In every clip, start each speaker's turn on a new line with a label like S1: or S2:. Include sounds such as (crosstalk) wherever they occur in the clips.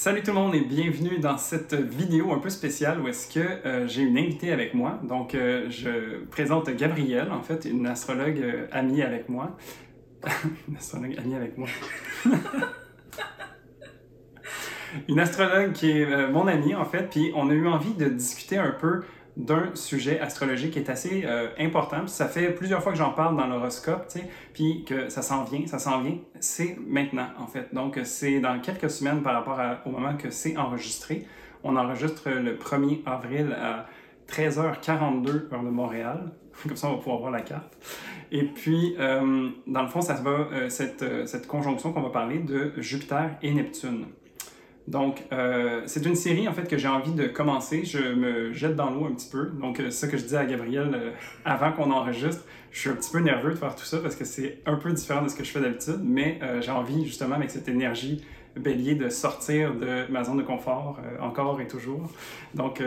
S1: Salut tout le monde et bienvenue dans cette vidéo un peu spéciale où est-ce que euh, j'ai une invitée avec moi. Donc, euh, je présente Gabrielle, en fait, une astrologue euh, amie avec moi. (laughs) une astrologue amie avec moi. (laughs) une astrologue qui est mon amie, en fait, puis on a eu envie de discuter un peu d'un sujet astrologique qui est assez euh, important. ça fait plusieurs fois que j'en parle dans l'horoscope, puis que ça s'en vient, ça s'en vient. C'est maintenant, en fait. Donc, c'est dans quelques semaines par rapport au moment que c'est enregistré. On enregistre le 1er avril à 13h42 heure de Montréal. (laughs) Comme ça, on va pouvoir voir la carte. Et puis, euh, dans le fond, ça va, euh, cette conjonction qu'on va parler de Jupiter et Neptune. Donc, euh, c'est une série en fait que j'ai envie de commencer. Je me jette dans l'eau un petit peu. Donc, euh, c'est ça que je dis à Gabriel euh, avant qu'on enregistre. Je suis un petit peu nerveux de faire tout ça parce que c'est un peu différent de ce que je fais d'habitude, mais j'ai envie justement avec cette énergie bélier de sortir de ma zone de confort encore et toujours. Donc,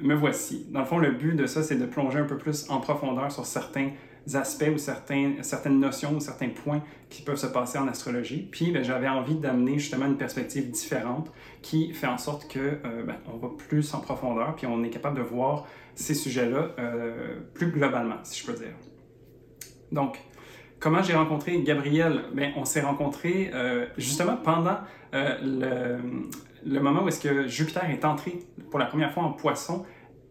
S1: me voici. Dans le fond, le but de ça, c'est de plonger un peu plus en profondeur sur certains aspects ou certains, certaines notions ou certains points qui peuvent se passer en astrologie. Puis ben, j'avais envie d'amener justement une perspective différente qui fait en sorte que euh, ben, on va plus en profondeur, puis on est capable de voir ces sujets-là euh, plus globalement, si je peux dire. Donc, comment j'ai rencontré Gabriel? Ben, on s'est rencontré euh, justement pendant le, le moment où est-ce que Jupiter est entré pour la première fois en poisson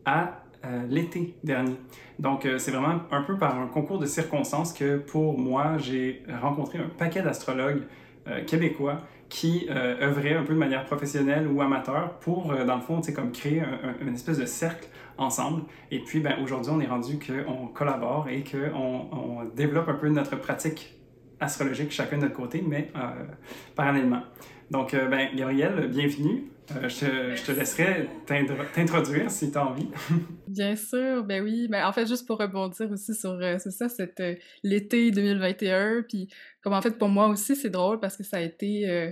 S1: à euh, l'été dernier. Donc, euh, c'est vraiment un peu par un concours de circonstances que pour moi, j'ai rencontré un paquet d'astrologues euh, québécois qui œuvraient un peu de manière professionnelle ou amateur pour, dans le fond, comme créer un, une espèce de cercle ensemble. Et puis, ben, aujourd'hui, on est rendu qu'on collabore et qu'on on développe un peu notre pratique astrologique chacun de notre côté, mais parallèlement. Donc, ben, Gabriel, bienvenue. Euh, je, te, laisserai t'introduire si tu as envie. (laughs)
S2: Bien sûr, ben oui. Mais en fait, juste pour rebondir aussi sur, euh, c'est ça, c'était l'été 2021. Puis, comme en fait, pour moi aussi, c'est drôle parce que ça a été euh,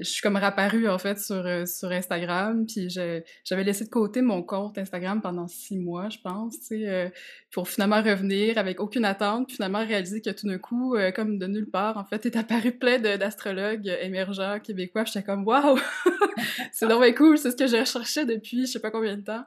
S2: je suis comme rapparue en fait sur, euh, sur Instagram, puis j'avais laissé de côté mon compte Instagram pendant six mois, je pense, euh, pour finalement revenir avec aucune attente, puis finalement réaliser que tout d'un coup, euh, comme de nulle part, en fait, est apparu plein d'astrologues émergents québécois, j'étais comme waouh, (laughs) c'est (laughs) vraiment cool, c'est ce que j'ai recherché depuis je sais pas combien de temps.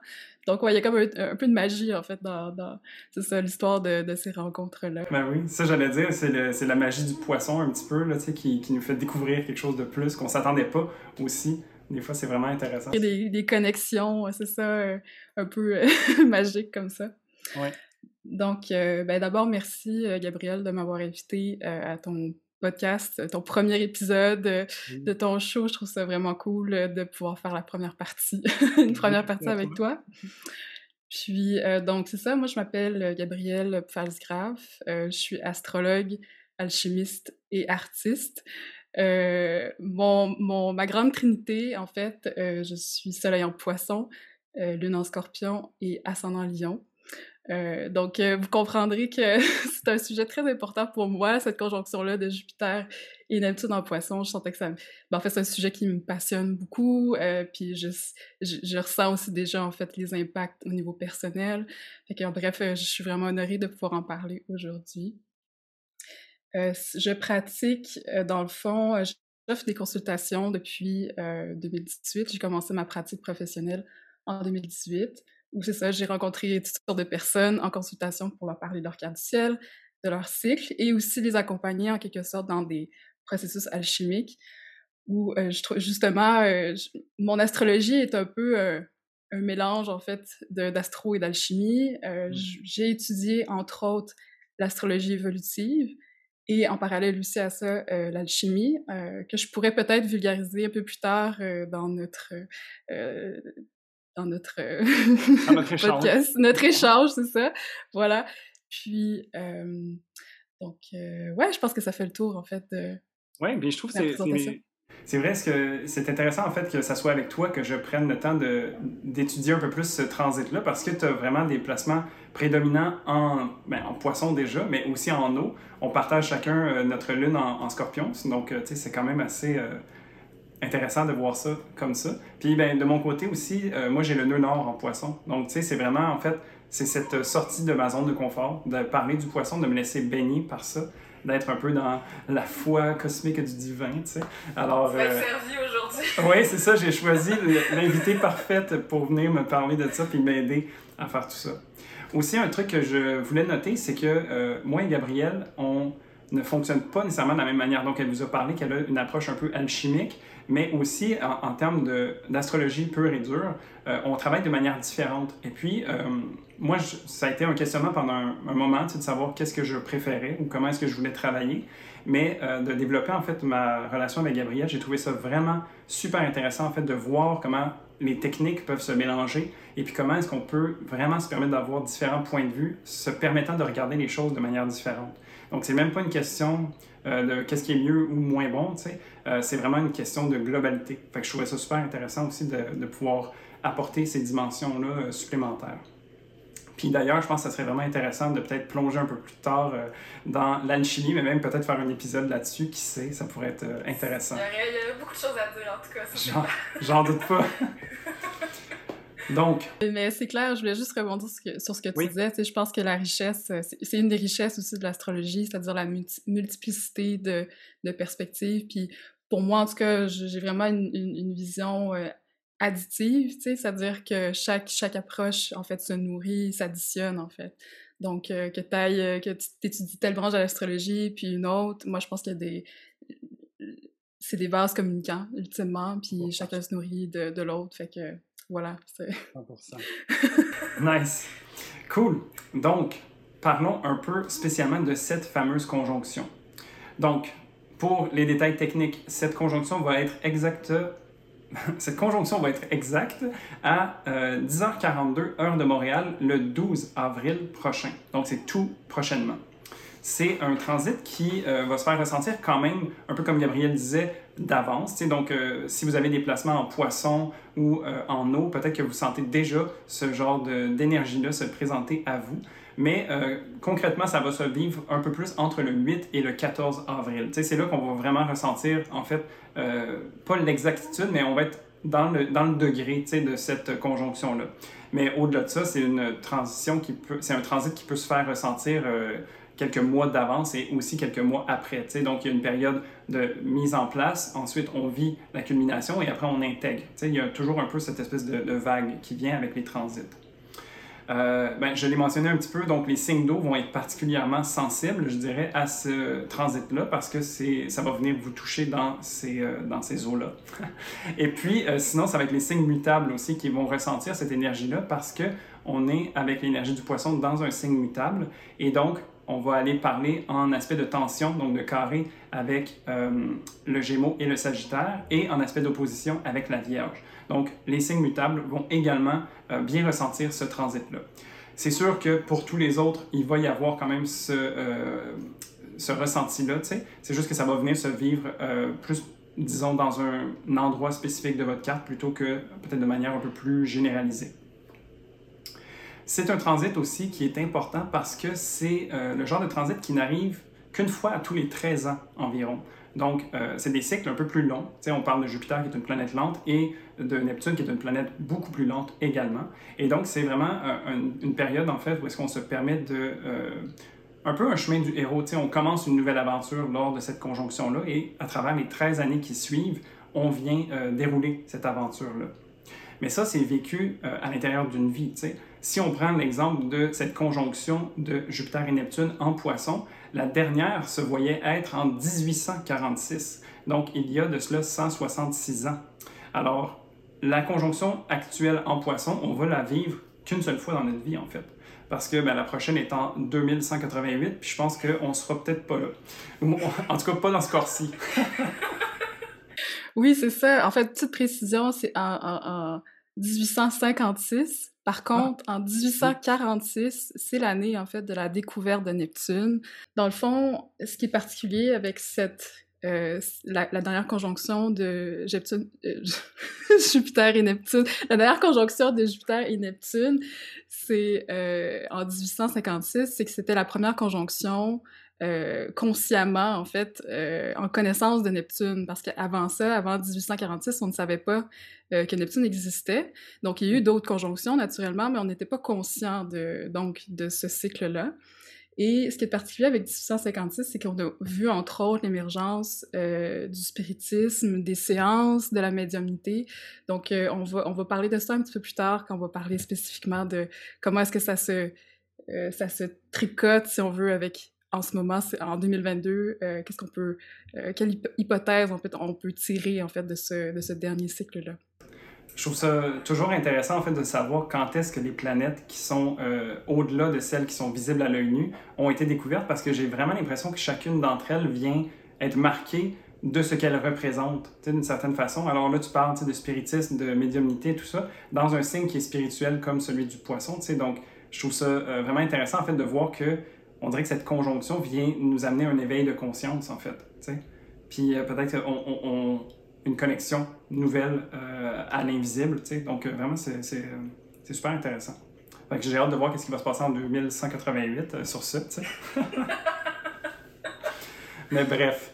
S2: Donc, ouais, il y a comme un, peu de magie, en fait, dans, dans c'est ça, l'histoire de, de, ces rencontres-là.
S1: Ben oui, ça, j'allais dire, c'est la magie du poisson, un petit peu, là, tu sais, qui, qui nous fait découvrir quelque chose de plus qu'on s'attendait pas aussi. Des fois, c'est vraiment intéressant.
S2: Il y a des, des connexions, c'est ça, euh, un peu euh, (laughs) magique comme ça.
S1: Ouais.
S2: Donc, euh, ben, d'abord, merci, Gabriel, de m'avoir invité à ton podcast, ton premier épisode euh, de ton show. Je trouve ça vraiment cool euh, de pouvoir faire la première partie, (laughs) une première partie avec toi. Puis, euh, donc, c'est ça. Moi, je m'appelle Gabrielle Pfalzgraf. je suis astrologue, alchimiste et artiste. mon, mon, ma grande trinité, en fait, je suis soleil en poisson, lune en scorpion et ascendant lion. Euh, donc, euh, vous comprendrez que (laughs) c'est un sujet très important pour moi, cette conjonction-là de Jupiter et Neptune en poisson. Je sentais que ça... Ben, en fait, c'est un sujet qui me passionne beaucoup, euh, puis je, je, ressens aussi déjà, en fait, les impacts au niveau personnel. Que, bref, je suis vraiment honorée de pouvoir en parler aujourd'hui. je pratique, dans le fond, j'offre des consultations depuis 2018. J'ai commencé ma pratique professionnelle en 2018 c'est ça, j'ai rencontré toutes sortes de personnes en consultation pour leur parler de leur carte du ciel, de leur cycle, et aussi les accompagner en quelque sorte dans des processus alchimiques où euh, je trouve justement euh, mon astrologie est un peu euh, un mélange en fait d'astro et d'alchimie. Mmh. J'ai étudié entre autres l'astrologie évolutive et en parallèle aussi à ça l'alchimie que je pourrais peut-être vulgariser un peu plus tard dans notre dans notre, euh, (laughs)
S1: notre
S2: podcast, notre échange, c'est ça. Voilà. Puis, euh, donc, euh, ouais, je pense que ça fait le tour, en fait. De
S1: oui, bien, je trouve que c'est. C'est vrai que c'est intéressant en fait que ça soit avec toi que je prenne le temps d'étudier un peu plus ce transit-là parce que tu as vraiment des placements prédominants en, ben, en poisson déjà, mais aussi en eau. On partage chacun notre lune en, scorpion, donc tu sais, c'est quand même assez, intéressant de voir ça comme ça. Puis ben, de mon côté aussi, euh, moi j'ai le nœud nord en poisson. Donc tu sais, c'est vraiment en fait, c'est cette sortie de ma zone de confort, de parler du poisson, de me laisser baigner par ça. d'être un peu dans la foi cosmique du divin, tu sais. Alors,
S2: tu être servi aujourd'hui. (laughs)
S1: oui, c'est ça, j'ai choisi l'invité parfaite pour venir me parler de ça puis m'aider à faire tout ça. Aussi, un truc que je voulais noter, c'est que moi et Gabrielle, on ne fonctionne pas nécessairement de la même manière. Donc, elle vous a parlé qu'elle a une approche un peu alchimique, mais aussi en, termes d'astrologie pure et dure, euh, on travaille de manière différente. Et puis, euh, moi, ça a été un questionnement pendant un, moment, de savoir qu'est-ce que je préférais ou comment est-ce que je voulais travailler. Mais euh, de développer en fait ma relation avec Gabriel, j'ai trouvé ça vraiment super intéressant en fait de voir comment les techniques peuvent se mélanger et puis comment est-ce qu'on peut vraiment se permettre d'avoir différents points de vue, se permettant de regarder les choses de manière différente. Donc, c'est même pas une question euh, de qu'est-ce qui est mieux ou moins bon, tu sais. Euh, c'est vraiment une question de globalité. Fait que je trouvais ça super intéressant aussi de, de pouvoir apporter ces dimensions-là euh, supplémentaires. Puis d'ailleurs, je pense que ça serait vraiment intéressant de peut-être plonger un peu plus tard dans l'alchimie, mais même peut-être faire un épisode là-dessus, qui sait, ça pourrait être intéressant.
S2: Il y, a, beaucoup de choses à dire en tout cas.
S1: J'en doute pas. (laughs) Donc.
S2: Mais c'est clair, je voulais juste rebondir sur ce que tu disais. je pense que la richesse, euh, c'est une des richesses aussi de l'astrologie, c'est-à-dire la multiplicité de, de, perspectives. Puis pour moi, en tout cas, j'ai vraiment une, une, vision euh, additive, c'est-à-dire que chaque, chaque approche, en fait, se nourrit, s'additionne, en fait. Donc, euh, que, ailles, que tu étudies telle branche de l'astrologie, puis une autre, moi, je pense qu'il y a des c'est des vases communicants, ultimement, puis chacun se nourrit de, de l'autre. Fait que voilà, c'est. 100%. (laughs)
S1: nice. Cool. Donc, parlons un peu spécialement de cette fameuse conjonction. Donc, pour les détails techniques, cette conjonction va être exacte. (laughs) cette conjonction va être exacte à 10h42 euh, heure de Montréal le 12 avril prochain. Donc, c'est tout prochainement c'est un transit qui euh, va se faire ressentir quand même, un peu comme Gabriel disait, d'avance. Donc, euh, si vous avez des placements en poisson ou euh, en eau, peut-être que vous sentez déjà ce genre d'énergie-là se présenter à vous. Mais concrètement, ça va se vivre un peu plus entre le 8 et le 14 avril. C'est là qu'on va vraiment ressentir, en fait, pas l'exactitude, mais on va être dans le, dans le degré de cette conjonction-là. Mais au-delà de ça, c'est une transition qui peut, c'est un transit qui peut se faire ressentir quelques mois d'avance et aussi quelques mois après. Donc, il y a une période de mise en place. Ensuite, on vit la culmination et après, on intègre. il y a toujours un peu cette espèce de, vague qui vient avec les transits. Euh, ben, je l'ai mentionné un petit peu, donc les signes d'eau vont être particulièrement sensibles, je dirais, à ce transit-là parce que ça va venir vous toucher dans ces, euh, ces eaux-là. (laughs) et puis, euh, sinon, ça va être les signes mutables aussi qui vont ressentir cette énergie-là parce que on est avec l'énergie du poisson dans un signe mutable et donc on va aller parler en aspect de tension, donc de carré avec euh, le Gémeaux et le Sagittaire, et en aspect d'opposition avec la Vierge. Donc, les signes mutables vont également euh, bien ressentir ce transit-là. C'est sûr que pour tous les autres, il va y avoir quand même ce, euh, ce ressenti-là, c'est juste que ça va venir se vivre plus, disons, dans un endroit spécifique de votre carte plutôt que peut-être de manière un peu plus généralisée. C'est un transit aussi qui est important parce que c'est euh, le genre de transit qui n'arrive qu'une fois à tous les 13 ans environ. Donc, euh, c'est des cycles un peu plus longs. sais, on parle de Jupiter qui est une planète lente et de Neptune qui est une planète beaucoup plus lente également. Et donc, c'est vraiment euh, une, période, en fait, où est-ce qu'on se permet de... un peu un chemin du héros. sais, on commence une nouvelle aventure lors de cette conjonction-là et à travers les 13 années qui suivent, on vient dérouler cette aventure-là. Mais ça, c'est vécu à l'intérieur d'une vie. sais. Si on prend l'exemple de cette conjonction de Jupiter et Neptune en poisson, la dernière se voyait être en 1846. Donc, il y a de cela 166 ans. Alors, la conjonction actuelle en poisson, on va la vivre qu'une seule fois dans notre vie, en fait. Parce que ben, la prochaine est en 2188, puis je pense qu'on sera peut-être pas là. (laughs) En tout cas, pas dans ce corps-ci. (laughs)
S2: oui, c'est ça. En fait, petite précision, c'est en 1856. Par ah. contre, en 1846, c'est l'année en fait de la découverte de Neptune. Dans le fond, ce qui est particulier avec cette euh, la, dernière conjonction de euh, (laughs) Jupiter et Neptune, la dernière conjonction de Jupiter et Neptune, c'est euh, en 1856, c'est que c'était la première conjonction euh, consciemment, en fait, euh, en connaissance de Neptune. Parce qu'avant ça, avant 1846, on ne savait pas euh, que Neptune existait. Donc, il y a eu d'autres conjonctions, naturellement, mais on n'était pas conscient de, donc, de ce cycle-là. Et ce qui est particulier avec 1856, c'est qu'on a vu entre autres l'émergence du spiritisme, des séances, de la médiumnité. Donc, on, va, on va parler de ça un petit peu plus tard quand on va parler spécifiquement de comment est-ce que ça se, ça se tricote, si on veut, avec en ce moment, en 2022, qu'est-ce qu'on peut, quelle hypothèse en fait, on peut tirer en fait de ce, de ce dernier cycle-là?
S1: Je trouve ça toujours intéressant en fait de savoir quand est-ce que les planètes qui sont euh, au-delà de celles qui sont visibles à l'œil nu ont été découvertes parce que j'ai vraiment l'impression que chacune d'entre elles vient être marquée de ce qu'elle représente, d'une certaine façon. Alors là, tu parles de spiritisme, de médiumnité, tout ça, dans un signe qui est spirituel comme celui du poisson. Donc, je trouve ça euh, vraiment intéressant en fait de voir que on dirait que cette conjonction vient nous amener un éveil de conscience en fait. Puis euh, peut-être une connexion nouvelle euh, à l'invisible. Donc, euh, vraiment, c'est super intéressant. j'ai hâte de voir ce qui va se passer en 2188 sur ça. (laughs) Mais bref.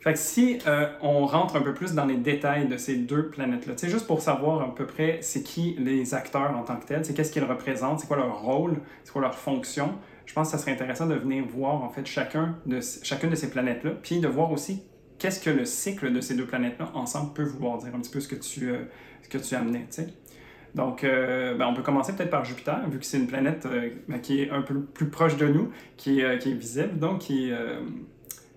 S1: Fait si on rentre un peu plus dans les détails de ces deux planètes-là, juste pour savoir à peu près c'est qui les acteurs en tant que tels, c'est qu'est-ce qu'ils représentent, c'est quoi leur rôle, c'est quoi leur fonction, je pense que ça serait intéressant de venir voir en fait chacun de, chacune de ces planètes-là, puis de voir aussi qu'est-ce que le cycle de ces deux planètes-là ensemble peut vouloir dire, un petit peu ce que tu, euh, ce que tu amenais. Donc, euh, ben, on peut commencer peut-être par Jupiter, vu que c'est une planète euh, ben, qui est un peu plus proche de nous, qui est, qui est visible, donc qui est...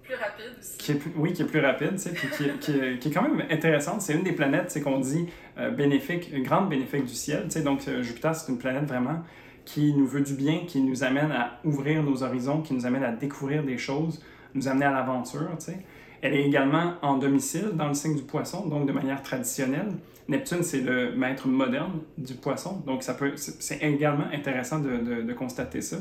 S2: plus rapide aussi.
S1: Qui est oui, qui est plus rapide, puis qui, est, qui, est, qui, est, quand même intéressante. C'est une des planètes c'est qu'on dit bénéfique, une grande bénéfique du ciel. Donc, Jupiter, c'est une planète vraiment qui nous veut du bien, qui nous amène à ouvrir nos horizons, qui nous amène à découvrir des choses, nous amener à l'aventure. Elle est également en domicile dans le signe du poisson, donc de manière traditionnelle. Neptune, c'est le maître moderne du poisson, donc ça peut, c'est également intéressant de, constater ça.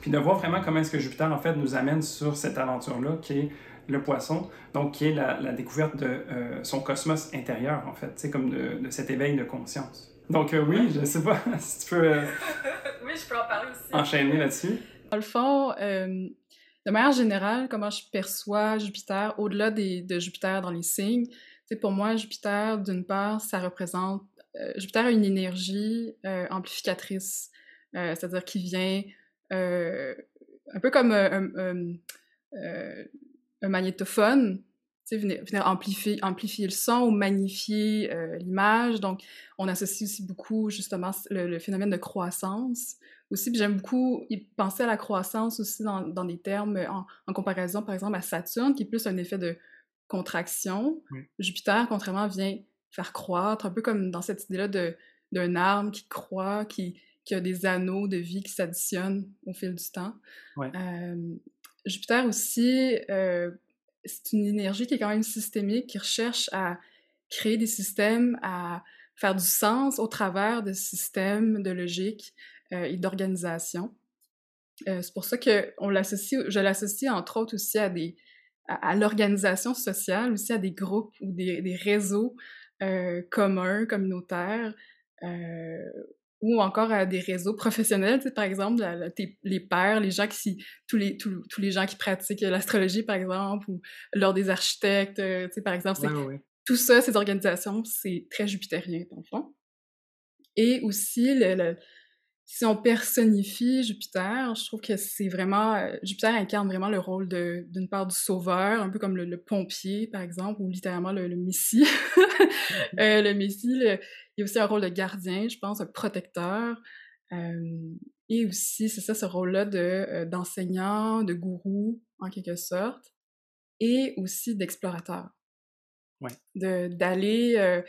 S1: Puis de voir vraiment comment est-ce que Jupiter, en fait, nous amène sur cette aventure-là, qui est le poisson, donc qui est la, découverte de euh, son cosmos intérieur, en fait, comme de, de, cet éveil de conscience. Donc euh, oui, je sais pas (laughs) si tu peux... Euh, (laughs)
S2: oui, je peux en parler aussi.
S1: Enchaîner là-dessus.
S2: Dans le fond, de manière générale, comment je perçois Jupiter, au-delà de Jupiter dans les signes, c'est pour moi, Jupiter, d'une part, ça représente. Euh, Jupiter a une énergie euh, amplificatrice, euh, c'est-à-dire qui vient un peu comme un, magnétophone, venir, venir amplifier, amplifier le son ou magnifier l'image. Donc, on associe aussi beaucoup justement le phénomène de croissance aussi. j'aime beaucoup penser à la croissance aussi dans, dans des termes en, comparaison, par exemple, à Saturne, qui est plus un effet de contraction. Jupiter, contrairement, vient faire croître, un peu comme dans cette idée-là d'un arbre qui croît, qui, qui, a des anneaux de vie qui s'additionnent au fil du temps. Jupiter aussi, euh, c'est une énergie qui est quand même systémique, qui recherche à créer des systèmes, à faire du sens au travers de systèmes de logique, euh, et d'organisation. Euh, c'est pour ça que on l'associe, je l'associe entre autres aussi à des à, l'organisation sociale, aussi à des groupes ou des, des réseaux euh, communs, communautaires, ou encore à des réseaux (laughs) professionnels, par exemple, les pairs, les gens qui, tous les, tous, les gens qui pratiquent l'astrologie, par exemple, ou lors des architectes, par exemple, tout ça, ces organisations, c'est très jupitérien, dans le fond. Et aussi, le, si on personnifie Jupiter, je trouve que c'est vraiment euh, Jupiter incarne vraiment le rôle d'une part du sauveur, un peu comme le, pompier par exemple, ou littéralement le, messie. (laughs) euh, le messie, il y a aussi un rôle de gardien, je pense, un protecteur. Euh, et aussi, c'est ça, ce rôle-là de euh, d'enseignant, de gourou en quelque sorte, et aussi d'explorateur.
S1: Ouais.
S2: De d'aller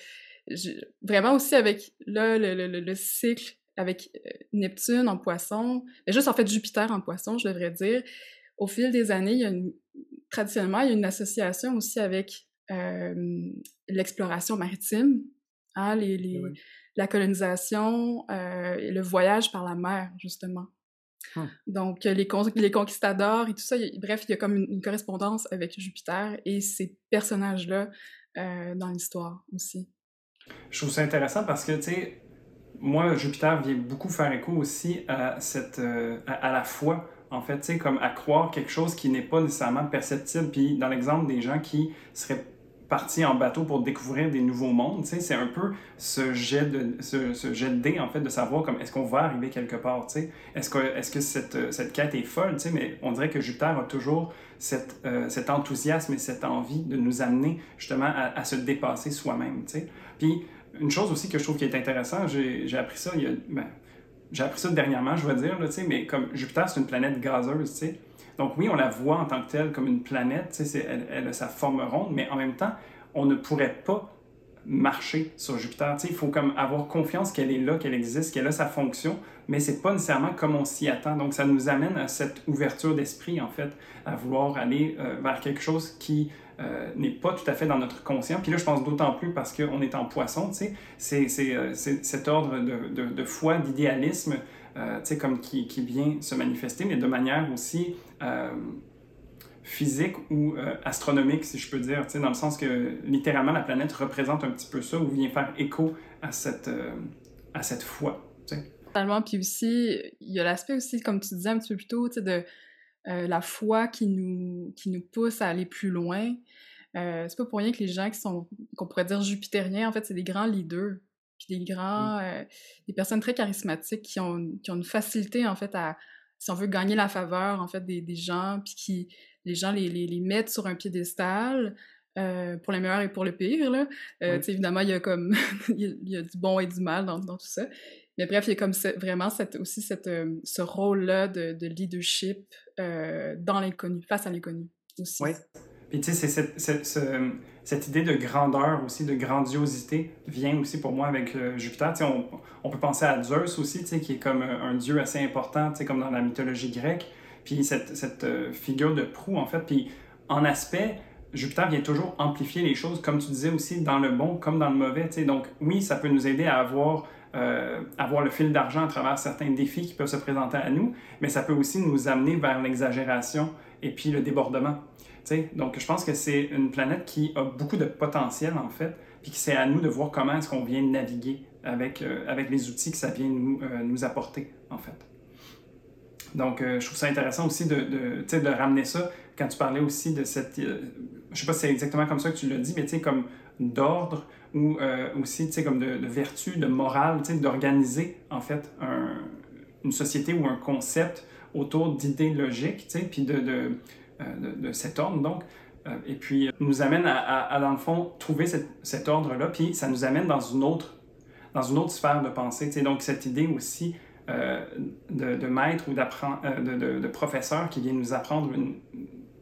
S2: vraiment aussi avec là le, le, le cycle avec euh, Neptune en poisson, mais juste en fait Jupiter en poisson, je devrais dire, au fil des années, il y a une, traditionnellement, il y a une association aussi avec euh, l'exploration maritime, hein, les, les, la colonisation, euh, et le voyage par la mer, justement. Hum. Donc, les, les conquistadors et tout ça, bref, il y a comme une, correspondance avec Jupiter et ces personnages-là dans l'histoire aussi.
S1: Je trouve ça intéressant parce que, tu sais, moi, Jupiter vient beaucoup faire écho aussi à, cette, euh, à, la foi, en fait, tu sais, comme à croire quelque chose qui n'est pas nécessairement perceptible. Puis dans l'exemple des gens qui seraient parti en bateau pour découvrir des nouveaux mondes. C'est un peu ce jet, de, ce, jet en fait, de savoir comme est-ce qu'on va arriver quelque part. Est-ce que, est -ce que cette, cette quête est folle? Mais on dirait que Jupiter a toujours euh, cet enthousiasme et cette envie de nous amener justement à, à se dépasser soi-même. Puis une chose aussi que je trouve qui est intéressant, j'ai appris ça il y a, ben, j'ai appris ça dernièrement, je vais dire, là, mais comme Jupiter, c'est une planète gazeuse, tu. Donc oui, on la voit en tant que telle comme une planète, tu sais, elle, elle, a sa forme ronde, mais en même temps, on ne pourrait pas marcher sur Jupiter. Tu sais, il faut comme avoir confiance qu'elle est là, qu'elle existe, qu'elle a sa fonction, mais c'est pas nécessairement comme on s'y attend. Donc ça nous amène à cette ouverture d'esprit, en fait, à vouloir aller euh, vers quelque chose qui euh, n'est pas tout à fait dans notre conscient. Puis là, je pense d'autant plus parce qu'on est en poisson, tu sais, c'est euh, cet ordre de, de, de foi, d'idéalisme, euh, tu sais, comme qui, qui, vient se manifester, mais de manière aussi physique ou astronomique, si je peux dire, tu sais, dans le sens que littéralement la planète représente un petit peu ça ou vient faire écho à cette, à cette foi. Tu.
S2: Totalement. Puis aussi, il y a l'aspect aussi, comme tu disais un petit peu plus tôt, tu sais, de la foi qui nous, qui nous pousse à aller plus loin. Euh, c'est pas pour rien que les gens qui sont, qu'on pourrait dire jupitériens, en fait, c'est des grands leaders, puis des grands, euh, des personnes très charismatiques qui ont, qui ont une facilité, en fait, à, si on veut gagner la faveur, en fait, des, des gens, puis qui, les gens les, les, les mettent sur un piédestal, euh, pour les meilleurs et pour le pire. Là. Euh, oui. Évidemment, il y a comme (laughs) il y a du bon et du mal dans, dans tout ça. Mais bref, il y a comme vraiment cette, aussi cette, euh, ce rôle-là de, de, leadership dans l'inconnu, face à l'inconnu aussi.
S1: Oui. Puis tu sais, cette, cette, cette, idée de grandeur aussi, de grandiosité vient aussi pour moi avec euh, Jupiter. Tu sais, on, on, peut penser à Zeus aussi, tu sais, qui est comme un, dieu assez important, tu sais, comme dans la mythologie grecque. Puis cette, cette euh, figure de proue, en fait. Puis en aspect, Jupiter vient toujours amplifier les choses, comme tu disais aussi, dans le bon comme dans le mauvais. Tu sais. Donc oui, ça peut nous aider à avoir euh, avoir le fil d'argent à travers certains défis qui peuvent se présenter à nous, mais ça peut aussi nous amener vers l'exagération et puis le débordement. Donc, je pense que c'est une planète qui a beaucoup de potentiel, en fait, puis que c'est à nous de voir comment est-ce qu'on vient naviguer avec, euh, avec les outils que ça vient nous, euh, nous apporter, en fait. Donc, euh, je trouve ça intéressant aussi de, de, de ramener ça quand tu parlais aussi de cette... Je sais pas si c'est exactement comme ça que tu l'as dit, mais tu sais, comme d'ordre ou aussi, tu sais, comme de, vertu, de morale, tu sais, d'organiser, en fait, un, une société ou un concept autour d'idées logiques, tu sais, puis de, de, cet ordre, donc. et puis, nous amène à, dans le fond, trouver cet ordre-là, puis ça nous amène dans une autre, dans une autre sphère de pensée, tu sais, donc cette idée aussi euh, de, maître ou euh, de, professeur qui vient nous apprendre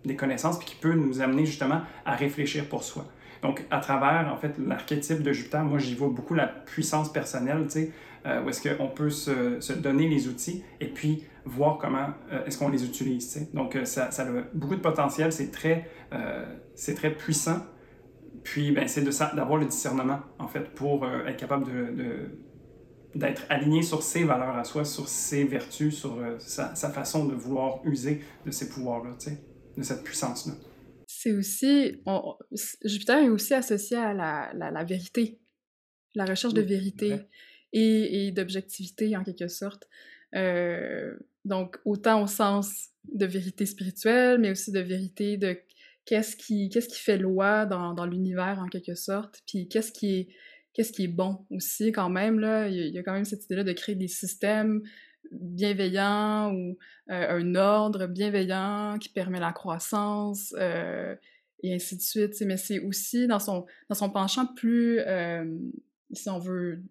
S1: des connaissances puis qui peut nous amener justement à réfléchir pour soi. Donc, à travers, en fait, l'archétype de Jupiter, moi, j'y vois beaucoup la puissance personnelle, tu sais, euh, où est-ce qu'on peut se, se, donner les outils et puis voir comment euh, est-ce qu'on les utilise. Donc, euh, ça, ça, a beaucoup de potentiel, c'est très, euh, c'est très puissant. Puis, ben, c'est d'avoir le discernement, en fait, pour être capable de, d'être aligné sur ses valeurs à soi, sur ses vertus, sur sa, sa, façon de vouloir user de ses pouvoirs-là, de cette puissance-là.
S2: C'est aussi... On, Jupiter est aussi associé à la, la, la vérité, la recherche de vérité et, d'objectivité, en quelque sorte. Euh, donc, autant au sens de vérité spirituelle, mais aussi de vérité de qu'est-ce qui, qu'est-ce qui fait loi dans, dans l'univers, en quelque sorte, puis qu'est-ce qui est qu'est-ce qui est bon aussi quand même là. Il y a quand même cette idée là de créer des systèmes bienveillants ou euh, un ordre bienveillant qui permet la croissance euh, et ainsi de suite mais c'est aussi dans son dans son penchant plus si on veut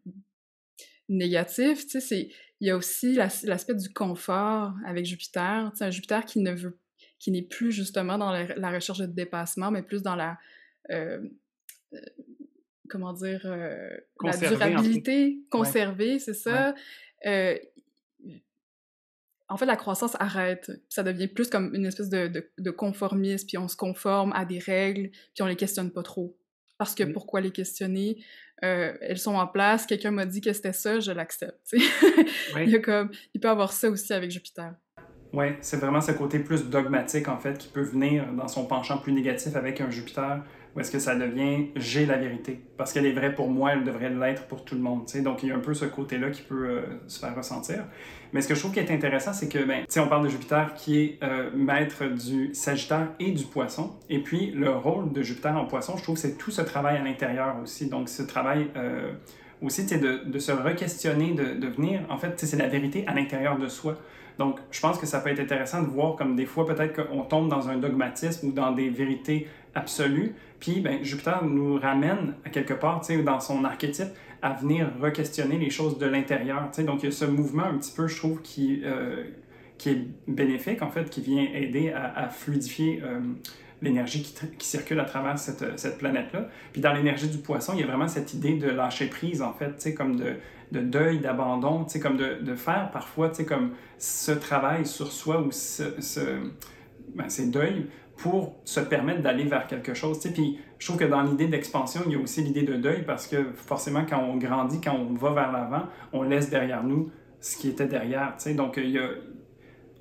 S2: négatif tu sais c'est il y a aussi l'aspect du confort avec Jupiter tu sais un Jupiter qui ne veut qui n'est plus justement dans la, la, recherche de dépassement mais plus dans la euh, comment dire, euh, la durabilité, conservée, ouais. c'est ça. Ouais. Euh, en fait, la croissance arrête. Ça devient plus comme une espèce de, de, de, conformisme, puis on se conforme à des règles, puis on les questionne pas trop. Parce que pourquoi les questionner? Euh, elles sont en place, quelqu'un m'a dit que c'était ça, je l'accepte. (laughs) Il, comme, il peut avoir ça aussi avec Jupiter.
S1: Oui, c'est vraiment ce côté plus dogmatique, en fait, qui peut venir dans son penchant plus négatif avec un Jupiter ou est-ce que ça devient j'ai la vérité? Parce qu'elle est vraie pour moi, elle devrait l'être pour tout le monde. sais. Donc il y a un peu ce côté-là qui peut euh, se faire ressentir. Mais ce que je trouve qui est intéressant, c'est que, ben, on parle de Jupiter qui est euh, maître du Sagittaire et du Poisson. Et puis le rôle de Jupiter en Poisson, je trouve, c'est tout ce travail à l'intérieur aussi. Donc ce travail euh, aussi, de, de se re-questionner, de, de venir, en fait, c'est la vérité à l'intérieur de soi. Donc, je pense que ça peut être intéressant de voir comme des fois, peut-être qu'on tombe dans un dogmatisme ou dans des vérités absolues. Puis, ben, Jupiter nous ramène à quelque part, dans son archétype, à venir re-questionner les choses de l'intérieur. Donc, il y a ce mouvement un petit peu, je trouve, qui, euh, qui est bénéfique, en fait, qui vient aider à, fluidifier euh, l'énergie qui, circule à travers cette, cette planète-là. Puis dans l'énergie du poisson, il y a vraiment cette idée de lâcher prise, en fait, comme de, de deuil, d'abandon, comme de, faire parfois, comme ce travail sur soi ou ce ben, ces deuils pour se permettre d'aller vers quelque chose. Tu sais. Puis je trouve que dans l'idée d'expansion, il y a aussi l'idée de deuil parce que forcément, quand on grandit, quand on va vers l'avant, on laisse derrière nous ce qui était derrière. Tu sais. Donc, il y a...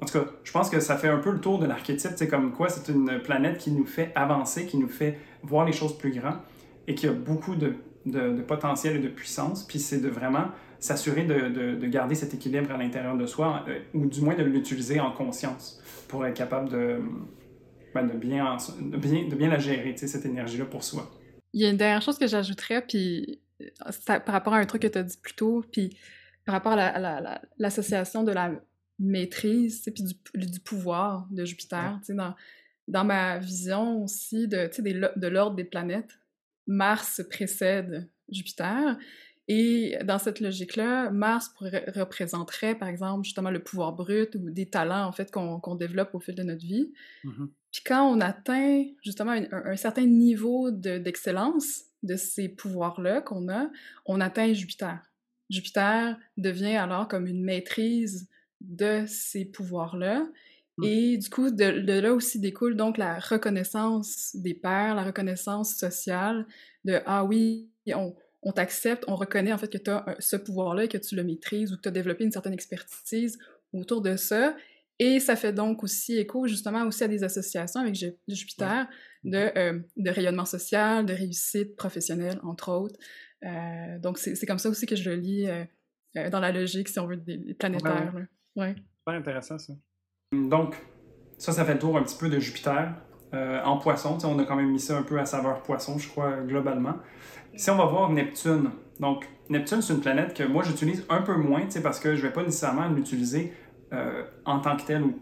S1: En tout cas, je pense que ça fait un peu le tour de l'archétype. C'est comme quoi c'est une planète qui nous fait avancer, qui nous fait voir les choses plus grands et qui a beaucoup de, de, potentiel et de puissance. Puis c'est de vraiment s'assurer de, de, garder cet équilibre à l'intérieur de soi, euh, ou du moins de l'utiliser en conscience pour être capable de, ben, de, bien, de, bien, de bien la gérer, cette énergie-là pour soi.
S2: Il y a une dernière chose que j'ajouterais, puis par rapport à un truc que tu as dit plus tôt, puis par rapport à l'association de la maîtrise, puis du, du, pouvoir de Jupiter, dans, dans ma vision aussi de, de l'ordre des planètes, Mars précède Jupiter, et dans cette logique-là, Mars représenterait, par exemple, justement le pouvoir brut ou des talents, en fait, qu'on développe au fil de notre vie. Mmh Puis quand on atteint, justement, un, certain niveau d'excellence de, ces pouvoirs-là qu'on a, on atteint Jupiter. Jupiter devient alors comme une maîtrise de ces pouvoirs-là. Mmh. Et du coup, de, de, là aussi découle donc la reconnaissance des pairs, la reconnaissance sociale de « Ah oui, on, on t'accepte, on reconnaît en fait que tu as ce pouvoir-là et que tu le maîtrises ou que tu as développé une certaine expertise autour de ça. Et ça fait donc aussi écho justement aussi à des associations avec Jupiter de, euh, de rayonnement social, de réussite professionnelle, entre autres. Euh, donc c'est comme ça aussi que je le lis euh, dans la logique, si on veut, des planétaires. Ouais.
S1: Super intéressant ça. Donc, ça, ça fait le tour un petit peu de Jupiter. en poisson, on a quand même mis ça un peu à saveur poisson, je crois, globalement. Si on va voir Neptune, donc Neptune, c'est une planète que moi j'utilise un peu moins, parce que je ne vais pas nécessairement l'utiliser euh, en tant que telle ou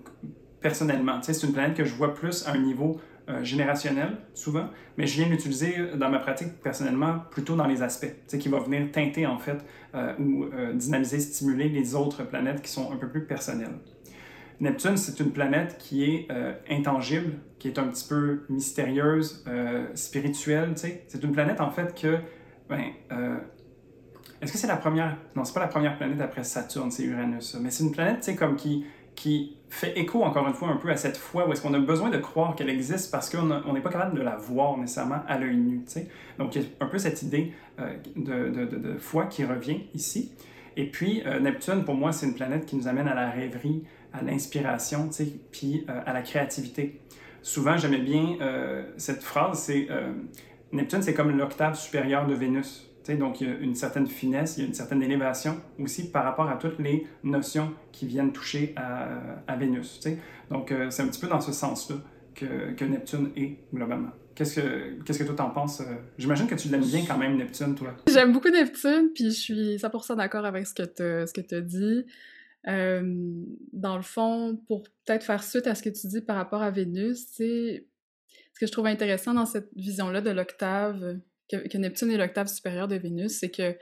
S1: personnellement. C'est une planète que je vois plus à un niveau euh, générationnel, souvent, mais je viens l'utiliser dans ma pratique personnellement plutôt dans les aspects, qui va venir teinter en fait euh, ou dynamiser, stimuler les autres planètes qui sont un peu plus personnelles. Neptune, c'est une planète qui est intangible, qui est un petit peu mystérieuse, spirituelle. C'est une planète en fait que, ben, est-ce que c'est la première? Non, c'est pas la première planète après Saturne, c'est Uranus. Mais c'est une planète, tu comme qui qui fait écho encore une fois un peu à cette foi où est-ce qu'on a besoin de croire qu'elle existe parce qu'on n'est pas capable de la voir nécessairement à l'œil nu. Donc il y a un peu cette idée de, de, de, foi qui revient ici. Et puis Neptune, pour moi, c'est une planète qui nous amène à la rêverie, à l'inspiration, puis euh, à la créativité. Souvent, j'aimais bien euh, cette phrase, c'est euh, Neptune, c'est comme l'octave supérieure de Vénus. Donc, il y a une certaine finesse, il y a une certaine élévation aussi par rapport à toutes les notions qui viennent toucher à, à Vénus. Donc, c'est un petit peu dans ce sens-là que, Neptune est globalement. Qu'est-ce que, qu'est-ce que toi t'en penses? J'imagine que tu l'aimes bien quand même, Neptune, toi.
S2: J'aime beaucoup Neptune, puis je suis 100% d'accord avec ce que tu as dit dans le fond, pour peut-être faire suite à ce que tu dis par rapport à Vénus, ce que je trouve intéressant dans cette vision-là de l'octave, que, Neptune est l'octave supérieure de Vénus, c'est que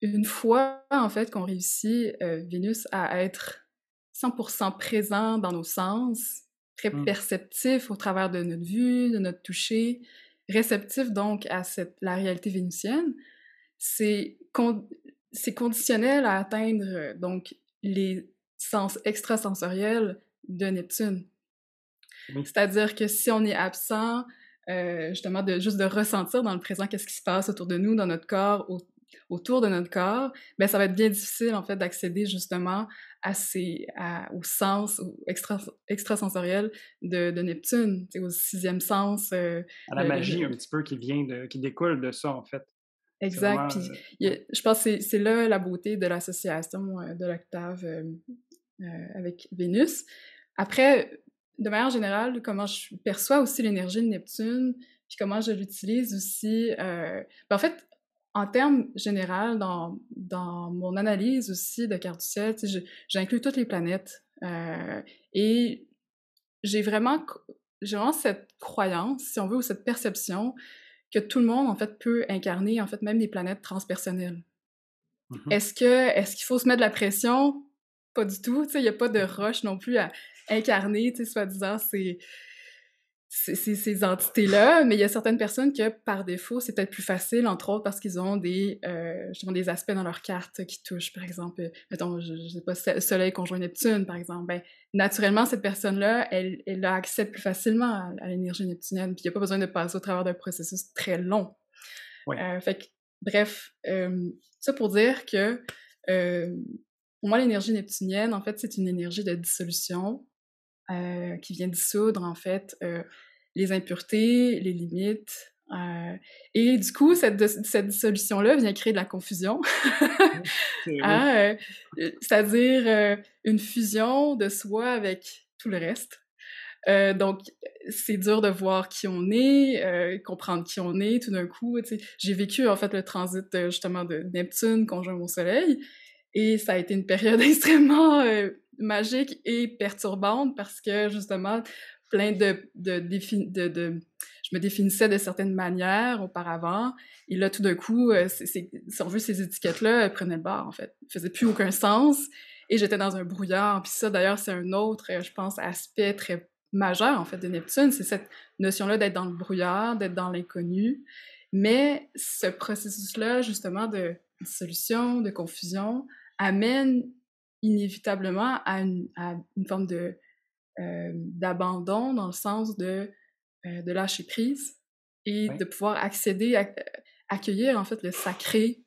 S2: une fois, en fait, qu'on réussit, Vénus, à être 100% présent dans nos sens, très mmh. perceptif au travers de notre vue, de notre toucher, réceptif donc à cette, la réalité vénusienne, c'est conditionnel à atteindre donc les sens extrasensoriels de Neptune. C'est-à-dire que si on est absent, euh, justement, de juste de ressentir dans le présent qu'est-ce qui se passe autour de nous, dans notre corps, autour de notre corps, ben ça va être bien difficile en fait d'accéder justement à ces, au sens extra, extrasensoriel de, de Neptune, au sixième sens.
S1: à la magie un petit peu qui vient de, qui découle de ça en fait.
S2: Exact. Puis, je pense que c'est là la beauté de l'association de l'octave avec Vénus. Après, de manière générale, comment je perçois aussi l'énergie de Neptune, puis comment je l'utilise aussi. Euh, ben, en fait, en termes généraux, dans, dans mon analyse aussi de carte du ciel, j'inclus toutes les planètes. Euh, et j'ai vraiment, vraiment cette croyance, si on veut, ou cette perception que tout le monde, en fait, peut incarner, en fait, même des planètes transpersonnelles. Mm-hmm. Est-ce que est-ce qu'il faut se mettre de la pression? Pas du tout. Il n'y a pas de rush non plus à incarner, soi-disant, ces, ces, entités-là, mais il y a certaines personnes que, par défaut, c'est peut-être plus facile, entre autres parce qu'ils ont des, euh, des aspects dans leur carte qui touchent, par exemple, euh, mettons, je, ne sais pas, Soleil conjoint Neptune, par exemple. Ben, naturellement, cette personne-là, elle, elle a accès plus facilement à, l'énergie neptunienne, puis il n'y a pas besoin de passer au travers d'un processus très long. Euh, fait que, bref, ça pour dire que, pour moi, l'énergie neptunienne, en fait, c'est une énergie de dissolution, euh, qui vient dissoudre en fait euh, les impuretés, les limites. Euh, et du coup, cette, cette dissolution-là vient créer de la confusion, (laughs) hein, c'est-à-dire une fusion de soi avec tout le reste. donc, c'est dur de voir qui on est, comprendre qui on est tout d'un coup. J'ai vécu en fait le transit justement de Neptune conjoint au Soleil, et ça a été une période (laughs) extrêmement magique et perturbante parce que justement, plein de, de, je me définissais de certaines manières auparavant. Et là, tout d'un coup, euh, si on veut, ces étiquettes-là prenaient le bord, en fait. ne faisaient plus aucun sens. Et j'étais dans un brouillard. Puis ça, d'ailleurs, c'est un autre, je pense, aspect très majeur, en fait, de Neptune. C'est cette notion-là d'être dans le brouillard, d'être dans l'inconnu. Mais ce processus-là, justement, de dissolution, de confusion, amène inévitablement à une, forme de euh, d'abandon dans le sens de, euh, de lâcher prise et de pouvoir accéder, à, accueillir en fait le sacré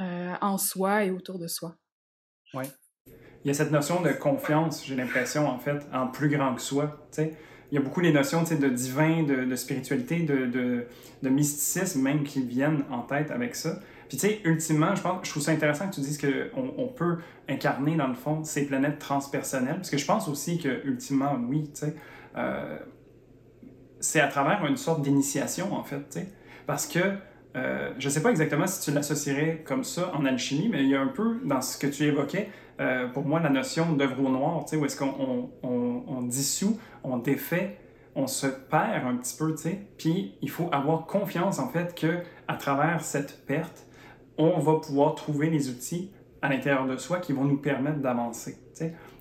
S2: euh, en soi et autour de soi.
S1: Oui. Il y a cette notion de confiance, j'ai l'impression, en fait, en plus grand que soi. sais Il y a beaucoup les notions de divin, de, de spiritualité, de, de, de, mysticisme même qui viennent en tête avec ça. Puis tu sais, ultimement, je pense, je trouve ça intéressant que tu dises qu'on on peut incarner, dans le fond, ces planètes transpersonnelles, parce que je pense aussi que, ultimement, oui, tu sais, euh, c'est à travers une sorte d'initiation, en fait, tu sais, parce que euh, je ne sais pas exactement si tu l'associerais comme ça en alchimie, mais il y a un peu dans ce que tu évoquais, euh, pour moi, la notion d'œuvre au noir, tu sais, où est-ce qu'on on, on, dissout, on défait, on se perd un petit peu, tu sais, puis il faut avoir confiance, en fait, que à travers cette perte, on va pouvoir trouver les outils à l'intérieur de soi qui vont nous permettre d'avancer.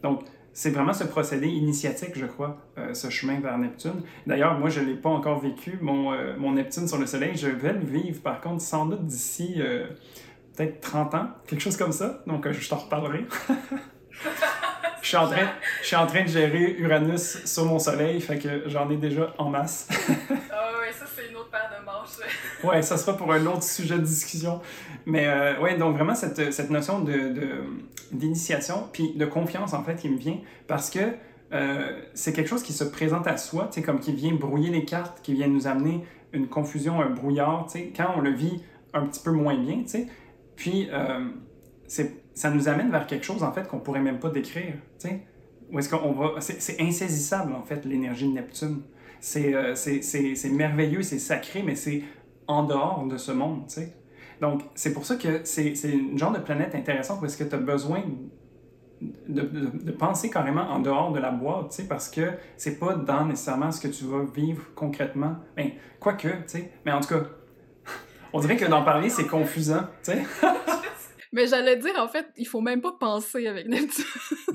S1: Donc, c'est vraiment ce procédé initiatique, je crois, euh, ce chemin vers Neptune. D'ailleurs, moi, je ne l'ai pas encore vécu, mon, euh, mon, Neptune sur le Soleil. Je vais le vivre, par contre, sans doute d'ici euh, peut-être 30 ans, quelque chose comme ça. Donc, je t'en reparlerai. (laughs) je, suis en train, je suis en train de gérer Uranus sur mon Soleil, fait que j'en ai déjà en masse. (laughs) ouais, ça sera pour un autre sujet de discussion. Mais euh, ouais, donc vraiment cette, cette notion de, d'initiation, puis de confiance en fait qui me vient parce que euh, c'est quelque chose qui se présente à soi, tu sais, comme qui vient brouiller les cartes, qui vient nous amener une confusion, un brouillard, tu sais, quand on le vit un petit peu moins bien, tu sais. Puis euh, c'est, ça nous amène vers quelque chose en fait qu'on pourrait même pas décrire, tu sais. Où est-ce qu'on va. C'est, c'est insaisissable en fait l'énergie de Neptune. Euh, c'est merveilleux, c'est sacré, mais c'est en dehors de ce monde, tu sais. Donc, c'est pour ça que c'est une genre de planète intéressante parce que tu as besoin de, de, penser carrément en dehors de la boîte, tu sais, parce que c'est pas dans nécessairement ce que tu vas vivre concrètement. Ben, quoique, tu sais, mais en tout cas, (laughs) on dirait que d'en parler, c'est confusant, tu sais. (laughs)
S2: Mais j'allais dire, en fait, il faut même pas penser avec Neptune.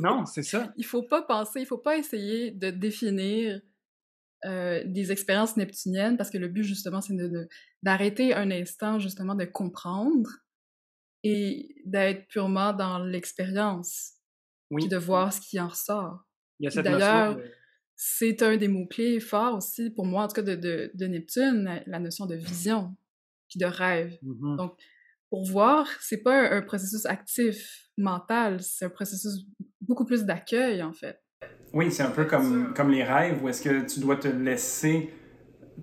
S1: non, c'est ça.
S2: Il faut pas penser, il faut pas essayer de définir euh, des expériences neptuniennes, parce que le but, justement, c'est d'arrêter de, un instant, justement, de comprendre et d'être purement dans l'expérience, oui. de voir ce qui en ressort. D'ailleurs, c'est un des mots-clés forts aussi, pour moi, en tout cas, de, de, de Neptune, la notion de vision, puis de rêve.
S1: Mmh
S2: Donc, pour voir, c'est pas un, processus actif mental, c'est un processus beaucoup plus d'accueil, en fait.
S1: Oui, c'est un peu comme, comme les rêves, où est-ce que tu dois te laisser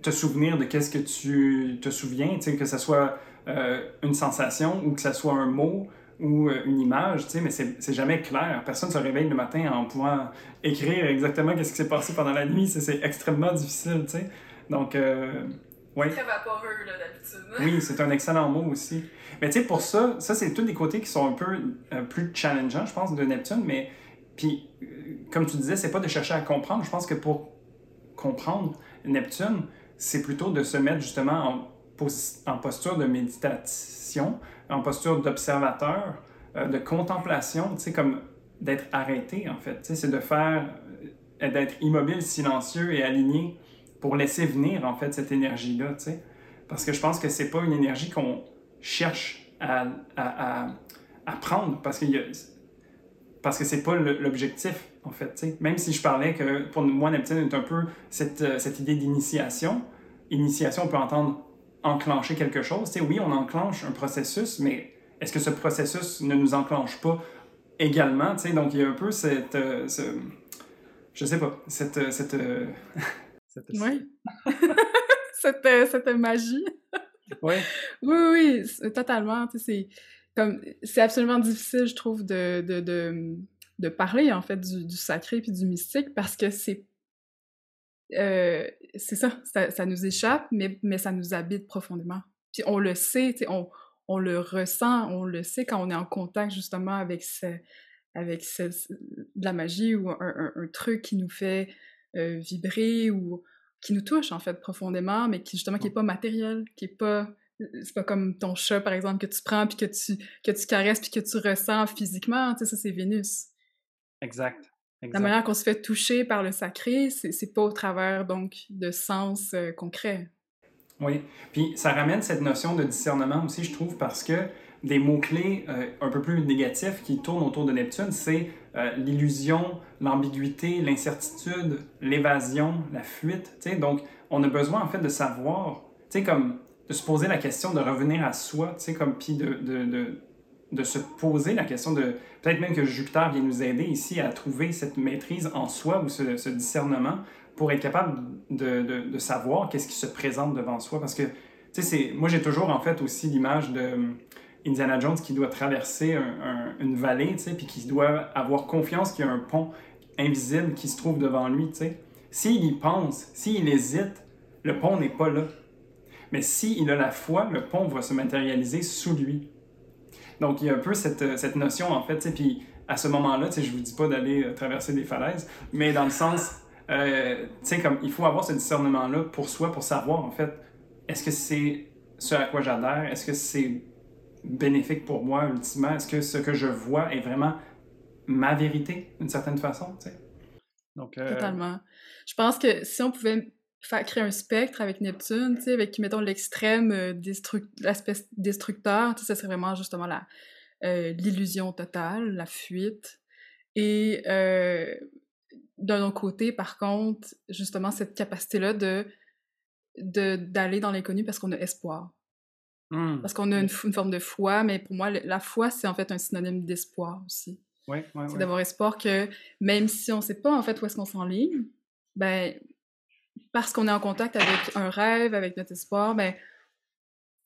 S1: te souvenir de qu'est-ce que tu te souviens, que ce soit euh, une sensation ou que ce soit un mot ou euh, une image, mais c'est jamais clair. Personne ne se réveille le matin en pouvant écrire exactement qu'est-ce qui s'est passé pendant la nuit. C'est extrêmement difficile, tu sais. Donc, euh,
S2: oui. Très vaporeux, là, d'habitude.
S1: oui, c'est un excellent mot aussi. Mais tu sais, pour ça, ça, c'est tous des côtés qui sont un peu plus challengeants, je pense, de Neptune. Mais, puis, comme tu disais, c'est pas de chercher à comprendre. Je pense que pour comprendre Neptune, c'est plutôt de se mettre justement en, posture de méditation, en posture d'observateur, euh, de contemplation, tu sais, comme d'être arrêté en fait. C'est de faire, euh, d'être immobile, silencieux et aligné pour laisser venir en fait cette énergie-là, tu sais. Parce que je pense que c'est pas une énergie qu'on cherche à, à, prendre parce que parce que c'est pas l'objectif en fait. sais. Même si je parlais que pour moi Neptune est un peu cette, euh, cette idée d'initiation, initiation, on peut entendre enclencher quelque chose. sais, oui, on enclenche un processus, mais est-ce que ce processus ne nous enclenche pas également? sais, Donc, il y a un peu cette... Euh, ce, je sais pas, cette... Euh, cette, euh.
S2: Oui. (laughs) cette, (laughs) cette magie.
S1: Oui.
S2: Oui, oui, totalement. C'est comme c'est absolument difficile, je trouve, de, de, de, de parler en fait du, du sacré puis du mystique parce que c'est euh, c'est ça, ça, nous échappe, mais, mais ça nous habite profondément. Puis on le sait, on, on le ressent, on le sait quand on est en contact justement avec, ce, avec ce, de la magie ou un, un, truc qui nous fait euh, vibrer ou qui nous touche en fait profondément, mais qui justement qui est pas matériel, qui est pas c'est pas comme ton chat par exemple que tu prends puis que tu que tu caresses puis que tu ressens physiquement, tu sais ça c'est Vénus.
S1: Exact.
S2: La manière qu'on se fait toucher par le sacré, c'est pas au travers donc de sens euh, concret.
S1: Oui, puis ça ramène cette notion de discernement aussi, je trouve, parce que des mots-clés euh, un peu plus négatifs qui tournent autour de Neptune, c'est euh, l'illusion, l'ambiguïté, l'incertitude, l'évasion, la fuite. Donc, on a besoin en fait de savoir, tu sais, comme de se poser la question de revenir à soi, tu sais, comme puis de, de, de se poser la question de peut-être même que Jupiter vient nous aider ici à trouver cette maîtrise en soi ou ce, discernement pour être capable de, de, savoir qu'est-ce qui se présente devant soi. Parce que, tu sais, moi j'ai toujours en fait aussi l'image de hum, Indiana Jones qui doit traverser une vallée, tu sais, puis qui doit avoir confiance qu'il y a un pont invisible qui se trouve devant lui, tu sais. S'il y pense, s'il hésite, le pont n'est pas là. Mais s'il a la foi, le pont va se matérialiser sous lui. Donc, il y a un peu cette, euh, cette notion, en fait, puis à ce moment-là, je vous dis pas d'aller euh, traverser des falaises, mais dans le sens, euh, tu sais, comme il faut avoir ce discernement-là pour soi, pour savoir, en fait, est-ce que c'est ce à quoi j'adhère, est-ce que c'est bénéfique pour moi, ultimement, est-ce que ce que je vois est vraiment ma vérité, d'une certaine façon, tu sais?
S2: Donc, Totalement. Je pense que si on pouvait faire créer un spectre avec Neptune, tu sais, avec, mettons, l'extrême euh, l'aspect destructeur, tu sais, ça serait vraiment justement la, euh, l'illusion totale, la fuite. Et euh, d'un autre côté, par contre, justement, cette capacité-là de, de, d'aller dans l'inconnu parce qu'on a espoir. Mmh. Parce qu'on a une, une, forme de foi, mais pour moi, la foi, c'est en fait un synonyme d'espoir aussi.
S1: Ouais, ouais,
S2: c'est d'avoir espoir que même si on ne sait pas en fait où est-ce qu'on s'enligne, ben parce qu'on est en contact avec un rêve, avec notre espoir, ben,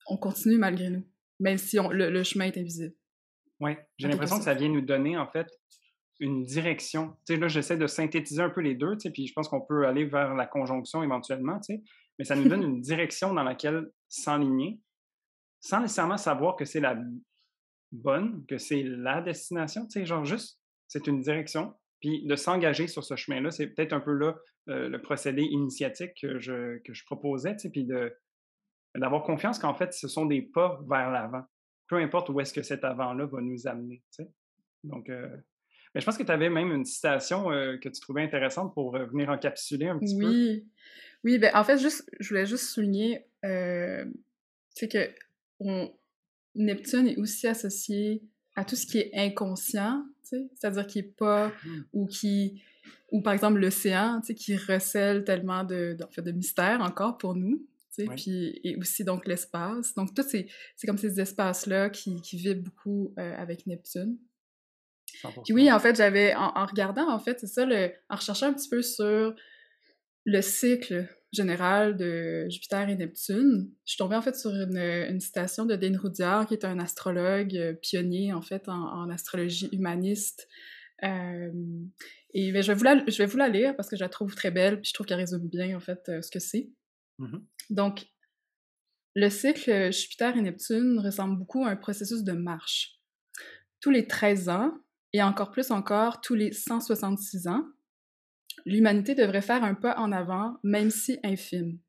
S2: on continue malgré nous, même si le, chemin est invisible.
S1: Oui, j'ai l'impression que ça vient nous donner, en fait, une direction. Tu sais, là, j'essaie de synthétiser un peu les deux, tu sais, puis je pense qu'on peut aller vers la conjonction éventuellement, tu sais, mais ça nous donne (laughs) une direction dans laquelle s'enligner, sans nécessairement savoir que c'est la bonne, que c'est la destination, tu sais, genre juste, c'est une direction, puis de s'engager sur ce chemin-là, c'est peut-être un peu là euh, le procédé initiatique que je, que je proposais, puis d'avoir confiance qu'en fait, ce sont des pas vers l'avant. Peu importe où est-ce que cet avant-là va nous amener. Donc, euh, mais je pense que tu avais même une citation euh, que tu trouvais intéressante pour venir encapsuler un petit
S2: peu. Oui, oui ben, en fait, juste, je voulais juste souligner c'est que Neptune est aussi associé à tout ce qui est inconscient, c'est-à-dire qui est pas, mmh. ou qui, ou par exemple l'océan, qui recèle tellement de, de, de mystères encore pour nous, puis et aussi donc l'espace. Donc tout c'est comme ces espaces là qui, qui vibrent beaucoup avec Neptune. Puis oui, en fait, j'avais en, regardant en fait, c'est ça, le, en recherchant un petit peu sur le cycle général de Jupiter et Neptune, je suis tombée en fait sur une, une citation de Dane Roudiard, qui est un astrologue euh, pionnier en fait en, astrologie humaniste. Euh, et ben, je, vais vous la, je vais vous la lire parce que je la trouve très belle, puis je trouve qu'elle résume bien en fait euh, ce que c'est. Mm-hmm. Donc, le cycle Jupiter et Neptune ressemble beaucoup à un processus de marche. Tous les 13 ans, et encore plus encore tous les 166 ans, l'humanité devrait faire un pas en avant, même si infime.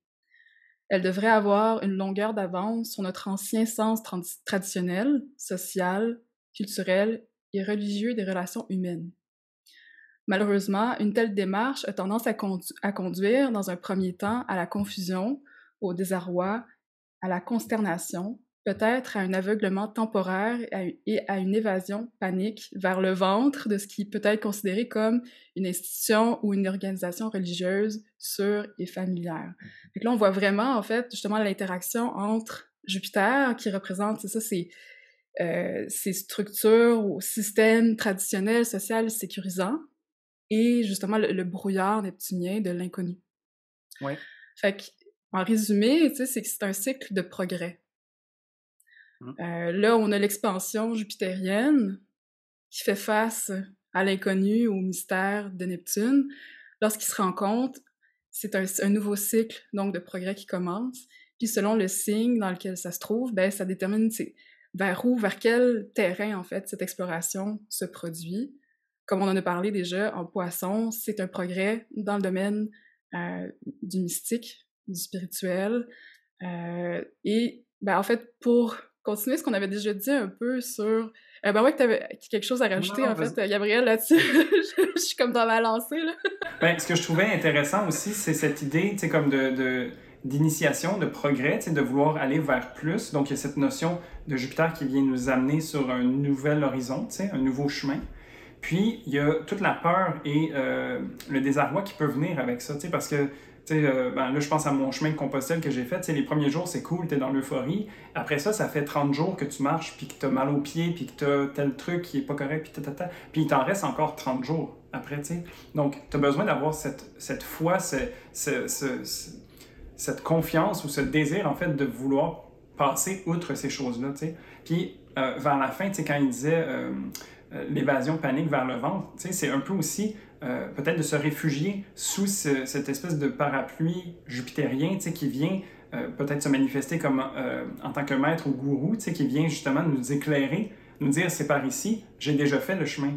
S2: Elle devrait avoir une longueur d'avance sur notre ancien sens traditionnel, social, culturel et religieux des relations humaines. Malheureusement, une telle démarche a tendance à, à, conduire, dans un premier temps, à la confusion, au désarroi, à la consternation, peut-être à un aveuglement temporaire et à une évasion panique vers le ventre de ce qui peut être considéré comme une institution ou une organisation religieuse sûre et familière. Donc là, on voit vraiment, en fait, justement l'interaction entre Jupiter, qui représente, c'est ça, c'est euh, ces structures ou systèmes traditionnels, social, sécurisants, et justement le, brouillard neptunien de l'inconnu.
S1: Ouais.
S2: Fait en résumé, tu sais, c'est que c'est un cycle de progrès. Mmh. Euh, là, on a l'expansion jupitérienne qui fait face à l'inconnu, au mystère de Neptune. Lorsqu'il se compte, c'est un, nouveau cycle donc de progrès qui commence. Puis selon le signe dans lequel ça se trouve, ben ça détermine vers où, vers quel terrain en fait cette exploration se produit. Comme on en a parlé déjà, en poisson, c'est un progrès dans le domaine euh, du mystique, du spirituel. Euh, et ben, en fait, pour continuer ce qu'on avait déjà dit un peu sur. Euh, ben ouais, que t'avais quelque chose à rajouter, en fait, Gabriel, là-dessus. (laughs) je suis comme dans ma lancée, là.
S1: ben, ce que je trouvais intéressant aussi, c'est cette idée, tu sais, comme de, d'initiation, de progrès, de vouloir aller vers plus. Donc, il y a cette notion de Jupiter qui vient nous amener sur un nouvel horizon, un nouveau chemin. Puis, il y a toute la peur et euh, le désarroi qui peut venir avec ça, parce que euh, ben là, je pense à mon chemin de Compostelle que j'ai fait. les premiers jours, c'est cool, tu es dans l'euphorie. Après ça, ça fait 30 jours que tu marches, puis que tu as mal aux pieds, puis que tu as tel truc qui est pas correct, puis tata. Puis il t'en reste encore 30 jours après, tu sais. Donc, tu as besoin d'avoir cette, cette foi, cette confiance ou ce désir, en fait, de vouloir passer outre ces choses-là, tu sais. Puis, euh, vers la fin, tu sais, quand il disait euh, l'évasion panique vers le ventre, tu sais, c'est un peu aussi euh, peut-être de se réfugier sous cette espèce de parapluie jupitérien qui vient euh, peut-être se manifester comme euh, en tant que maître ou gourou, qui vient justement nous éclairer, nous dire c'est par ici, j'ai déjà fait le chemin.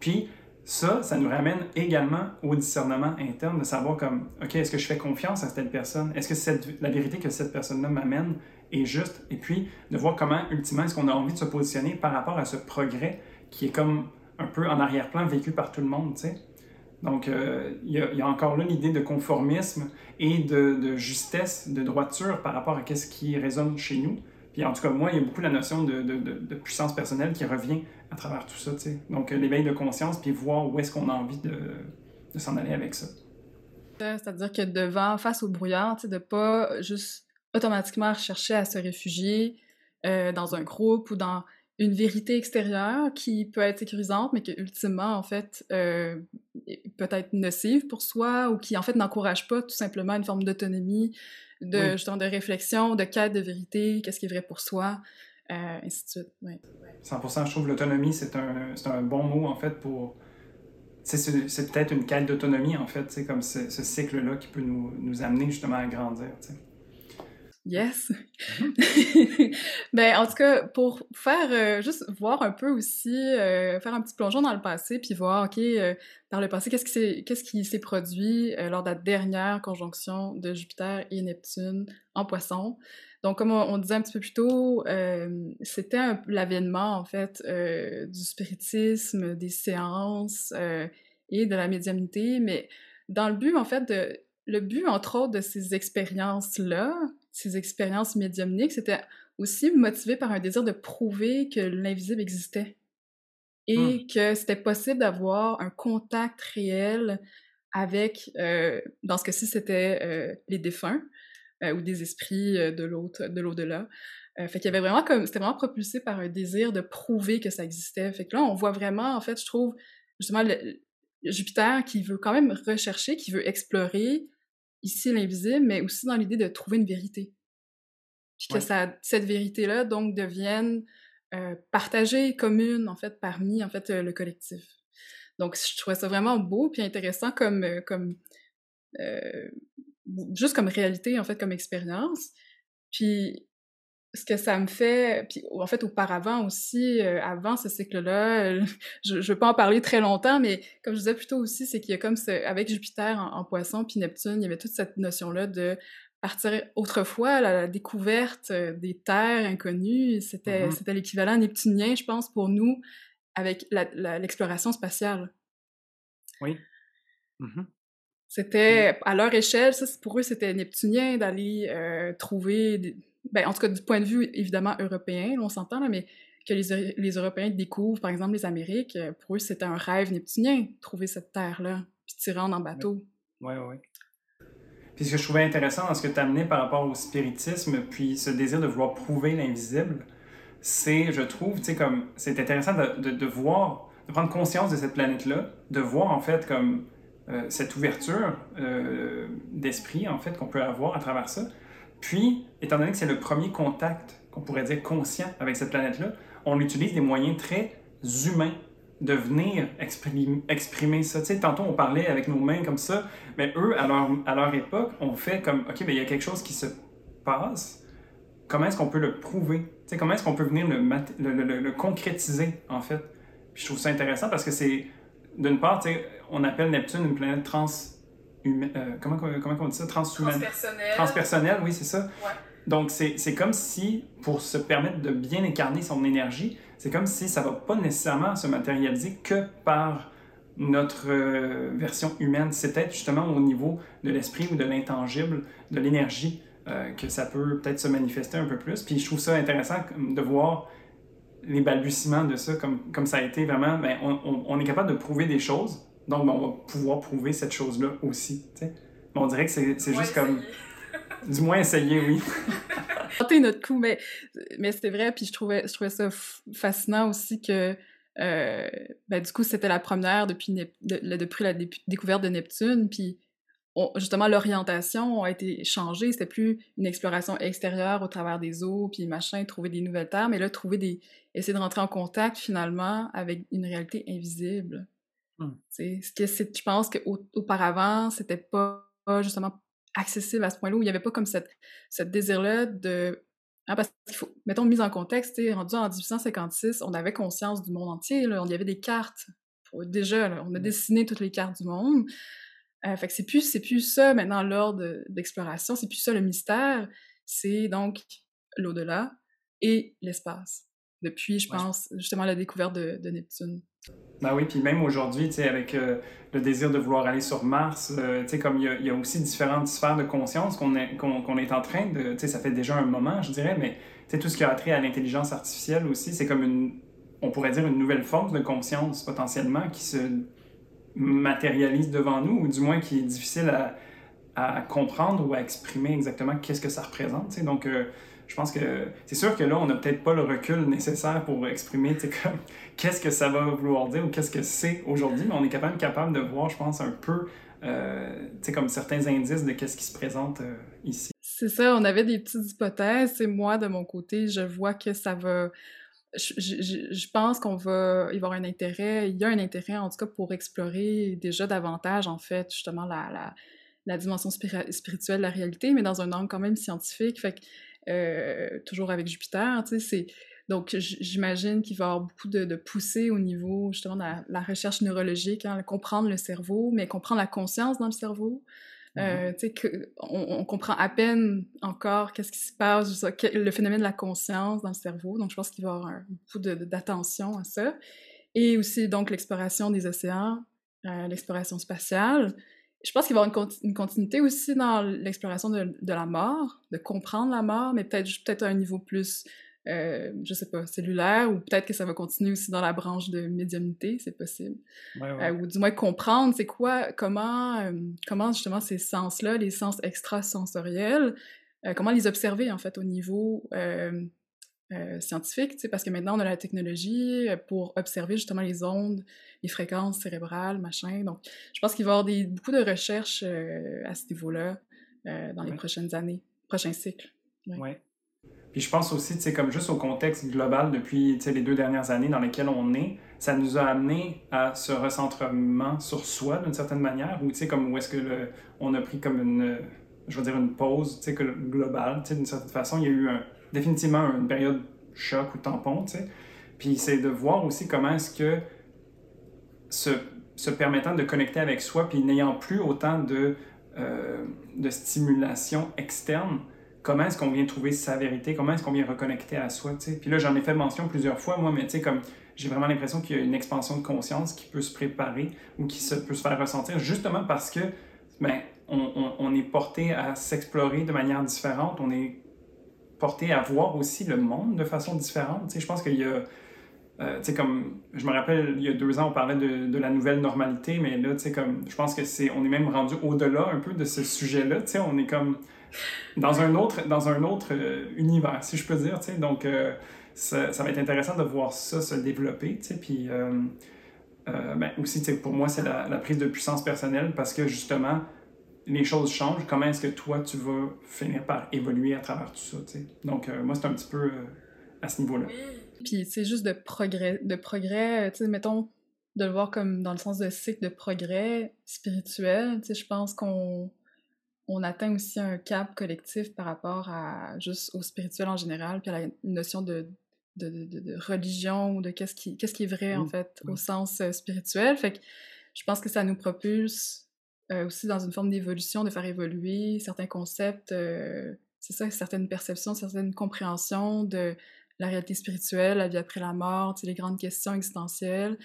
S1: Puis ça, ça nous ramène également au discernement interne de savoir comme, OK, est-ce que je fais confiance à cette personne? Est-ce que la vérité que cette personne-là m'amène est juste? Et puis de voir comment, ultimement, est-ce qu'on a envie de se positionner par rapport à ce progrès qui est comme un peu en arrière-plan vécu par tout le monde, sais. Donc, euh, il y, a encore là l'idée de conformisme et de, justesse, de droiture par rapport à ce qui résonne chez nous. Puis en tout cas, moi, il y a beaucoup la notion de, puissance personnelle qui revient à travers tout ça. sais. Donc, l'éveil de conscience, puis voir où est-ce qu'on a envie de, s'en aller avec ça.
S2: C'est-à-dire que devant, face au brouillard, de pas juste automatiquement chercher à se réfugier euh, dans un groupe ou dans une vérité extérieure qui peut être sécurisante, mais qui ultimement, en fait, euh, peut être nocive pour soi ou qui, en fait, n'encourage pas tout simplement une forme d'autonomie, de, justement, de réflexion, de quête de vérité, qu'est-ce qui est vrai pour soi, euh, ainsi de suite. Ouais.
S1: 100%, je trouve l'autonomie, c'est un, un, bon mot, en fait, pour... C'est peut-être une quête d'autonomie, en fait, comme ce, cycle-là qui peut nous, nous, amener justement à grandir.
S2: Yes. Mm-hmm. (laughs) ben, en tout cas, pour faire, euh, juste voir un peu aussi, euh, faire un petit plongeon dans le passé, puis voir, OK, euh, dans le passé, qu'est-ce qui s'est, qu'est-ce qui s'est produit lors de la dernière conjonction de Jupiter et Neptune en poisson. Donc, comme on, disait un petit peu plus tôt, c'était l'avènement, en fait, du spiritisme, des séances et de la médiumnité, mais dans le but, en fait, de, le but, entre autres, de ces expériences-là, ces expériences médiumniques, c'était aussi motivé par un désir de prouver que l'invisible existait et mmh. que c'était possible d'avoir un contact réel avec, euh, dans ce cas-ci, c'était euh, les défunts, ou des esprits de l'autre, de l'au-delà. fait qu'il y avait vraiment comme, c'était vraiment propulsé par un désir de prouver que ça existait. Fait que là, on voit vraiment, en fait, je trouve, justement, Jupiter qui veut quand même rechercher, qui veut explorer ici l'invisible, mais aussi dans l'idée de trouver une vérité. Puis que ça, cette vérité-là, donc, devienne euh, partagée, commune, en fait, parmi, en fait, le collectif. Donc, je trouvais ça vraiment beau puis intéressant comme, euh, comme euh, juste comme réalité, en fait, comme expérience. Puis, ce que ça me fait, puis en fait auparavant aussi, euh, avant ce cycle-là, euh, (laughs) je, ne veux pas en parler très longtemps, mais comme je disais plus tôt aussi, c'est qu'il y a comme ce, avec Jupiter en, poisson puis Neptune, il y avait toute cette notion-là de partir autrefois la, la découverte euh, des terres inconnues, c'était mm-hmm. c'était l'équivalent neptunien, je pense, pour nous avec l'exploration spatiale.
S1: Oui. Mm-hmm.
S2: C'était à leur échelle, ça pour eux c'était neptunien d'aller trouver des, ben, en tout cas du point de vue évidemment européen, on s'entend, mais que les, les, Européens découvrent, par exemple, les Amériques, euh, pour eux, c'était un rêve neptunien, trouver cette terre-là, puis s'y rendre en bateau.
S1: Oui, oui. Puis ce que je trouvais intéressant dans ce que tu amené par rapport au spiritisme, puis ce désir de vouloir prouver l'invisible, c'est, je trouve, tu sais, comme, c'est intéressant de, de, voir, de prendre conscience de cette planète-là, de voir, en fait, comme euh, cette ouverture euh, d'esprit, en fait, qu'on peut avoir à travers ça, puis, étant donné que c'est le premier contact qu'on pourrait dire conscient avec cette planète-là, on utilise des moyens très humains de venir exprimer, ça. Tu sais, tantôt, on parlait avec nos mains comme ça, mais eux, à leur, à leur époque, on fait comme, OK, mais il y a quelque chose qui se passe. Comment est-ce qu'on peut le prouver? Tu sais, comment est-ce qu'on peut venir le, le, le, concrétiser, en fait? Puis je trouve ça intéressant parce que c'est, d'une part, tu sais, on appelle Neptune une planète trans euh, comment, comment on dit ça?
S2: Transpersonnel.
S1: Transpersonnel, oui, c'est ça. Donc, c'est comme si, pour se permettre de bien incarner son énergie, c'est comme si ça ne va pas nécessairement se matérialiser que par notre euh, version humaine. C'est peut-être justement au niveau de l'esprit ou de l'intangible, de l'énergie, euh, que ça peut peut-être se manifester un peu plus. Puis je trouve ça intéressant de voir les balbutiements de ça, comme, comme ça a été vraiment, ben, on, on est capable de prouver des choses, donc, ben, on va pouvoir prouver cette chose-là aussi. Mais on dirait que c'est juste comme. (laughs) du moins essayer, oui. (laughs)
S2: Tenter notre coup, mais, mais c'était vrai, puis je trouvais, je trouvais ça fascinant aussi que. Euh, ben, du coup, c'était la première depuis, depuis la découverte de Neptune, puis justement, l'orientation a été changée. C'était plus une exploration extérieure au travers des eaux, puis machin, trouver des nouvelles terres, mais là, trouver des... essayer de rentrer en contact, finalement, avec une réalité invisible. Mmh. Ce que je pense qu'auparavant, c'était pas, justement accessible à ce point-là, où il n'y avait pas comme cette, cette désir-là de... Hein, parce qu'il faut, mettons, mise en contexte, rendu en 1856, on avait conscience du monde entier, là, on y avait des cartes. déjà, on a mmh. dessiné toutes les cartes du monde. Euh, fait que c'est plus, c'est plus ça maintenant l'ordre d'exploration, c'est plus ça le mystère, c'est donc l'au-delà et l'espace. Depuis, je pense, justement, la découverte de, de Neptune.
S1: Ben oui, puis même aujourd'hui, tu sais, avec euh, le désir de vouloir aller sur Mars, euh, tu sais, comme il y, a, aussi différentes sphères de conscience qu'on est, qu'on, est en train de, tu sais, ça fait déjà un moment, je dirais, mais tu sais, tout ce qui a trait à l'intelligence artificielle aussi, c'est comme une, on pourrait dire une nouvelle forme de conscience potentiellement qui se matérialise devant nous, ou du moins qui est difficile à, à comprendre ou à exprimer exactement qu'est-ce que ça représente, tu sais, donc... Euh, je pense que c'est sûr que là, on n'a peut-être pas le recul nécessaire pour exprimer (laughs) qu'est-ce que ça va vouloir dire ou qu'est-ce que c'est aujourd'hui, mais on est quand même capable de voir, je pense, un peu euh, comme certains indices de qu'est-ce qui se présente euh, ici.
S2: C'est ça, on avait des petites hypothèses. Et moi, de mon côté, je vois que ça va. Je, pense qu'on va y avoir un intérêt, il y a un intérêt en tout cas pour explorer déjà davantage, en fait, justement, la, la, dimension spirituelle de la réalité, mais dans un angle quand même scientifique. Toujours avec Jupiter, tu sais, c'est... Donc, j'imagine qu'il va y avoir beaucoup de, de poussées au niveau, justement, de la, recherche neurologique, hein, comprendre le cerveau, mais comprendre la conscience dans le cerveau. Euh, mm-hmm. tu sais, on, comprend à peine encore qu'est-ce qui se passe, le phénomène de la conscience dans le cerveau. Donc, je pense qu'il va y avoir un, beaucoup d'attention à ça. Et aussi, donc, l'exploration des océans, euh, l'exploration spatiale je pense qu'il va y avoir une, continuité aussi dans l'exploration de, la mort, de comprendre la mort, mais peut-être peut-être à un niveau plus, euh, je sais pas, cellulaire, ou peut-être que ça va continuer aussi dans la branche de médiumnité, c'est possible. Euh, ou du moins comprendre, c'est quoi, comment, euh, comment justement ces sens-là, les sens extrasensoriels, comment les observer, en fait, au niveau scientifique, parce que maintenant, on a la technologie pour observer justement les ondes, les fréquences cérébrales, machin. Donc, je pense qu'il va y avoir des, beaucoup de recherches à ce niveau-là dans les prochaines années, prochains cycles.
S1: Ouais. Puis je pense aussi, tu sais, comme juste au contexte global depuis les deux dernières années dans lesquelles on est, ça nous a amené à ce recentrement sur soi d'une certaine manière, ou tu sais, comme où est-ce que le, on a pris comme une, je veux dire, une pause, tu sais, globale, tu sais, d'une certaine façon. Il y a eu définitivement une période choc ou tampon, tu sais. Puis c'est de voir aussi comment est-ce que se, se, permettant de connecter avec soi, puis n'ayant plus autant de, euh, de stimulation externe, comment est-ce qu'on vient trouver sa vérité, comment est-ce qu'on vient reconnecter à soi, tu sais. Puis là, j'en ai fait mention plusieurs fois, moi, mais tu sais, comme j'ai vraiment l'impression qu'il y a une expansion de conscience qui peut se préparer ou qui se, peut se faire ressentir justement parce que, ben, on, on, est porté à s'explorer de manière différente, on est porté à voir aussi le monde de façon différente, tu sais. Je pense qu'il y a... Euh, tu sais, comme, je me rappelle, il y a deux ans, on parlait de, la nouvelle normalité, mais là, tu sais, comme, je pense que c'est, on est même rendu au-delà un peu de ce sujet-là, tu sais, on est comme, dans un autre, dans un autre euh, univers, si je peux dire. sais Donc, euh, ça, ça, va être intéressant de voir ça se développer. Puis, euh, ben, aussi, pour moi, c'est la, prise de puissance personnelle parce que justement, les choses changent. Comment est-ce que toi, tu vas finir par évoluer à travers tout ça? sais? Donc, moi, c'est un petit peu à ce niveau-là.
S2: Puis, c'est juste de progrès, de progrès, tu sais, mettons, de le voir comme dans le sens de cycle de progrès spirituel. Tu sais, je pense qu'on on atteint aussi un cap collectif par rapport à juste au spirituel en général, puis à la notion de, de, religion ou de qu'est-ce qui, qu'est-ce qui est vrai en fait au sens euh, spirituel. Fait que je pense que ça nous propulse euh, aussi dans une forme d'évolution, de faire évoluer certains concepts, euh, c'est ça, certaines perceptions, certaines compréhensions de la réalité spirituelle, la vie après la mort, les grandes questions existentielles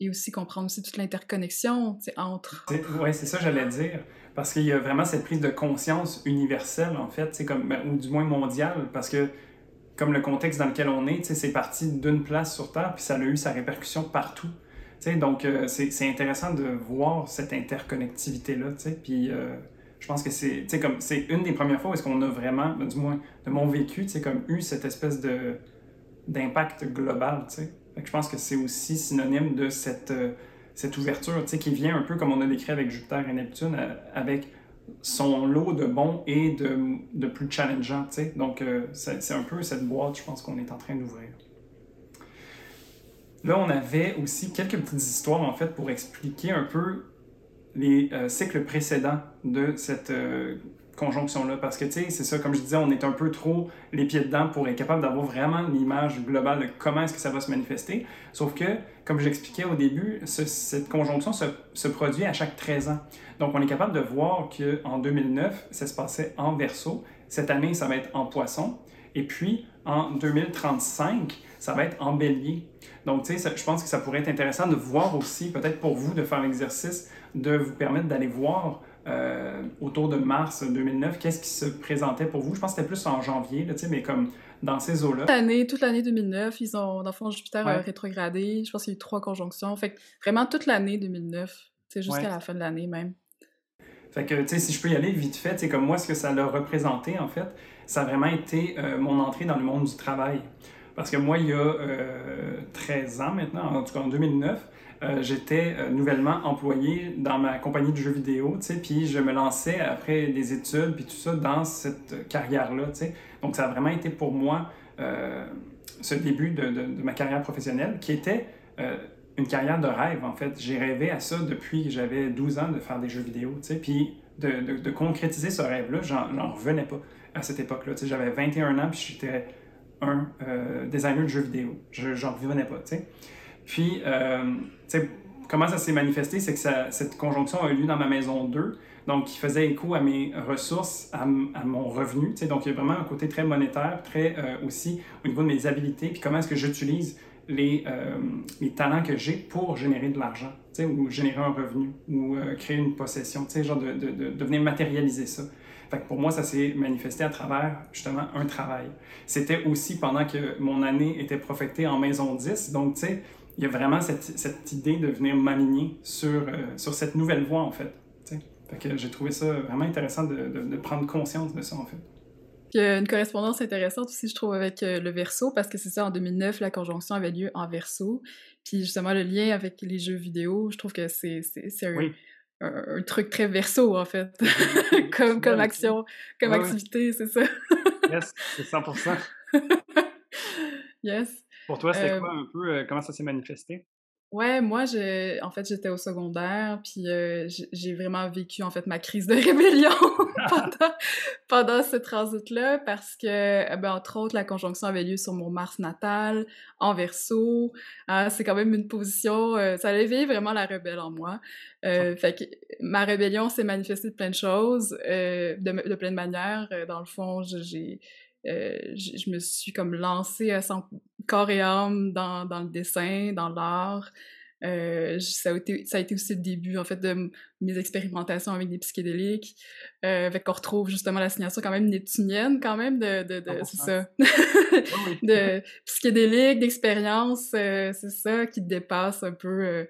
S2: et aussi comprendre aussi toute l'interconnexion entre.
S1: Oui, c'est ça j'allais dire. Parce qu'il y a vraiment cette prise de conscience universelle, en fait, comme, ben, ou du moins mondiale, parce que comme le contexte dans lequel on est, c'est parti d'une place sur Terre, puis ça a eu sa répercussion partout. Donc, euh, c'est intéressant de voir cette interconnectivité-là. Puis, euh, je pense que c'est une des premières fois où est-ce qu'on a vraiment, ben, du moins de mon vécu, comme eu cette espèce d'impact global. je pense que c'est aussi synonyme de cette, euh, cette ouverture qui vient un peu comme on a décrit avec Jupiter et Neptune, euh, avec son lot de bons et de, de plus challengeants. Donc, c'est un peu cette boîte, je pense, qu'on est en train d'ouvrir. Là, on avait aussi quelques petites histoires, en fait, pour expliquer un peu les cycles précédents de cette conjonction-là. Parce que, tu sais, c'est ça, comme je disais, on est un peu trop les pieds dedans pour être capable d'avoir vraiment l'image globale de comment est-ce que ça va se manifester. Sauf que, comme j'expliquais au début, cette conjonction se, se, produit à chaque 13 ans. Donc, on est capable de voir qu'en 2009, ça se passait en verso. Cette année, ça va être en poisson. Et puis, en 2035, ça va être en bélier. Donc, tu sais, je pense que ça pourrait être intéressant de voir aussi, peut-être pour vous, de faire l'exercice, de vous permettre d'aller voir euh, autour de mars 2009, qu'est-ce qui se présentait pour vous? Je pense que c'était plus en janvier, là, mais comme dans ces eaux-là.
S2: Toute l'année, 2009, ils ont, dans le fond, Jupiter a rétrogradé. Je pense qu'il y a eu trois conjonctions. Fait que vraiment toute l'année 2009, jusqu'à la fin de l'année même.
S1: Fait que, tu sais, si je peux y aller vite fait, c'est comme moi, ce que ça l'a représenté, en fait, ça a vraiment été euh, mon entrée dans le monde du travail. Parce que moi, il y a 13 euh, ans maintenant, en tout cas en 2009, euh, j'étais euh, nouvellement employé dans ma compagnie de jeux vidéo, tu sais, puis je me lançais après des études, puis tout ça, dans cette carrière-là, tu sais. Donc, ça a vraiment été pour moi ce début de, de, ma carrière professionnelle, qui était une carrière de rêve, en fait. J'ai rêvé à ça depuis que j'avais 12 ans, de faire des jeux vidéo, tu sais, puis de, de, concrétiser ce rêve-là, j'en revenais pas à cette époque-là, tu sais. J'avais 21 ans, puis j'étais un designer de jeux vidéo. Je j'en revenais pas. Puis, euh, comment ça s'est manifesté, c'est que cette conjonction a eu lieu dans ma maison 2, donc qui faisait écho à mes ressources, à, mon revenu. Donc, il y a vraiment un côté très monétaire, très euh, aussi au niveau de mes habiletés, puis comment est-ce que j'utilise les, euh, talents que j'ai pour générer de l'argent, ou générer un revenu, ou euh, créer une possession, genre de, de, de, venir matérialiser ça. Fait que pour moi, ça s'est manifesté à travers justement un travail. C'était aussi pendant que mon année était profectée en maison 10, donc tu sais, il y a vraiment cette, cette idée de venir m'aligner sur, euh, sur cette nouvelle voie, en fait. Fait que j'ai trouvé ça vraiment intéressant de, de, prendre conscience de ça, en fait.
S2: Il y a une correspondance intéressante aussi, je trouve, avec le verso, parce que c'est ça, en 2009, la conjonction avait lieu en verso. Puis justement, le lien avec les jeux vidéo, je trouve que c'est un, un, truc très verso, en fait, (laughs) comme, comme action, comme activité, c'est ça.
S1: yes, c'est 100%. (laughs)
S2: yes.
S1: Pour toi, c'est quoi un peu, comment ça s'est manifesté?
S2: Ouais, moi, je, en fait, j'étais au secondaire, puis j'ai vraiment vécu, en fait, ma crise de (laughs) rébellion (laughs) pendant, pendant ce transit-là, parce que, eh ben, entre autres, la conjonction avait lieu sur mon Mars natal, en verso. Hein, c'est quand même une position, ça a éveillé vraiment la rebelle en moi. Euh, fait que ma rébellion s'est manifestée de plein de choses, de, de plein de manières. Dans le fond, j'ai euh, je me suis comme lancée à son corps et âme dans, dans le dessin, dans l'art. Euh, ça, a été, ça a été aussi le début, en fait, de mes expérimentations avec des psychédéliques. Euh, qu'on retrouve justement la signature quand même neptunienne, quand même, de... de, de c'est ça. (laughs) de psychédéliques, d'expériences, euh, c'est ça, qui dépasse un peu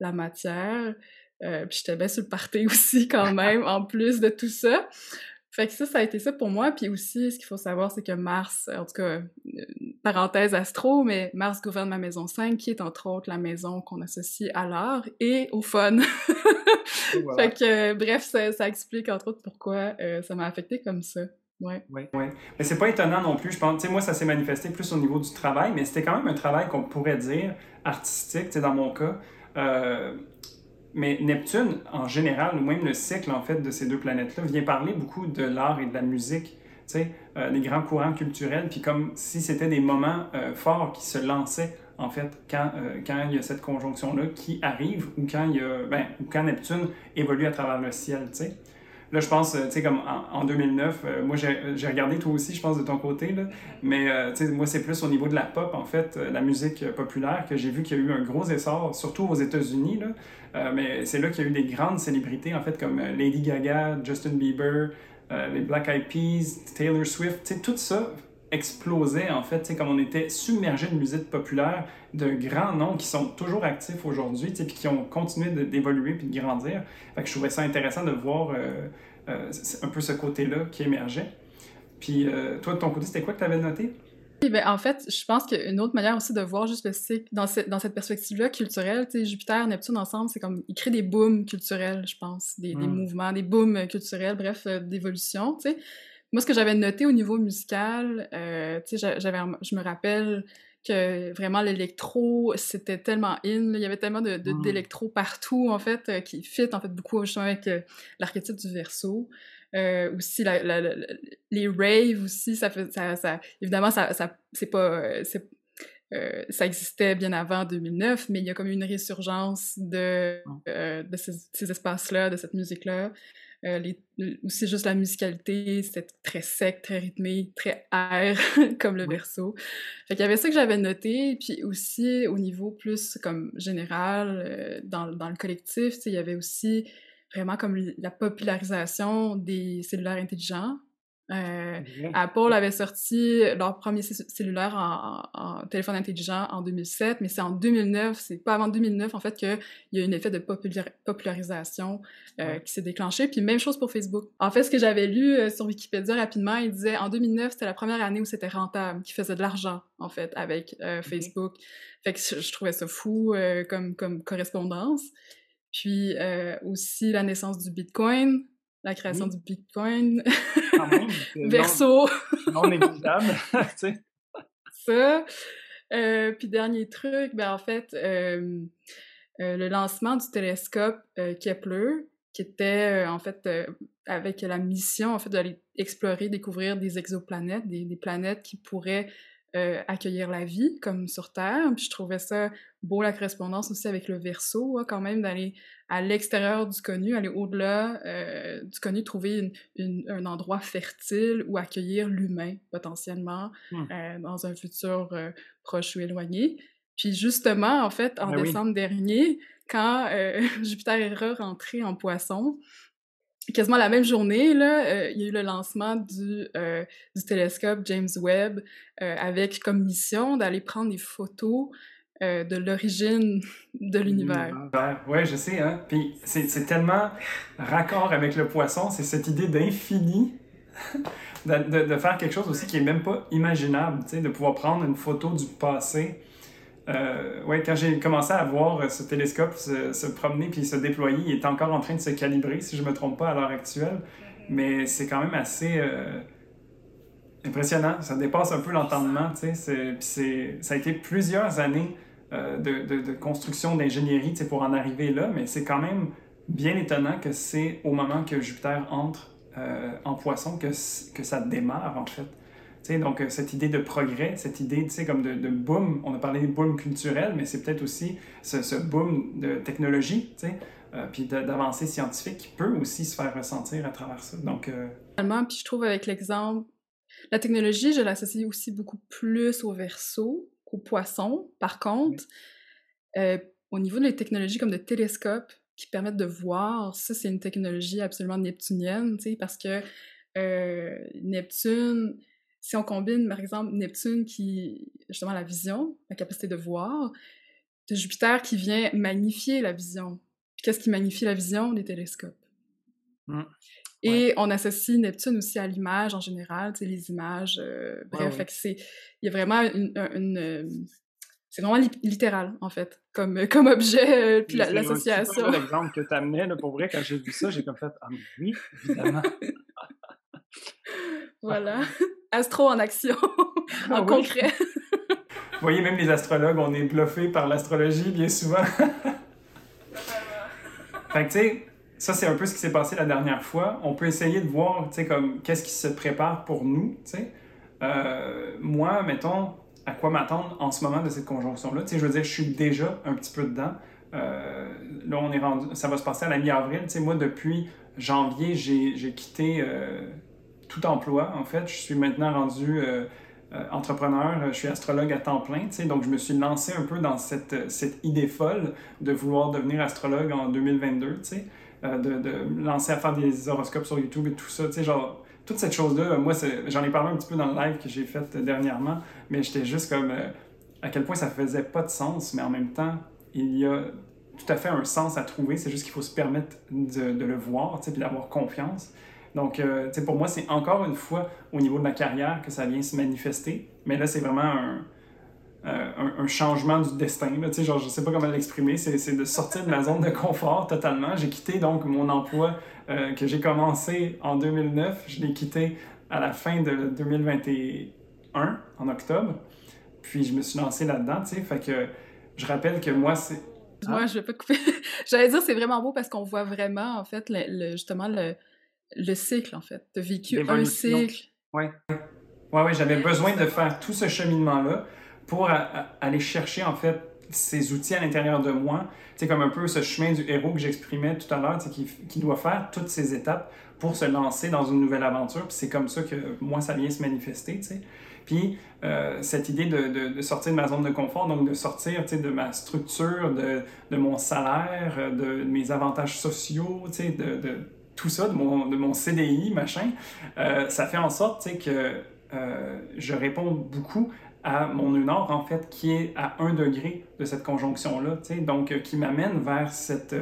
S2: la matière. puis j'étais bien sur le party (laughs) aussi, quand même, en plus de tout ça. Fait que ça, ça a été ça pour moi. Puis aussi, ce qu'il faut savoir, c'est que Mars, en tout cas, parenthèse astro, mais Mars gouverne ma maison 5, qui est entre autres la maison qu'on associe à l'art et au fun. (laughs) Fait que, bref, ça, ça, explique entre autres pourquoi euh, ça m'a affecté comme ça. Ouais.
S1: Oui, ouais. Mais c'est pas étonnant non plus. Je pense, tu sais, moi, ça s'est manifesté plus au niveau du travail, mais c'était quand même un travail qu'on pourrait dire artistique, tu sais, dans mon cas. Euh, mais Neptune, en général, ou même le cycle en fait de ces deux planètes-là, vient parler beaucoup de l'art et de la musique, euh, des grands courants culturels, puis comme si c'était des moments euh, forts qui se lançaient en fait quand, euh, quand il y a cette conjonction-là qui arrive ou quand, il y a, ben, ou quand Neptune évolue à travers le ciel. Là, je pense, tu sais, comme en, 2009, moi, j'ai regardé toi aussi, je pense, de ton côté, là, mais, tu sais, moi, c'est plus au niveau de la pop, en fait, la musique populaire, que j'ai vu qu'il y a eu un gros essor, surtout aux États-Unis, euh, mais c'est là qu'il y a eu des grandes célébrités, en fait, comme euh, Lady Gaga, Justin Bieber, euh, les Black Eyed Peas, Taylor Swift, tout ça explosait, en fait, comme on était submergé de musique populaire, de grands noms qui sont toujours actifs aujourd'hui, puis qui ont continué d'évoluer puis de grandir. Fait que je trouvais ça intéressant de voir un peu ce côté-là qui émergeait. Puis toi, de ton côté, c'était quoi que tu avais noté?
S2: Ben, en fait, je pense qu'une autre manière aussi de voir juste le cycle, dans, dans cette perspective-là culturelle, Jupiter, Neptune ensemble, c'est comme, ils créent des booms culturels, je pense, des, des hmm. mouvements, des booms culturels, bref, euh, d'évolution, tu sais. Moi, ce que j'avais noté au niveau musical, euh, j'avais, je me rappelle que vraiment l'électro, c'était tellement in, il y avait tellement de, hmm. d'électro partout, en fait, euh, qui fit, en fait, beaucoup justement avec l'archétype du verso. Euh, aussi, la, les raves aussi, ça fait, ça, ça évidemment, ça, ça c'est pas, euh, euh, ça existait bien avant 2009, mais il y a comme une résurgence de, de ces, espaces-là, de cette musique-là. Les, aussi juste la musicalité, c'était très sec, très rythmé, très air, (laughs) comme le verso. Fait qu'il y avait ça que j'avais noté, puis aussi au niveau plus comme général, dans, dans le collectif, il y avait aussi vraiment comme la popularisation des cellulaires intelligents. Euh, Apple avait sorti leur premier cellulaire en, téléphone intelligent en 2007, mais c'est en 2009, c'est pas avant 2009 en fait qu'il y a eu un effet de popularisation euh, qui s'est déclenché. Puis même chose pour Facebook. En fait, ce que j'avais lu euh, sur Wikipédia rapidement, il disait en 2009 c'était la première année où c'était rentable, qui faisait de l'argent en fait avec Facebook. Fait que je, je, trouvais ça fou comme comme correspondance. Puis aussi la naissance du Bitcoin, la création du Bitcoin. (laughs) Verso.
S1: Non, négligeable, (laughs) (laughs) tu sais.
S2: Ça. Euh, puis dernier truc, ben en fait, euh, le lancement du télescope Kepler, qui était en fait avec la mission en fait d'aller explorer, découvrir des exoplanètes, des, des planètes qui pourraient euh, accueillir la vie comme sur Terre. Puis je trouvais ça beau la correspondance aussi avec le verso, hein, quand même d'aller à l'extérieur du connu, aller au-delà euh, du connu, trouver un endroit fertile où accueillir l'humain potentiellement mmh. euh, dans un futur proche ou éloigné. Puis justement, en fait, en ben décembre dernier, quand (laughs) Jupiter est rentré en poisson, quasiment la même journée, là, euh, il y a eu le lancement du, euh, télescope James Webb euh, avec comme mission d'aller prendre des photos de l'origine (laughs) de l'univers.
S1: Oui, je sais, hein. Puis c'est tellement raccord avec le poisson, c'est cette idée d'infini, (laughs) de, faire quelque chose aussi qui est même pas imaginable, de pouvoir prendre une photo du passé. Euh, ouais, quand j'ai commencé à voir ce télescope se, promener puis se déployer, il est encore en train de se calibrer, si je me trompe pas, à l'heure actuelle. Mais c'est quand même assez euh, impressionnant. Ça dépasse un peu l'entendement. Ça a été plusieurs années euh, de, de, de, construction d'ingénierie pour en arriver là, mais c'est quand même bien étonnant que c'est au moment que Jupiter entre euh, en poisson que, que ça démarre, en fait. Donc, euh, cette idée de progrès, cette idée, comme de, de, boom, on a parlé de boom culturel, mais c'est peut-être aussi ce, ce, boom de technologie, euh, puis d'avancée scientifique qui peut aussi se faire ressentir à travers ça. Donc, euh...
S2: puis je trouve avec l'exemple, la technologie, je l'associe aussi beaucoup plus au verso aux poissons. Par contre, euh, au niveau des technologies comme de télescopes qui permettent de voir, ça, c'est une technologie absolument neptunienne, parce que Neptune, si on combine, par exemple, Neptune qui, justement, la vision, la capacité de voir, de Jupiter qui vient magnifier la vision. Qu'est-ce qui magnifie la vision? Les télescopes. Mmh. Et on associe Neptune aussi à l'image en général, tu sais, les images. Euh, bref, c'est, il y a vraiment une, euh, c'est vraiment littéral, en fait, comme, comme objet, euh, puis l'association.
S1: C'est l'exemple que tu amenais, là, pour vrai, quand j'ai vu ça, j'ai comme fait « Ah, mais oui, évidemment! (laughs) »
S2: Voilà. (laughs) Astro en action, (laughs) en ah concret.
S1: Vous voyez, même les astrologues, on est bluffés par l'astrologie, bien souvent. (laughs) fait que, tu sais, ça, c'est un peu ce qui s'est passé la dernière fois. On peut essayer de voir, tu sais, comme, qu'est-ce qui se prépare pour nous, tu sais. Euh, moi, mettons, à quoi m'attendre en ce moment de cette conjonction-là? Tu sais, je veux dire, je suis déjà un petit peu dedans. Euh, là, on est rendu, ça va se passer à la mi-avril. Tu sais, moi, depuis janvier, j'ai quitté euh, tout emploi. En fait, je suis maintenant rendu entrepreneur, je suis astrologue à temps plein. Tu sais, donc, je me suis lancé un peu dans cette, cette idée folle de vouloir devenir astrologue en 2022. Tu sais. Euh, de, de, lancer à faire des horoscopes sur YouTube et tout ça. Tu sais, genre, toute cette chose-là, moi, j'en ai parlé un petit peu dans le live que j'ai fait dernièrement, mais j'étais juste comme euh, à quel point ça faisait pas de sens, mais en même temps, il y a tout à fait un sens à trouver. C'est juste qu'il faut se permettre de, de le voir, tu sais, puis d'avoir confiance. Donc, euh, pour moi, c'est encore une fois au niveau de ma carrière que ça vient se manifester. Mais là, c'est vraiment un, euh, un, changement du destin. Là, genre, je sais pas comment l'exprimer, c'est de sortir de ma zone de confort totalement. J'ai quitté donc mon emploi euh, que j'ai commencé en 2009. Je l'ai quitté à la fin de 2021, en octobre. Puis je me suis lancé là-dedans. Fait que je rappelle que moi, c'est...
S2: Moi, je vais pas couper. (laughs) J'allais dire, c'est vraiment beau parce qu'on voit vraiment, en fait, le, justement, le, le cycle, en fait. Tu as vécu un cycle.
S1: Oui. Ouais, ouais, j'avais besoin de faire tout ce cheminement-là pour aller chercher en fait ces outils à l'intérieur de moi, c'est comme un peu ce chemin du héros que j'exprimais tout à l'heure, qui, qui doit faire toutes ces étapes pour se lancer dans une nouvelle aventure. Puis c'est comme ça que moi, ça vient se manifester. sais. Puis euh, cette idée de, de, sortir de ma zone de confort, donc de sortir de ma structure, de, de, mon salaire, de mes avantages sociaux, de tout ça, de mon, de mon CDI, machin, euh, ça fait en sorte que euh, je réponds beaucoup à mon nord, en fait, qui est à un degré de cette conjonction-là, donc euh, qui m'amène vers cette...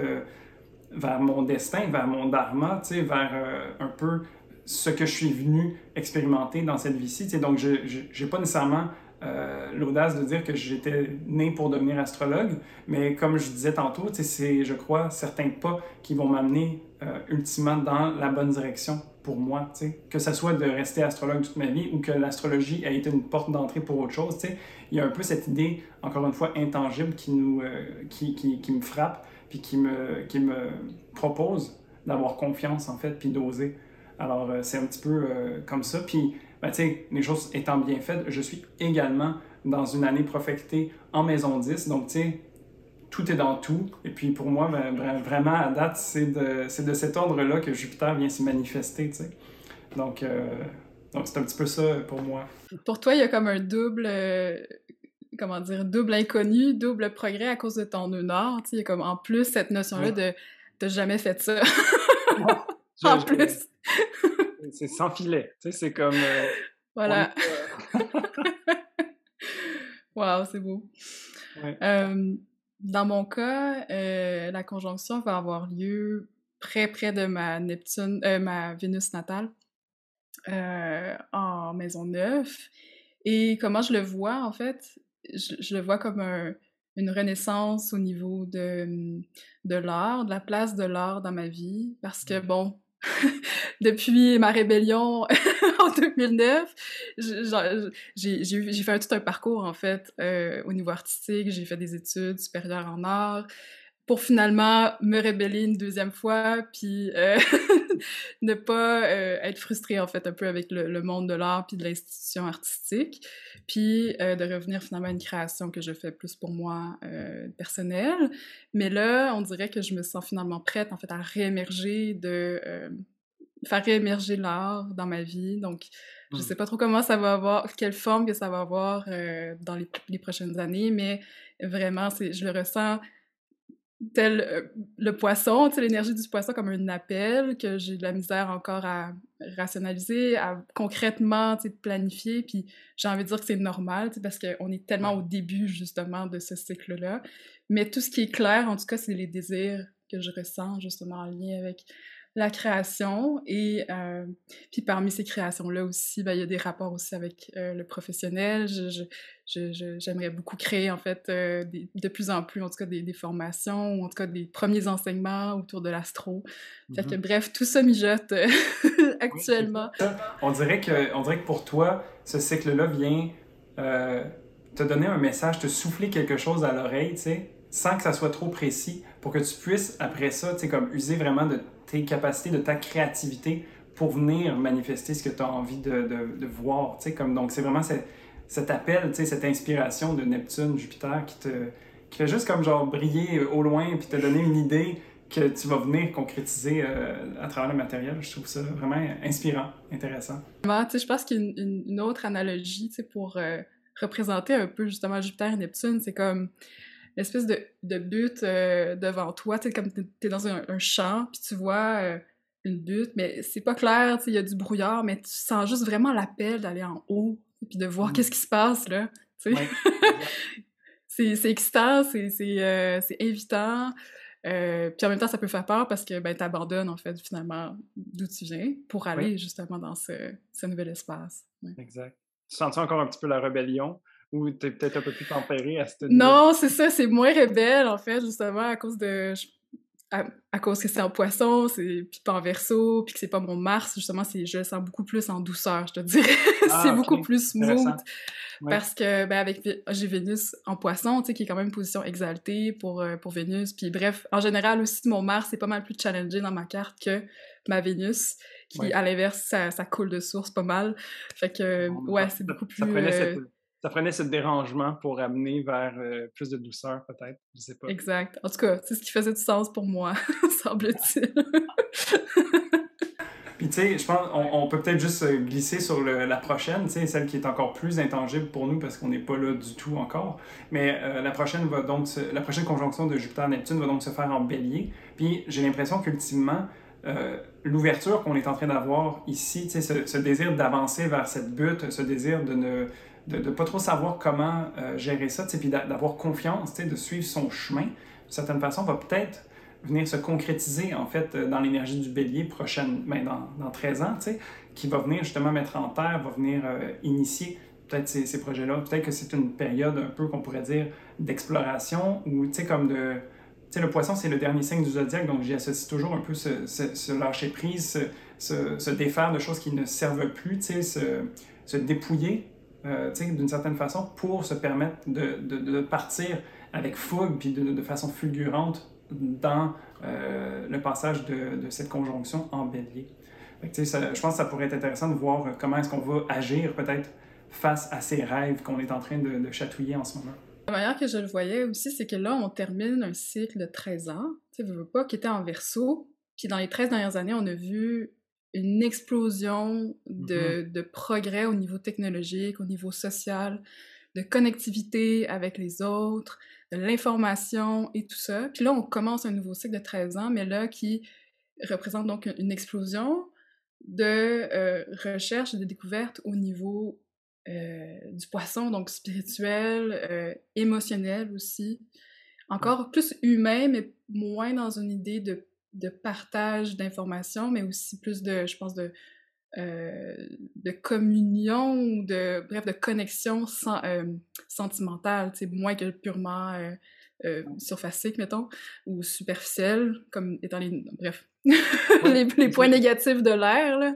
S1: Vers mon destin, vers mon dharma, vers un peu ce que je suis venu expérimenter dans cette vie-ci. Donc, je n'ai pas nécessairement l'audace de dire que j'étais né pour devenir astrologue, mais comme je disais tantôt, c'est, je crois, certains pas qui vont m'amener ultimement dans la bonne direction pour moi, que ce soit de rester astrologue toute ma vie ou que l'astrologie a été une porte d'entrée pour autre chose. Il y a un peu cette idée, encore une fois, intangible qui, nous, euh, qui, qui, qui, me frappe, puis qui me, qui me propose d'avoir confiance, en fait, puis d'oser. Alors, euh, c'est un petit peu euh, comme ça. Puis, ben, les choses étant bien faites, je suis également dans une année profectée en maison 10. Donc, tu sais, tout est dans tout. Et puis pour moi, ben, vraiment, à date, c'est de, c'est de cet ordre-là que Jupiter vient s'y manifester. Tu sais. Donc, euh, donc c'est un petit peu ça pour moi.
S2: Pour toi, il y a comme un double. Euh, comment dire, double inconnu, double progrès à cause de ton nœud nord. Tu sais, il y a comme en plus cette notion-là de t'as jamais fait ça. (laughs) en plus. (laughs)
S1: c'est sans filet. Tu sais, c'est comme. Euh,
S2: voilà. Waouh, (laughs) c'est beau. Dans mon cas, la conjonction va avoir lieu près près de ma Neptune, ma Vénus natale en maison neuve. Et comment je le vois, en fait, je, le vois comme une renaissance au niveau de, de l'art, de la place de l'art dans ma vie. Parce que, mmh. bon, (laughs) depuis ma rébellion (laughs) en 2009, j'ai fait tout un parcours, en fait, euh, au niveau artistique. J'ai fait des études supérieures en art pour finalement me rébeller une deuxième fois, puis euh, (laughs) ne pas euh, être frustrée en fait un peu avec le, monde de l'art puis de l'institution artistique, puis euh, de revenir finalement à une création que je fais plus pour moi personnelle. Mais là, on dirait que je me sens finalement prête en fait à réémerger de faire réémerger l'art dans ma vie. Donc, je mmh. sais pas trop comment ça va avoir, quelle forme que ça va avoir dans les, les, prochaines années, mais vraiment, je le ressens tel euh, le poisson, tu sais, l'énergie du poisson comme un appel que j'ai de la misère encore à rationaliser, à concrètement, tu sais, planifier, puis j'ai envie de dire que c'est normal, tu sais, parce qu'on est tellement au début, justement, de ce cycle-là. Mais tout ce qui est clair, en tout cas, c'est les désirs que je ressens, justement, en lien avec la création et euh, puis parmi ces créations-là aussi, ben, il y a des rapports aussi avec euh, le professionnel. J'aimerais beaucoup créer en fait euh, de plus en plus en tout cas des, des, formations ou en tout cas des premiers enseignements autour de l'astro. Que mm-hmm. bref, tout ça mijote (laughs) actuellement.
S1: on, dirait que, on dirait que pour toi, ce cycle-là vient te donner un message, te souffler quelque chose à l'oreille, tu sais, sans que ça soit trop précis, pour que tu puisses après ça, tu sais, comme user vraiment de tes capacités, de ta créativité pour venir manifester ce que tu as envie de, de, voir. Comme, donc, c'est vraiment cet appel, cette inspiration de Neptune, Jupiter qui te qui fait juste comme genre briller au loin puis te donner une idée que tu vas venir concrétiser euh, à travers le matériel. Je trouve ça vraiment inspirant, intéressant.
S2: je pense qu'il y a une, autre analogie pour euh, représenter un peu justement Jupiter et Neptune. C'est comme l'espèce de, de butte euh, devant toi, tu comme t'es dans un, champ, puis tu vois euh, une butte, mais c'est pas clair, tu sais, il y a du brouillard, mais tu sens juste vraiment l'appel d'aller en haut, puis de voir mm. qu'est-ce qui se passe, là, tu sais. (laughs) c'est excitant, c'est euh, évitant, puis en même temps, ça peut faire peur parce que ben, t'abandonnes, en fait, finalement, d'où tu viens pour aller justement dans ce, ce nouvel espace.
S1: Exact. Tu sens -tu encore un petit peu la rébellion? Ou t'es peut-être un peu plus tempéré à cette
S2: Non, c'est ça, c'est moins rebelle, en fait, justement, à cause de... À, cause que c'est en poisson, c'est puis pas en verso, puis que c'est pas mon Mars, justement, c'est je le sens beaucoup plus en douceur, je te dirais. (laughs) Ah, c'est beaucoup plus smooth. Parce que, ben, avec... J'ai Vénus en poisson, tu sais, qui est quand même une position exaltée pour, euh, pour Vénus. Puis bref, en général aussi, mon Mars, c'est pas mal plus challengé dans ma carte que ma Vénus, qui, à l'inverse, ça, ça, coule de source pas mal. Fait que, ouais, c'est beaucoup plus
S1: ça prenait ce dérangement pour amener vers euh, plus de douceur, peut-être. Je sais pas.
S2: Exact. En tout cas, c'est ce qui faisait du sens pour moi, (laughs) semble-t-il. (laughs)
S1: Puis, tu sais, je pense on, peut peut-être juste glisser sur la prochaine, tu sais, celle qui est encore plus intangible pour nous parce qu'on n'est pas là du tout encore. Mais euh, la prochaine va donc la prochaine conjonction de Jupiter-Neptune va donc se faire en bélier. Puis, j'ai l'impression qu'ultimement, euh, l'ouverture qu'on est en train d'avoir ici, tu sais, ce, ce désir d'avancer vers cette butte, ce désir de ne de ne pas trop savoir comment euh, gérer ça, puis d'avoir confiance, de suivre son chemin, d'une certaine façon, va peut-être venir se concrétiser, en fait, euh, dans l'énergie du bélier prochaine, ben, dans, dans 13 ans, qui va venir justement mettre en terre, va venir euh, initier peut-être ces, ces projets-là. Peut-être que c'est une période un peu qu'on pourrait dire d'exploration ou, comme de... Tu sais, le poisson, c'est le dernier signe du zodiaque, donc j'y associe toujours un peu ce, ce, lâcher-prise, ce, ce, défaire de choses qui ne servent plus, sais, se dépouiller euh, d'une certaine façon, pour se permettre de, partir avec fougue puis de, façon fulgurante dans euh, le passage de, cette conjonction en bélier. Je pense que ça pourrait être intéressant de voir comment est-ce qu'on va agir peut-être face à ces rêves qu'on est en train de, chatouiller en ce moment.
S2: La manière que je le voyais aussi, c'est que là, on termine un cycle de 13 ans, tu veux pas, qui était en verso. Puis dans les 13 dernières années, on a vu une explosion de, mm-hmm. de, progrès au niveau technologique, au niveau social, de connectivité avec les autres, de l'information et tout ça. Puis là, on commence un nouveau cycle de 13 ans, mais là, qui représente donc une explosion de euh, recherche et de découverte au niveau du poisson, donc spirituel, émotionnel aussi. Encore plus humain, mais moins dans une idée de, de partage d'informations, mais aussi plus de, je pense, de, euh, de communion ou de, bref, de connexion sans, euh, sentimentale, moins que purement euh, euh, surfacique, mettons, ou superficielle, comme étant les, bref, (laughs) les, les, points négatifs de l'air.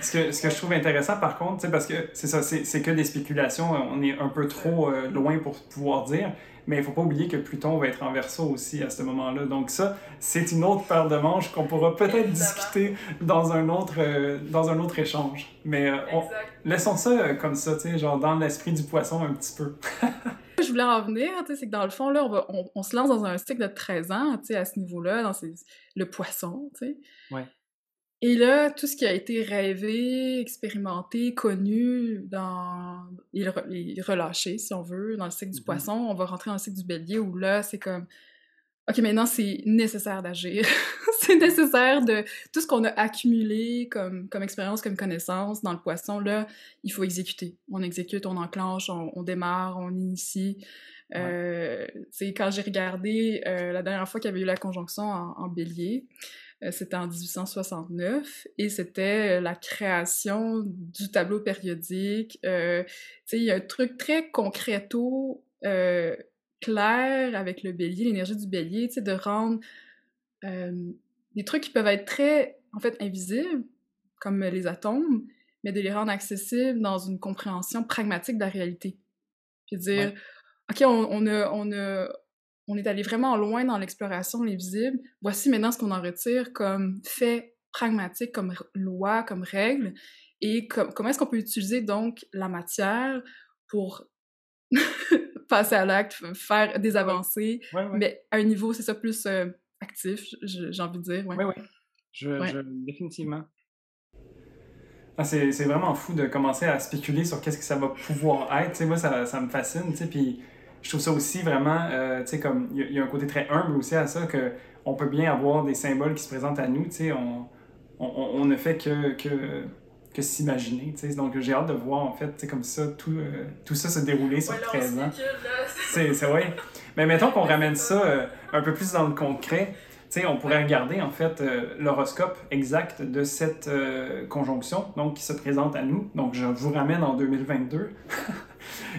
S1: Ce que, ce que je trouve intéressant, par contre, parce que c'est ça, c'est que des spéculations, on est un peu trop loin pour pouvoir dire, mais il ne faut pas oublier que Pluton va être en verso aussi à ce moment-là. Donc ça, c'est une autre paire de manches qu'on pourra peut-être discuter dans un autre, euh, dans un autre échange. Mais euh, laissons ça euh, comme ça, tu sais, genre dans l'esprit du poisson un petit peu. (laughs)
S2: Je voulais en venir, c'est que dans le fond, là, on, va, on, se lance dans un cycle de 13 ans, à ce niveau-là, dans le poisson, tu sais.
S1: Ouais.
S2: Et là, tout ce qui a été rêvé, expérimenté, connu dans les, relâchés, si on veut, dans le cycle du mm-hmm. poisson, on va rentrer dans le cycle du bélier où là, c'est comme OK, maintenant, c'est nécessaire d'agir. (laughs) c'est nécessaire de tout ce qu'on a accumulé comme, comme expérience, comme connaissance dans le poisson, là, il faut exécuter. On exécute, on enclenche, on, démarre, on initie. Euh, quand j'ai regardé euh, la dernière fois qu'il y avait eu la conjonction en bélier, c'était en 1869 et c'était euh, la création du tableau périodique. Euh, il y a un truc très concreto, euh, clair avec le bélier, l'énergie du bélier, de rendre des trucs qui peuvent être très, en fait, invisibles, comme les atomes, mais de les rendre accessibles dans une compréhension pragmatique de la réalité. Puis dire, OK, on, on, a, on, a, on est allé vraiment loin dans l'exploration les visibles. Voici maintenant ce qu'on en retire comme fait pragmatique, comme loi, comme règle, et comment est-ce qu'on peut utiliser donc la matière pour (laughs) passer à l'acte, faire des avancées, mais à un niveau, c'est ça, plus euh, actif, j'ai envie de dire.
S1: Oui, oui. Je, définitivement. Ah, c'est vraiment fou de commencer à spéculer sur qu'est-ce que ça va pouvoir être. moi, ça, ça me fascine. Puis je trouve ça aussi vraiment, euh, tu sais, comme, il y, a un côté très humble aussi à ça, que on peut bien avoir des symboles qui se présentent à nous, tu sais, on, on, on, ne fait que, que, que s'imaginer, tu sais, donc j'ai hâte de voir, en fait, tu sais, comme ça, tout, euh, tout ça se dérouler sur 13 ans. C'est vrai. (laughs) Mais mettons qu'on ramène ça euh, un peu plus dans le concret, tu sais, on pourrait regarder, en fait, l'horoscope exact de cette conjonction, donc, qui se présente à nous. Donc, je vous ramène en 2022. (laughs)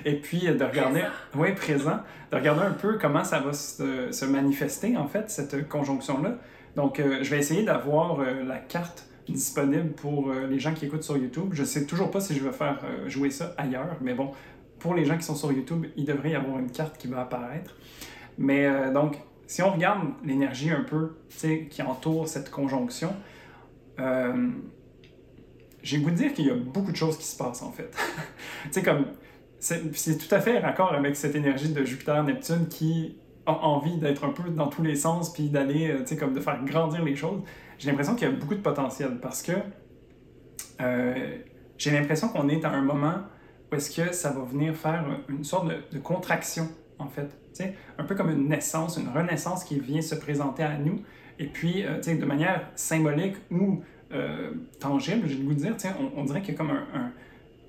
S1: et puis de regarder, oui, présent, de regarder un peu comment ça va se, se manifester, en fait, cette conjonction-là. Donc, euh, je vais essayer d'avoir euh, la carte disponible pour euh, les gens qui écoutent sur YouTube. Je sais toujours pas si je vais faire jouer ça ailleurs, mais bon, pour les gens qui sont sur YouTube, il devrait y avoir une carte qui va apparaître. Mais donc, si on regarde l'énergie un peu qui entoure cette conjonction, j'ai goût de dire qu'il y a beaucoup de choses qui se passent en fait. (laughs) tu sais, comme c'est tout à fait raccord avec cette énergie de Jupiter-Neptune qui a envie d'être un peu dans tous les sens, puis d'aller, euh, tu sais, comme de faire grandir les choses. J'ai l'impression qu'il y a beaucoup de potentiel parce que euh, j'ai l'impression qu'on est à un moment où est-ce que ça va venir faire une sorte de, contraction, en fait. Tu sais, un peu comme une naissance, une renaissance qui vient se présenter à nous. Et puis, euh, tu sais, de manière symbolique ou tangible, j'ai le de dire, tu sais, on, dirait qu'il y a comme un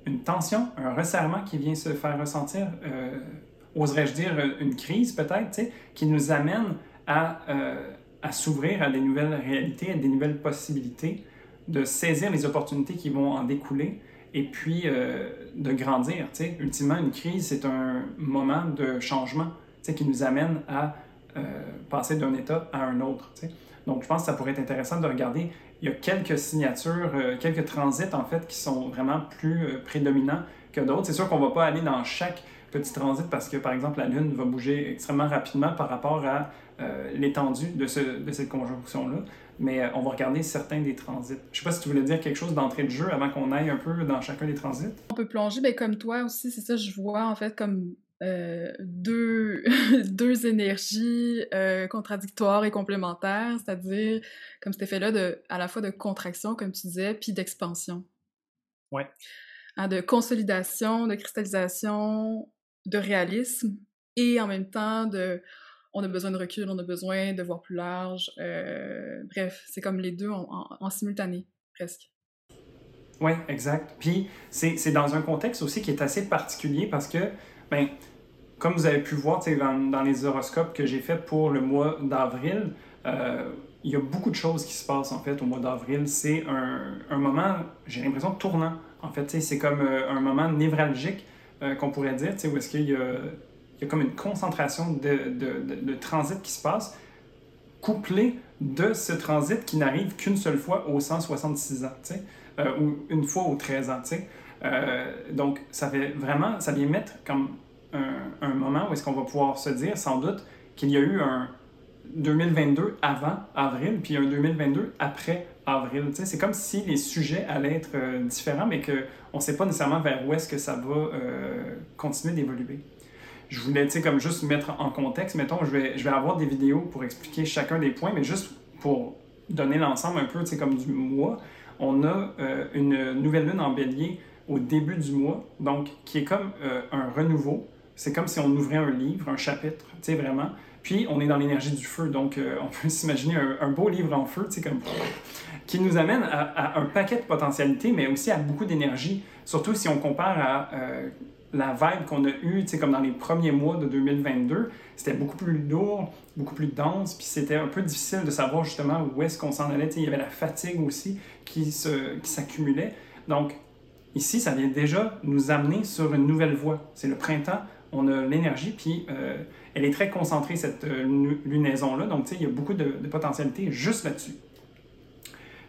S1: une tension, un resserrement qui vient se faire ressentir, euh, oserais-je dire une crise peut-être, qui nous amène à, euh, à s'ouvrir à des nouvelles réalités, à des nouvelles possibilités, de saisir les opportunités qui vont en découler et puis euh, de grandir. sais. Ultimement, une crise, c'est un moment de changement qui nous amène à passer d'un état à un autre. Donc, je pense que ça pourrait être intéressant de regarder il y a quelques signatures, euh, quelques transits en fait qui sont vraiment plus euh, prédominants que d'autres. C'est sûr qu'on ne va pas aller dans chaque petit transit parce que par exemple la Lune va bouger extrêmement rapidement par rapport à euh, l'étendue de, ce, de cette conjonction-là. Mais on va regarder certains des transits. Je sais pas si tu voulais dire quelque chose d'entrée de jeu avant qu'on aille un peu dans chacun des transits.
S2: On peut plonger, mais comme toi aussi, c'est ça, je vois en fait comme euh, deux, (laughs) deux énergies euh, contradictoires et complémentaires, c'est-à-dire comme cet effet-là de, à la fois de contraction, comme tu disais, puis d'expansion.
S1: Ouais.
S2: Hein, de consolidation, de cristallisation, de réalisme, et en même temps de on a besoin de recul, on a besoin de voir plus large. Euh, bref, c'est comme les deux en, en simultané, presque.
S1: Oui, exact. Puis c'est dans un contexte aussi qui est assez particulier parce que, ben, comme vous avez pu voir dans, les horoscopes que j'ai fait pour le mois d'avril, euh, il y a beaucoup de choses qui se passent en fait au mois d'avril. C'est un, moment, j'ai l'impression, tournant. En fait, c'est comme euh, un moment névralgique euh, qu'on pourrait dire, où est-ce qu'il y, a, comme une concentration de, transit qui se passe, couplé de ce transit qui n'arrive qu'une seule fois aux 166 ans, ou une fois aux 13 ans. Donc, ça fait vraiment, ça vient mettre comme un, moment où est-ce qu'on va pouvoir se dire, sans doute, qu'il y a eu un, 2022 avant avril, puis un 2022 après avril. C'est comme si les sujets allaient être euh, différents, mais qu'on ne sait pas nécessairement vers où est-ce que ça va euh, continuer d'évoluer. Je voulais, comme juste mettre en contexte, mettons, je vais, je vais avoir des vidéos pour expliquer chacun des points, mais juste pour donner l'ensemble un peu, comme du mois, on a euh, une nouvelle lune en bélier au début du mois, donc qui est comme un renouveau. C'est comme si on ouvrait un livre, un chapitre, tu sais, vraiment. Puis, on est dans l'énergie du feu, donc euh, on (laughs) peut s'imaginer un, beau livre en feu, tu sais, comme qui nous amène à, un paquet de potentialités, mais aussi à beaucoup d'énergie, surtout si on compare à euh, la vibe qu'on a eue, tu sais, comme dans les premiers mois de 2022, c'était beaucoup plus lourd, beaucoup plus dense, puis c'était un peu difficile de savoir justement où est-ce qu'on s'en allait, tu sais, il y avait la fatigue aussi qui s'accumulait. Qui donc, ici, ça vient déjà nous amener sur une nouvelle voie. C'est le printemps, on a l'énergie, puis euh, elle est très concentrée, cette euh, lunaison-là. Donc, tu sais, il y a beaucoup de, de potentialité juste là-dessus.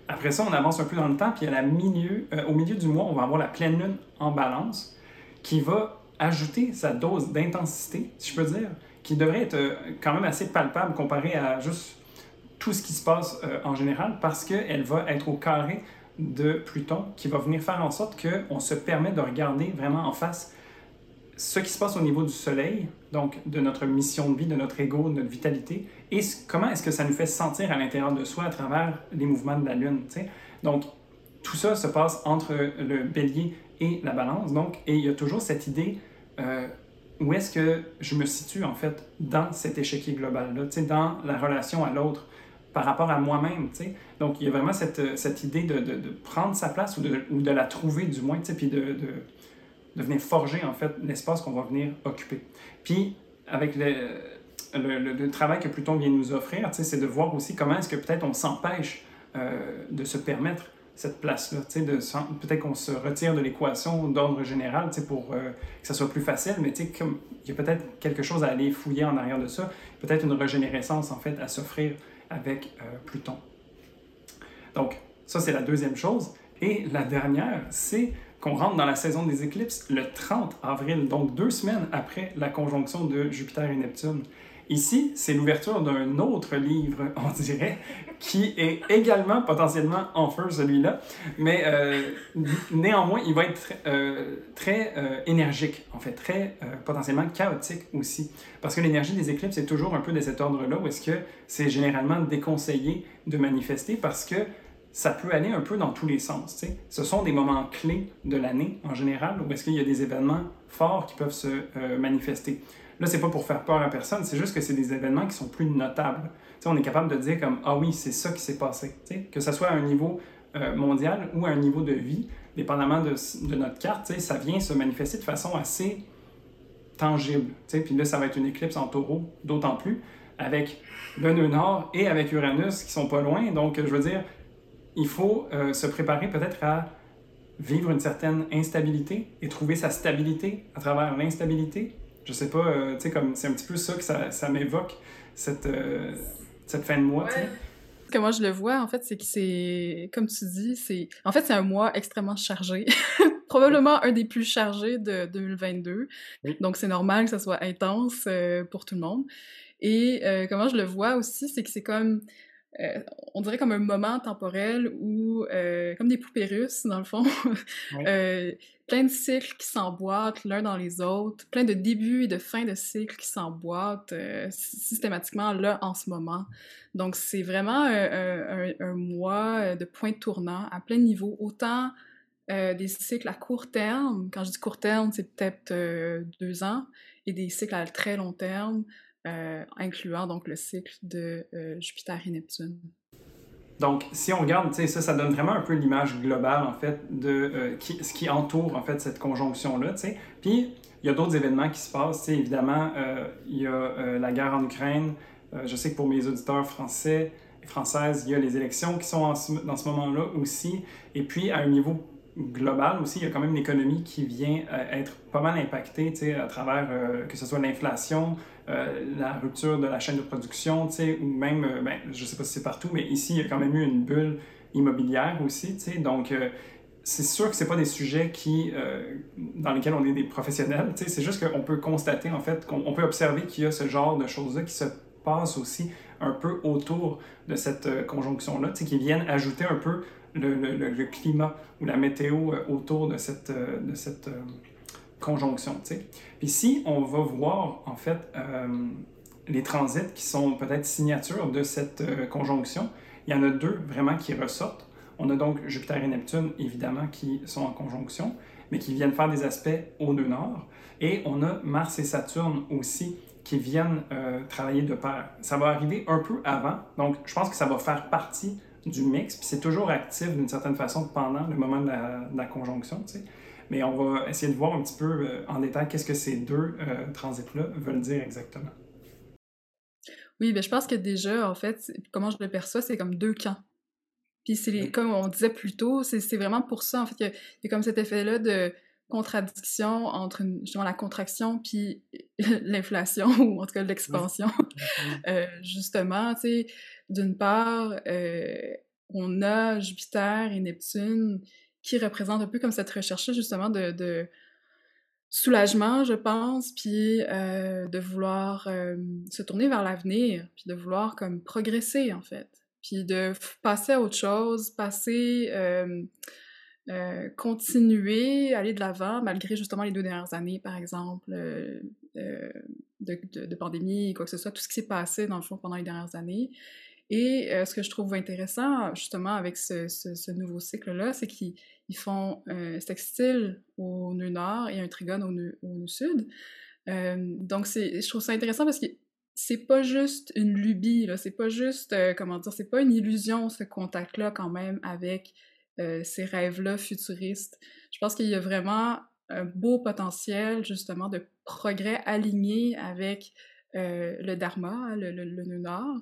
S1: Après ça, on avance un peu dans le temps, puis à la milieu, euh, au milieu du mois, on va avoir la pleine lune en balance qui va ajouter sa dose d'intensité, si je peux dire, qui devrait être quand même assez palpable comparé à juste tout ce qui se passe en général, parce qu'elle va être au carré de Pluton, qui va venir faire en sorte qu'on se permet de regarder vraiment en face ce qui se passe au niveau du Soleil, donc de notre mission de vie, de notre ego, de notre vitalité, et comment est-ce que ça nous fait sentir à l'intérieur de soi à travers les mouvements de la Lune. Donc, tout ça se passe entre le bélier et la balance, donc, et il y a toujours cette idée euh, où est-ce que je me situe en fait dans cet échiquier global-là, dans la relation à l'autre par rapport à moi-même. Donc, il y a vraiment cette, cette idée de, de, prendre sa place ou de, la trouver du moins, puis de venir forger en fait l'espace qu'on va venir occuper. Puis avec le, le, travail que Pluton vient nous offrir, c'est de voir aussi comment est-ce que peut-être on s'empêche euh, de se permettre cette place-là, peut-être qu'on se retire de l'équation d'ordre général pour euh, que ça soit plus facile, mais il y a peut-être quelque chose à aller fouiller en arrière de ça, peut-être une régénérescence en fait à s'offrir avec euh, Pluton. Donc ça c'est la deuxième chose. Et la dernière, c'est qu'on rentre dans la saison des éclipses le 30 avril, donc deux semaines après la conjonction de Jupiter et Neptune. Ici, c'est l'ouverture d'un autre livre, (laughs) on dirait, qui est également potentiellement en feu, celui-là, mais euh, néanmoins, il va être euh, très euh, énergique, en fait, très potentiellement chaotique aussi. Parce que l'énergie des éclipses est toujours un peu de cet ordre-là, où est-ce que c'est généralement déconseillé de manifester parce que ça peut aller un peu dans tous les sens. sais. Ce sont des moments clés de l'année en général où est-ce qu'il y a des événements forts qui peuvent se euh, manifester. Là, c'est pas pour faire peur à personne, c'est juste que c'est des événements qui sont plus notables. sais, on est capable de dire comme ah oui, c'est ça qui s'est passé. sais. Que ce soit à un niveau euh, mondial ou à un niveau de vie, dépendamment de, de notre carte, ça vient se manifester de façon assez tangible. Puis là, ça va être une éclipse en taureau, d'autant plus, avec le nœud nord et avec Uranus qui sont pas loin. Donc, je veux dire, il faut euh, se préparer peut-être à vivre une certaine instabilité et trouver sa stabilité à travers l'instabilité. Je sais pas, euh, tu sais, comme c'est un petit peu ça que ça, ça m'évoque, cette, euh, cette fin de mois, ouais.
S2: que moi je le vois, en fait, c'est que c'est, comme tu dis, c'est, en fait, c'est un mois extrêmement chargé. (laughs) Probablement un des plus chargés de 2022. Donc, c'est normal que ça soit intense pour tout le monde. Et comment je le vois aussi, c'est que c'est comme euh, on dirait comme un moment temporel où, euh, comme des poupées russes, dans le fond, (laughs) euh, plein de cycles qui s'emboîtent l'un dans les autres, plein de débuts et de fins de cycles qui s'emboîtent systématiquement là en ce moment. Donc, c'est vraiment un, mois de point tournant à plein niveau, autant des cycles à court terme, quand je dis court terme, c'est peut-être deux ans, et des cycles à très long terme, incluant donc le cycle de euh, Jupiter et Neptune.
S1: Donc, si on regarde, ça, ça donne vraiment un peu l'image globale, en fait, de euh, ce qui entoure, en fait, cette conjonction-là, tu. Puis, il y a d'autres événements qui se passent, évidemment, euh, il y a euh, la guerre en Ukraine. je sais que pour mes auditeurs français et françaises, il y a les élections qui sont dans ce moment-là aussi. Et puis, à un niveau global aussi, il y a quand même une économie qui vient être pas mal impactée, à travers que ce soit l'inflation, euh, la rupture de la chaîne de production, ou même, euh, ben, je sais pas si c'est partout, mais ici, il y a quand même eu une bulle immobilière aussi, donc euh, c'est sûr que ce pas des sujets qui, dans lesquels on est des professionnels, c'est juste qu'on peut constater, en fait, qu'on peut observer qu'il y a ce genre de choses-là qui se passent aussi un peu autour de cette conjonction-là, qui viennent ajouter un peu le, climat ou la météo autour de cette, de cette conjonction. sais. Puis si on va voir, en fait, euh, les transits qui sont peut-être signatures de cette euh, conjonction, il y en a deux vraiment qui ressortent. On a donc Jupiter et Neptune, évidemment, qui sont en conjonction, mais qui viennent faire des aspects au nœud nord. Et on a Mars et Saturne aussi qui viennent euh, travailler de pair. Ça va arriver un peu avant, donc je pense que ça va faire partie du mix, puis c'est toujours actif d'une certaine façon pendant le moment de la, de la conjonction. Tu sais. Mais on va essayer de voir un petit peu euh, en détail qu'est-ce que ces deux euh, transits-là veulent dire exactement.
S2: Oui, ben je pense que déjà, en fait, comment je le perçois, c'est comme deux camps. Puis c'est comme on disait plus tôt, c'est vraiment pour ça, en fait, qu'il y, a comme cet effet-là de contradiction entre justement la contraction puis (laughs) l'inflation, ou en tout cas l'expansion. (laughs) Euh, justement, tu sais, d'une part, on a Jupiter et Neptune qui représente un peu comme cette recherche justement de, soulagement, je pense, puis euh, de vouloir euh, se tourner vers l'avenir, puis de vouloir comme progresser en fait, puis de passer à autre chose, passer, euh, continuer, aller de l'avant malgré justement les deux dernières années, par exemple, de, de, pandémie, quoi que ce soit, tout ce qui s'est passé dans le fond pendant les dernières années. Et ce que je trouve intéressant justement avec ce, nouveau cycle-là, c'est qu'il ils font un sextile au nœud nord et un trigone au nœud, sud. Euh, donc, je trouve ça intéressant parce que c'est pas juste une lubie, là, c'est pas juste, euh, comment dire, c'est pas une illusion, ce contact-là, quand même, avec euh, ces rêves-là futuristes. Je pense qu'il y a vraiment un beau potentiel, justement, de progrès aligné avec le Dharma, le, nœud nord,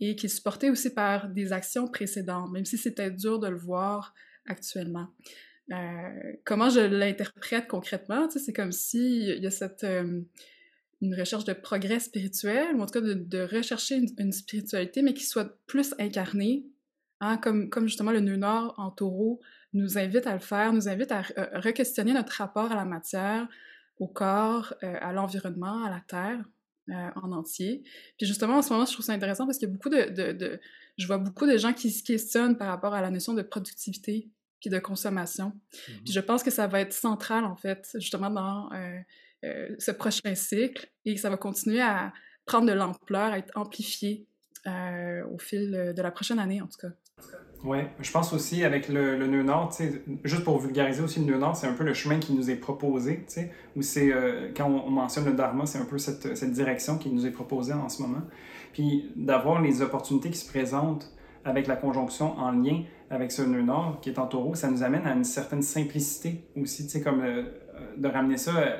S2: et qui est supporté aussi par des actions précédentes, même si c'était dur de le voir actuellement. Euh, comment je l'interprète concrètement, c'est comme si il y a cette euh, une recherche de progrès spirituel, ou en tout cas de, rechercher une, spiritualité, mais qui soit plus incarnée, hein, comme, justement le nœud nord en taureau nous invite à le faire, nous invite à re-questionner notre rapport à la matière, au corps, euh, à l'environnement, à la terre en entier. Puis justement, en ce moment, je trouve ça intéressant parce qu'il y a beaucoup de, de, de, Je vois beaucoup de gens qui se questionnent par rapport à la notion de productivité puis de consommation. Puis mhm. je pense que ça va être central, en fait, justement, dans euh, euh, ce prochain cycle et ça va continuer à prendre de l'ampleur, à être amplifié euh, au fil de la prochaine année, en tout cas.
S1: Oui, je pense aussi avec le, nœud nord, juste pour vulgariser aussi le nœud nord, c'est un peu le chemin qui nous est proposé, où c'est, quand on, mentionne le dharma, c'est un peu cette, cette, direction qui nous est proposée en ce moment. Puis d'avoir les opportunités qui se présentent avec la conjonction en lien avec ce nœud nord qui est en taureau, ça nous amène à une certaine simplicité aussi, tu sais, comme euh, de ramener ça. Euh,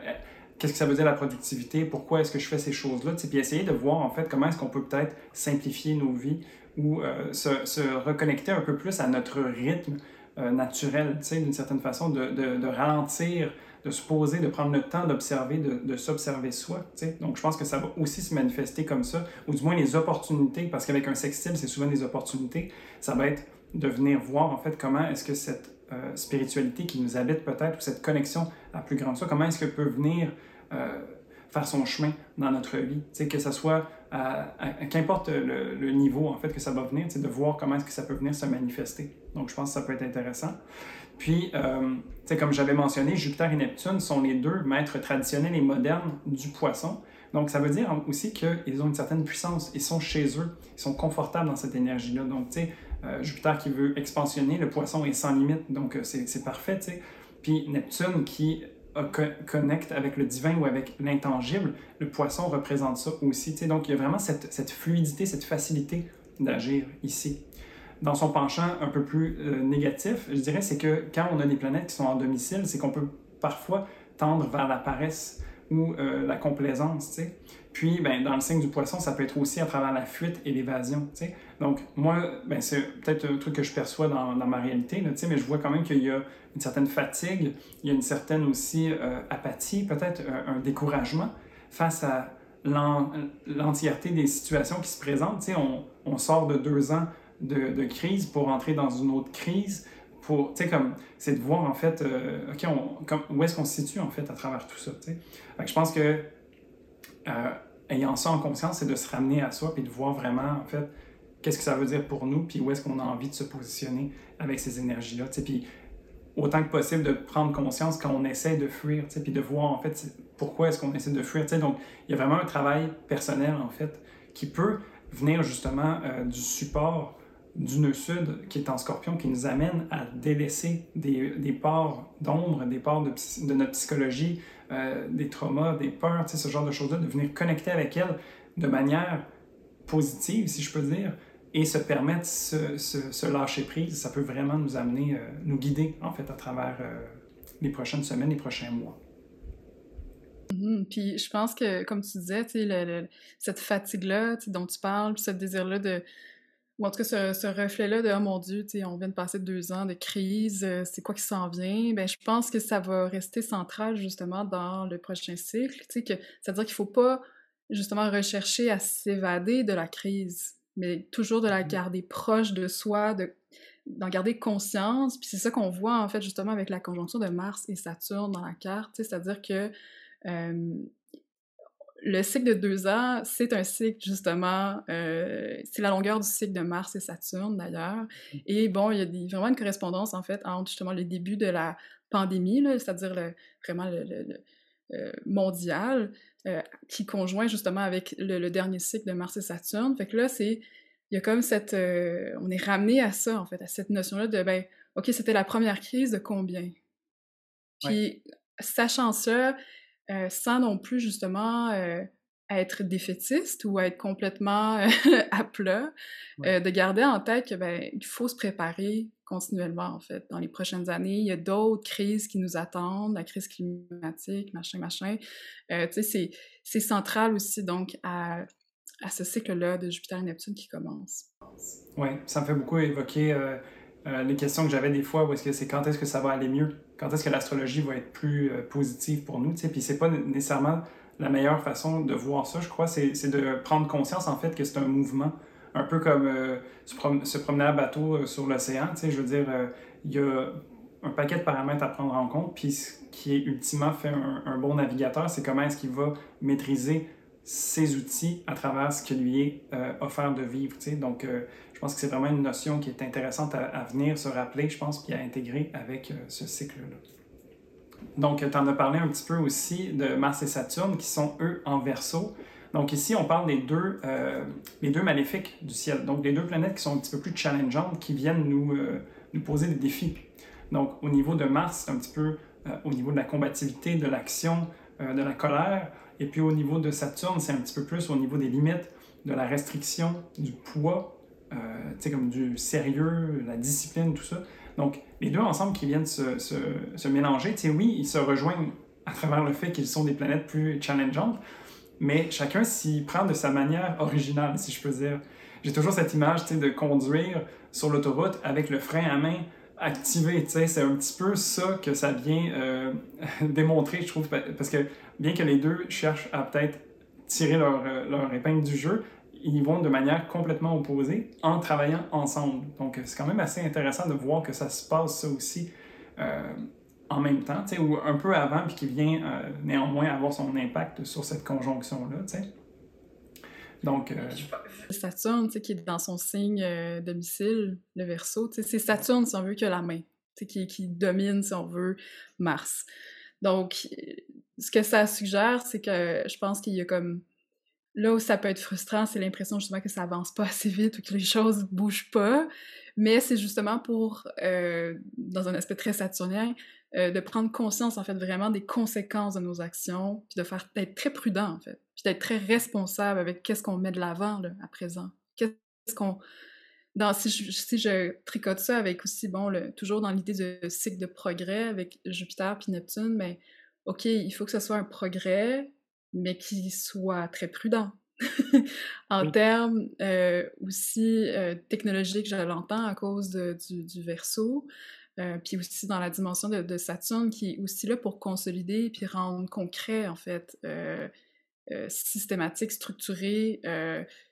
S1: qu'est-ce que ça veut dire la productivité? Pourquoi est-ce que je fais ces choses-là? Puis essayer de voir en fait comment est-ce qu'on peut peut-être simplifier nos vies ou euh, se, se, reconnecter un peu plus à notre rythme naturel, tu sais, d'une certaine façon, de, de, ralentir, de se poser, de prendre le temps d'observer, de, de s'observer soi. Tu sais. Donc je pense que ça va aussi se manifester comme ça, ou du moins les opportunités, parce qu'avec un sextile, c'est souvent des opportunités. Ça va être de venir voir en fait comment est-ce que cette euh, spiritualité qui nous habite peut-être, ou cette connexion à plus grand soi, comment est-ce qu'elle peut venir euh, faire son chemin dans notre vie, que ce soit qu'importe le, niveau en fait que ça va venir, de voir comment est-ce que ça peut venir se manifester. Donc je pense que ça peut être intéressant. Puis, euh, comme j'avais mentionné, Jupiter et Neptune sont les deux maîtres traditionnels et modernes du poisson. Donc, ça veut dire aussi qu'ils ont une certaine puissance, ils sont chez eux, ils sont confortables dans cette énergie-là. Donc, tu sais, euh, Jupiter qui veut expansionner, le poisson est sans limite, donc euh, c'est parfait. Puis Neptune qui connecte avec le divin ou avec l'intangible, le poisson représente ça aussi, tu sais. Donc il y a vraiment cette, fluidité, cette facilité d'agir ici. dans son penchant un peu plus négatif, je dirais, c'est que quand on a des planètes qui sont en domicile, c'est qu'on peut parfois tendre vers la paresse ou la complaisance, tu sais. Puis, ben, dans le signe du poisson, ça peut être aussi à travers la fuite et l'évasion. Donc, moi, ben, c'est peut-être un truc que je perçois dans, dans ma réalité, là, mais je vois quand même qu'il y a une certaine fatigue, il y a une certaine aussi euh, apathie, peut-être euh, un découragement face à l'entièreté des situations qui se présentent. On, on sort de deux ans de, crise pour entrer dans une autre crise. Pour, comme, c'est de voir en fait, euh, où est-ce qu'on se situe en fait à travers tout ça. je pense que euh, ayant ça en conscience, c'est de se ramener à soi puis de voir vraiment, en fait, qu'est-ce que ça veut dire pour nous, puis où est-ce qu'on a envie de se positionner avec ces énergies-là. Puis autant que possible de prendre conscience quand on essaie de fuir, puis de voir, en fait, pourquoi est-ce qu'on essaie de fuir. Donc, il y a vraiment un travail personnel, en fait, qui peut venir justement euh, du support du nœud sud qui est en scorpion, qui nous amène à délaisser des, des parts d'ombre, des parts de, de notre psychologie, euh, des traumas, des peurs, ce genre de choses-là, de venir connecter avec elles de manière positive, si je peux dire, et se permettre ce, ce, lâcher prise, ça peut vraiment nous amener, euh, nous guider en fait à travers euh, les prochaines semaines, les prochains mois.
S2: Mm-hmm. Puis je pense que, comme tu disais, cette fatigue-là dont tu parles, ce désir-là de, ou en tout cas ce, reflet-là de « Oh mon Dieu, on vient de passer deux ans de crise, euh, c'est quoi qui s'en vient? » Ben, je pense que ça va rester central justement dans le prochain cycle. C'est-à-dire qu'il ne faut pas justement rechercher à s'évader de la crise, mais toujours de la mm-hmm. garder proche de soi, de d'en garder conscience. Puis c'est ça qu'on voit en fait justement avec la conjonction de Mars et Saturne dans la carte, c'est-à-dire que euh, le cycle de deux ans, c'est un cycle justement, euh, c'est la longueur du cycle de Mars et Saturne d'ailleurs. Mmh. Et bon, il y a vraiment une correspondance en fait entre justement le début de la pandémie, c'est-à-dire vraiment le, euh, mondial, euh, qui conjoint justement avec le, dernier cycle de Mars et Saturne. Fait que là, c'est, il y a comme cette, on est ramené à ça en fait, à cette notion-là de ben, ok, c'était la première crise de combien? Puis sachant ça, euh, sans non plus justement euh, être défaitiste ou être complètement euh, (laughs) à plat, de garder en tête que ben, il faut se préparer continuellement en fait. Dans les prochaines années, il y a d'autres crises qui nous attendent, la crise climatique, machin, machin. tu sais, c'est central aussi donc à, à ce cycle-là de Jupiter et Neptune qui commence.
S1: Oui, ça me fait beaucoup évoquer les questions que j'avais des fois où est-ce que c'est quand est-ce que ça va aller mieux? Quand est-ce que l'astrologie va être plus euh, positive pour nous, puis c'est pas nécessairement la meilleure façon de voir ça, je crois, c'est de prendre conscience, en fait, que c'est un mouvement, un peu comme euh, se, promener à bateau euh, sur l'océan, je veux dire, il y a un paquet de paramètres à prendre en compte, puis ce qui est ultimement fait un, bon navigateur, c'est comment est-ce qu'il va maîtriser ses outils à travers ce qui lui est offert de vivre, donc je pense que c'est vraiment une notion qui est intéressante à, venir se rappeler, je pense, puis à intégrer avec euh, ce cycle-là. Donc, tu en as parlé un petit peu aussi de Mars et Saturne qui sont, eux, en verso. Donc ici, on parle des deux, euh, deux maléfiques du ciel. Donc les deux planètes qui sont un petit peu plus challengeantes, qui viennent nous, euh, nous poser des défis. Donc au niveau de Mars, c'est un petit peu au niveau de la combativité, de l'action, de la colère. Et puis au niveau de Saturne, c'est un petit peu plus au niveau des limites, de la restriction, du poids euh, comme du sérieux, la discipline, tout ça. Donc, les deux ensemble qui viennent se, se, se mélanger, tu sais, oui, ils se rejoignent à travers le fait qu'ils sont des planètes plus challengeantes, mais chacun s'y prend de sa manière originale, si je peux dire. J'ai toujours cette image, tu sais, de conduire sur l'autoroute avec le frein à main activé, tu sais, c'est un petit peu ça que ça vient euh, (laughs) démontrer, je trouve, parce que bien que les deux cherchent à peut-être tirer leur, euh, leur épingle du jeu, ils vont de manière complètement opposée en travaillant ensemble. Donc, c'est quand même assez intéressant de voir que ça se passe ça aussi euh, en même temps, ou un peu avant, puis qui vient euh, néanmoins avoir son impact sur cette conjonction-là. Donc. Euh...
S2: Saturne, qui est dans son signe euh, domicile, le verso, c'est Saturne, si on veut, que la main, qui, qui domine, si on veut, Mars. Donc, ce que ça suggère, c'est que je pense qu'il y a comme Là où ça peut être frustrant, c'est l'impression justement que ça avance pas assez vite ou que les choses bougent pas. Mais c'est justement pour, euh, dans un aspect très saturnien, euh, de prendre conscience en fait vraiment des conséquences de nos actions, puis de faire d'être très prudent en fait, puis d'être très responsable avec qu'est-ce qu'on met de l'avant à présent, qu'est-ce qu'on dans, si, je, si je tricote ça avec aussi, bon, le, toujours dans l'idée de cycle de progrès avec Jupiter puis Neptune, mais ben, OK, il faut que ce soit un progrès, mais qui soit très prudent. (laughs) en termes euh, aussi euh, technologiques, je l'entends à cause du, du, verso, euh, puis aussi dans la dimension de, de, Saturne qui est aussi là pour consolider puis rendre concret, en fait, systématique, structuré,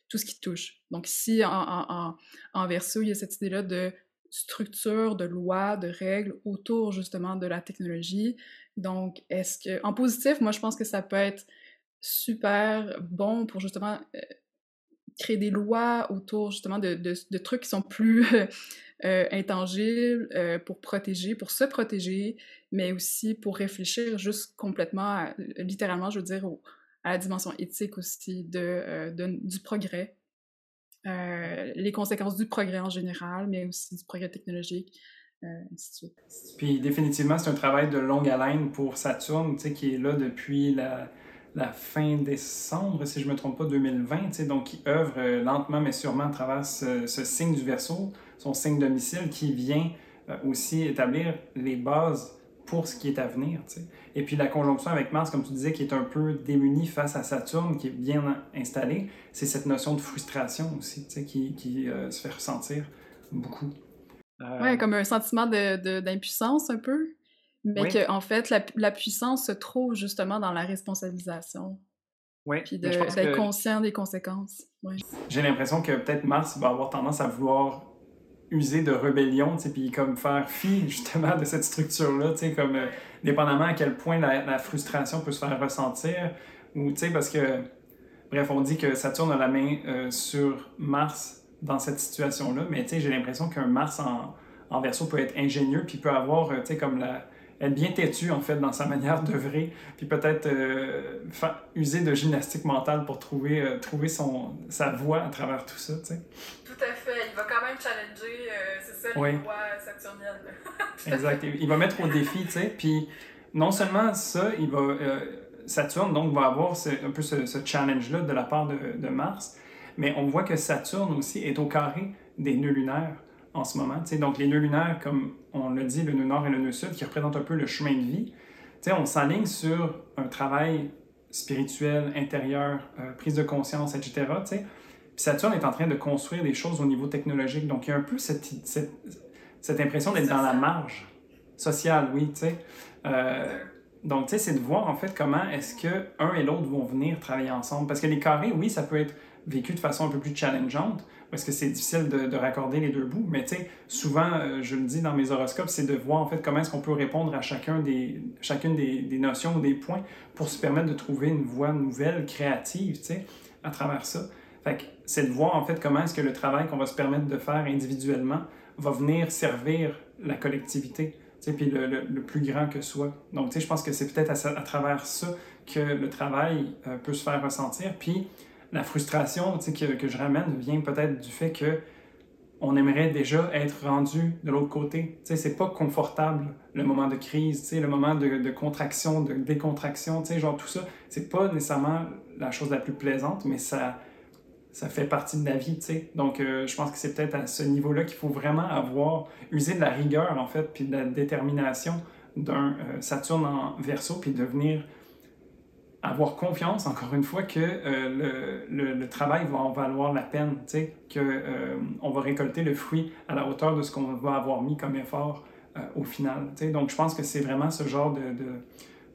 S2: tout ce qui touche. Donc ici, en, en, en verso, il y a cette idée-là de structure, de loi, de règles autour justement de la technologie. Donc, est-ce que, en positif, moi je pense que ça peut être super bon pour justement euh, créer des lois autour justement de, trucs qui sont plus (laughs) euh, intangibles euh, pour protéger, pour se protéger, mais aussi pour réfléchir juste complètement, littéralement, je veux dire, à la dimension éthique aussi de, du progrès. les conséquences du progrès en général, mais aussi du progrès technologique. ainsi.
S1: Puis définitivement, c'est un travail de longue haleine pour Saturne, qui est là depuis la, la fin décembre, si je ne me trompe pas, 2020, donc qui œuvre euh, lentement mais sûrement à travers ce, signe du verso, son signe domicile, qui vient euh, aussi établir les bases pour ce qui est à venir. Et puis la conjonction avec Mars, comme tu disais, qui est un peu démunie face à Saturne, qui est bien installée, c'est cette notion de frustration aussi, qui, qui euh, se fait ressentir beaucoup.
S2: Ouais, comme un sentiment d'impuissance un peu. Mais qu'en en fait, la, puissance se trouve justement dans la responsabilisation.
S1: Oui.
S2: Puis d'être conscient des conséquences.
S1: J'ai l'impression que peut-être Mars va avoir tendance à vouloir user de rébellion, tu sais, puis comme faire fi (laughs) justement de cette structure-là, tu sais, comme euh, dépendamment à quel point la, frustration peut se faire ressentir, ou tu sais, parce que, bref, on dit que Saturne a la main euh, sur Mars dans cette situation-là, mais tu sais, j'ai l'impression qu'un Mars en, en verso peut être ingénieux, puis peut avoir, euh, tu sais, comme la, être bien têtue, en fait, dans sa manière d'œuvrer, puis peut-être euh, user de gymnastique mentale pour trouver, euh, trouver son, sa voie à travers tout ça, tu sais.
S2: Tout à fait. Il va quand même challenger, euh, c'est ça, les voies saturniennes. (laughs)
S1: exact. Il va mettre au défi, tu sais, puis non seulement ça, il va... Saturne, donc, va avoir un peu ce, ce challenge-là de la part de, de Mars, mais on voit que Saturne aussi est au carré des nœuds lunaires en ce moment. Donc, les nœuds lunaires, comme on l'a dit, le nœud nord et le nœud sud, qui représentent un peu le chemin de vie, on s'aligne sur un travail spirituel, intérieur, euh, prise de conscience, etc. Puis Saturne est en train de construire des choses au niveau technologique. Donc, il y a un peu cette, cette, cette impression d'être dans la marge sociale, oui. sais. Euh, donc, tu sais, c'est de voir en fait comment est-ce que un et l'autre vont venir travailler ensemble. Parce que les carrés, oui, ça peut être vécu de façon un peu plus challengeante, parce que c'est difficile de, raccorder les deux bouts. Mais tu sais, souvent, euh, je le dis dans mes horoscopes, c'est de voir en fait comment est-ce qu'on peut répondre à chacun des, chacune des, des, notions ou des points pour se permettre de trouver une voie nouvelle, créative, tu sais, à travers ça. Fait que c'est de voir en fait comment est-ce que le travail qu'on va se permettre de faire individuellement va venir servir la collectivité, tu sais, puis le, le, plus grand que soit. Donc, tu sais, je pense que c'est peut-être à, à, travers ça que le travail euh, peut se faire ressentir. Puis, la frustration que, que je ramène vient peut-être du fait que on aimerait déjà être rendu de l'autre côté. Tu sais, pas confortable le moment de crise, le moment de, contraction, de décontraction, genre tout ça. C'est pas nécessairement la chose la plus plaisante, mais ça, ça fait partie de la vie. Donc, euh, je pense que c'est peut-être à ce niveau-là qu'il faut vraiment avoir, user de la rigueur, en fait, puis de la détermination d'un euh, Saturne en verso, puis devenir avoir confiance, encore une fois, que euh, le, le, travail va en valoir la peine, qu'on euh, va récolter le fruit à la hauteur de ce qu'on va avoir mis comme effort euh, au final. Donc, je pense que c'est vraiment ce genre de, de,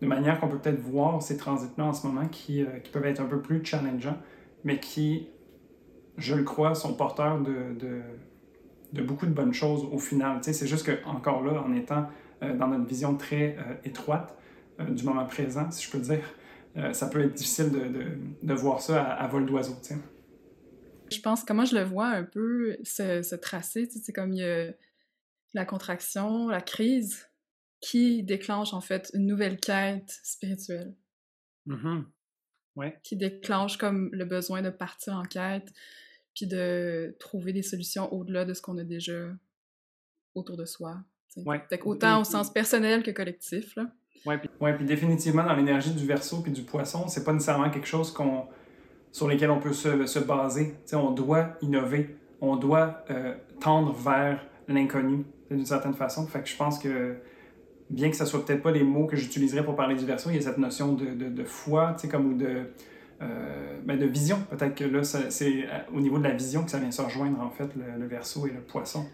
S1: de manière qu'on peut peut-être voir ces transits-là en ce moment qui, qui, peuvent être un peu plus challengeants, mais qui, je le crois, sont porteurs de, de, de beaucoup de bonnes choses au final. C'est juste que, encore là, en étant dans notre vision très étroite du moment présent, si je peux dire, euh, ça peut être difficile de, de, de voir ça à, vol d'oiseau.
S2: Je pense, comment je le vois un peu, ce, tracé, c'est comme il y a la contraction, la crise, qui déclenche en fait une nouvelle quête spirituelle.
S1: Mm-hmm. Ouais.
S2: Qui déclenche comme le besoin de partir en quête, puis de trouver des solutions au-delà de ce qu'on a déjà autour de soi.
S1: Ouais.
S2: autant au sens personnel que collectif. Là.
S1: Oui, puis, définitivement, dans l'énergie du verso puis du poisson, c'est pas nécessairement quelque chose qu'on sur lesquels on peut se, se baser. sais, on doit innover on doit euh, tendre vers l'inconnu d'une certaine façon. Fait que je pense que bien que ce soit peut-être pas les mots que j'utiliserais pour parler du verso, il y a cette notion de, de, de foi, comme de, euh, ben de vision. Peut-être que là, c'est au niveau de la vision que ça vient se rejoindre, en fait, le, verso et le poisson.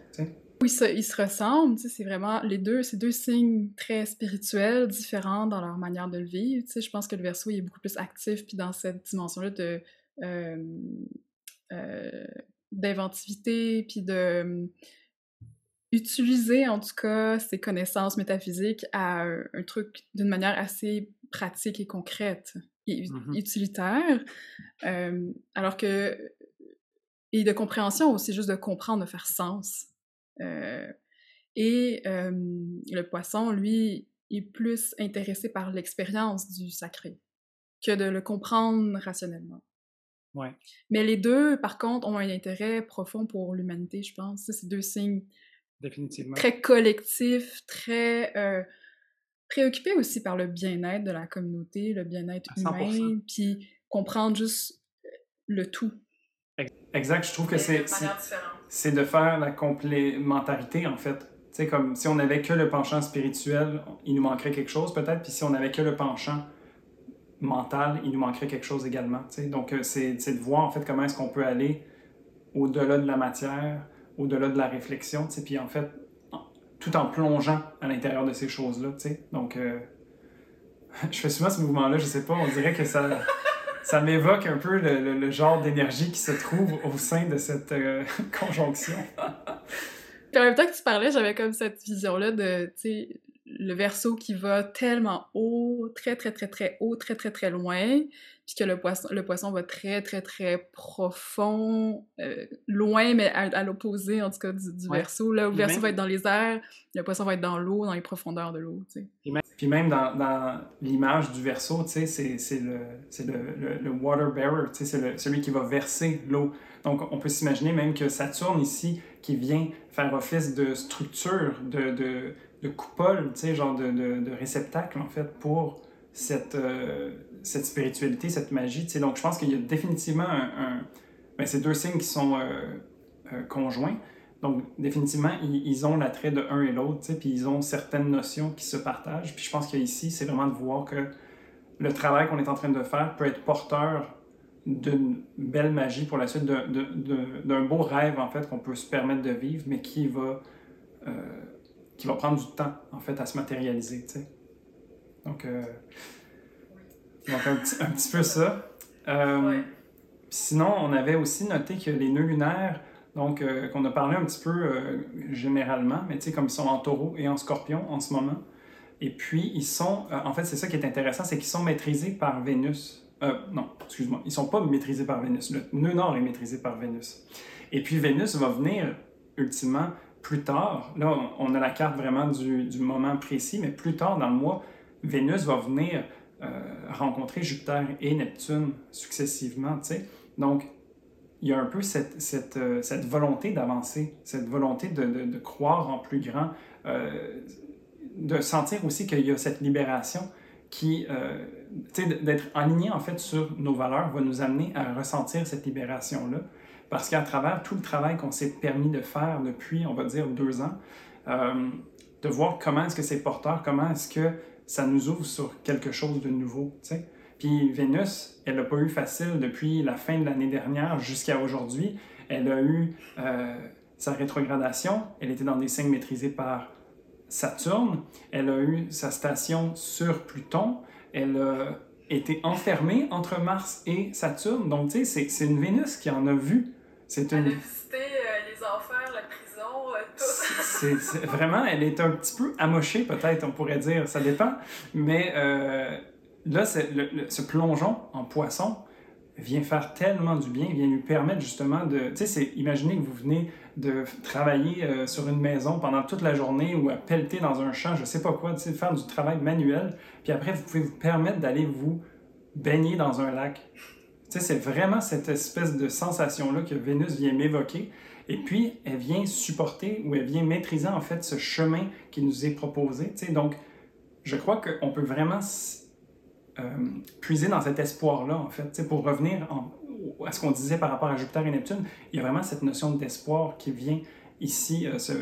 S2: Oui, ça, ils se ressemblent, c'est vraiment les deux, c'est deux signes très spirituels, différents dans leur manière de le vivre. Je pense que le verso il est beaucoup plus actif, puis dans cette dimension-là de euh, euh, d'inventivité, puis de utiliser en tout cas ses connaissances métaphysiques à un, truc d'une manière assez pratique et concrète et mmh utilitaire. Euh, alors que et de compréhension aussi, juste de comprendre, de faire sens. Euh, et euh, le poisson, lui, est plus intéressé par l'expérience du sacré que de le comprendre rationnellement.
S1: Ouais.
S2: Mais les deux, par contre, ont un intérêt profond pour l'humanité, je pense. C'est deux signes
S1: Définitivement.
S2: très collectifs, très euh, préoccupés aussi par le bien-être de la communauté, le bien-être humain, puis comprendre juste le tout.
S1: Exact, je trouve que c'est c'est de faire la complémentarité, en fait. Tu sais, comme si on avait que le penchant spirituel, il nous manquerait quelque chose peut-être, puis si on avait que le penchant mental, il nous manquerait quelque chose également. Tu sais. Donc, euh, c'est de voir, en fait, comment est-ce qu'on peut aller au-delà de la matière, au-delà de la réflexion, tu sais, puis en fait, tout en plongeant à l'intérieur de ces choses-là, tu sais. Donc, euh, (laughs) je fais souvent ce mouvement-là, je sais pas, on dirait que ça ça m'évoque un peu le, genre d'énergie qui se trouve au sein de cette euh, (laughs) conjonction.
S2: en même temps que tu parlais, j'avais comme cette vision-là de, tu sais, le verso qui va tellement haut, très, très, très, très haut, très, très, très loin, puis que le poisson, le poisson va très, très, très profond, euh, loin, mais à, l'opposé, en tout cas, du, verso. Là, le verso va être dans les airs, le poisson va être dans l'eau, dans les profondeurs de l'eau.
S1: Puis même dans, dans l'image du verso, c'est le, le, le, water bearer, c'est celui qui va verser l'eau. Donc, on peut s'imaginer même que Saturne ici, qui vient faire office de structure, de, de, de coupole, genre de, de, réceptacle, en fait, pour cette, euh, cette spiritualité, cette magie, tu sais. Donc, je pense qu'il y a définitivement un... Ben, ces deux signes qui sont euh, euh, conjoints. Donc, définitivement, ils, ont l'attrait de un et l'autre, puis ils ont certaines notions qui se partagent. Puis je pense qu'ici, c'est vraiment de voir que le travail qu'on est en train de faire peut être porteur d'une belle magie pour la suite, d'un beau rêve, en fait, qu'on peut se permettre de vivre, mais qui va, euh, qui va prendre du temps, en fait, à se matérialiser, tu sais. Donc, donc un, petit, un, petit, peu ça. Euh, sinon, on avait aussi noté que les nœuds lunaires donc, euh, qu'on a parlé un petit peu euh, généralement, mais tu sais, comme ils sont en taureau et en scorpion en ce moment. Et puis, ils sont, en fait, c'est ça qui est intéressant, c'est qu'ils sont maîtrisés par Vénus. non, excuse-moi, ils sont pas maîtrisés par Vénus. Le nœud nord est maîtrisé par Vénus. Et puis, Vénus va venir, ultimement, plus tard. Là, on a la carte vraiment du, du moment précis, mais plus tard dans le mois, Vénus va venir rencontrer Jupiter et Neptune successivement, tu sais. Donc, il y a un peu cette, euh, volonté d'avancer, cette volonté de, croire en plus grand, euh, de sentir aussi qu'il y a cette libération qui, euh, d'être aligné en fait sur nos valeurs va nous amener à ressentir cette libération-là. Parce qu'à travers tout le travail qu'on s'est permis de faire depuis, on va dire, deux ans, euh, de voir comment est-ce que c'est porteur, comment est-ce que ça nous ouvre sur quelque chose de nouveau, tu sais. Puis Vénus, elle n'a pas eu facile depuis la fin de l'année dernière jusqu'à aujourd'hui. Elle a eu euh, sa rétrogradation. Elle était dans des signes maîtrisés par Saturne. Elle a eu sa station sur Pluton. Elle a été enfermée entre Mars et Saturne. Donc, tu sais, c'est une Vénus qui en a vu.
S2: C'est une... A visité euh, les enfers, euh,
S1: c'est vraiment, elle est un petit peu amochée, peut-être, on pourrait dire. Ça dépend. Mais là, ce plongeon en poisson vient faire tellement du bien, vient lui permettre justement de... Tu sais, imaginez que vous venez de travailler euh, sur une maison pendant toute la journée ou à pelleter dans un champ, je sais pas quoi, tu sais, faire du travail manuel, puis après, vous pouvez vous permettre d'aller vous baigner dans un lac. Tu sais, c'est vraiment cette espèce de sensation-là que Vénus vient m'évoquer. Et puis, elle vient supporter ou elle vient maîtriser en fait ce chemin qui nous est proposé. Tu sais, donc, je crois qu'on peut vraiment euh, puiser dans cet espoir-là, en fait, pour revenir à ce qu'on disait par rapport à Jupiter et Neptune, il y a vraiment cette notion d'espoir qui vient ici se,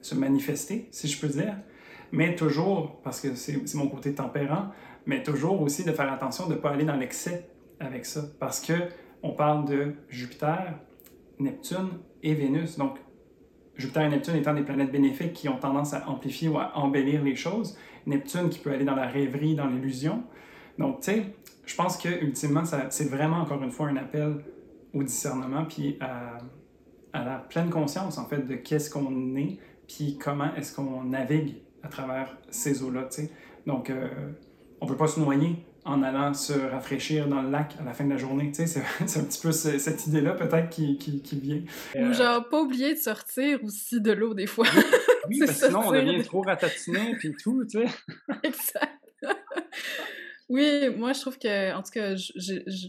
S1: se manifester, si je peux dire. Mais toujours, parce que c'est mon côté tempérant, mais toujours aussi de faire attention de ne pas aller dans l'excès avec ça. Parce que on parle de Jupiter, Neptune et Vénus. Donc, Jupiter et Neptune étant des planètes bénéfiques qui ont tendance à amplifier ou à embellir les choses. Neptune qui peut aller dans la rêverie, dans l'illusion. Donc, tu sais, je pense que ultimement, c'est vraiment encore une fois un appel au discernement puis à, à la pleine conscience en fait de qu'est-ce qu'on est puis comment est-ce qu'on navigue à travers ces eaux-là. tu sais. Donc, euh, on ne peut pas se noyer en allant se rafraîchir dans le lac à la fin de la journée. Tu sais, c'est (laughs) un petit peu cette idée-là peut-être qui, qui, qui, vient.
S2: Ou euh, genre pas oublier de sortir aussi de l'eau des fois.
S1: oui, (laughs) parce que sinon on devient trop ratatiné (laughs) puis tout, tu sais.
S2: exact. oui, moi je trouve que, en tout cas, je, je,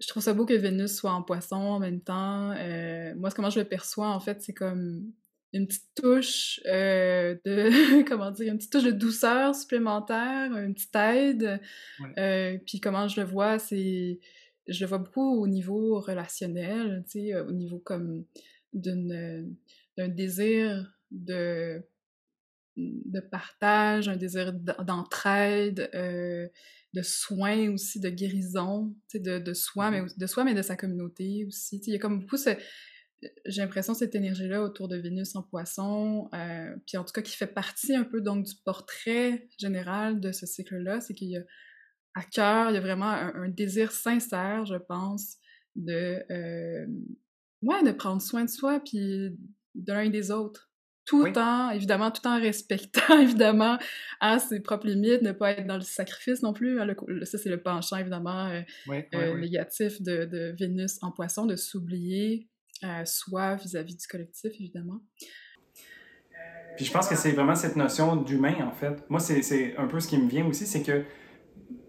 S2: je, trouve ça beau que Vénus soit en poisson en même temps. Euh, moi, comment je le perçois, en fait, c'est comme une petite touche euh, de (laughs) comment dire une petite touche de douceur supplémentaire une petite aide euh, puis comment je le vois c'est je le vois beaucoup au niveau relationnel tu sais au niveau comme d'une d'un désir de de partage un désir d'entraide euh, de soins aussi de guérison tu sais de, de soi mais de soi mais de sa communauté aussi tu sais. Il y a comme beaucoup ce, j'ai l'impression cette énergie-là autour de Vénus en poisson, euh, puis en tout cas qui fait partie un peu donc du portrait général de ce cycle-là, c'est qu'il y a à cœur, il y a vraiment un, désir sincère, je pense, de, euh, ouais, de prendre soin de soi, puis de l'un et des autres. Tout en, évidemment, tout en respectant, (laughs) évidemment, à ses propres limites, ne pas être dans le sacrifice non plus. Hein, ça, c'est le penchant, évidemment, euh, négatif de, de, Vénus en poisson, de s'oublier, euh, soit vis-à-vis du collectif, évidemment.
S1: Puis je pense que c'est vraiment cette notion d'humain, en fait. Moi, c'est un peu ce qui me vient aussi, c'est que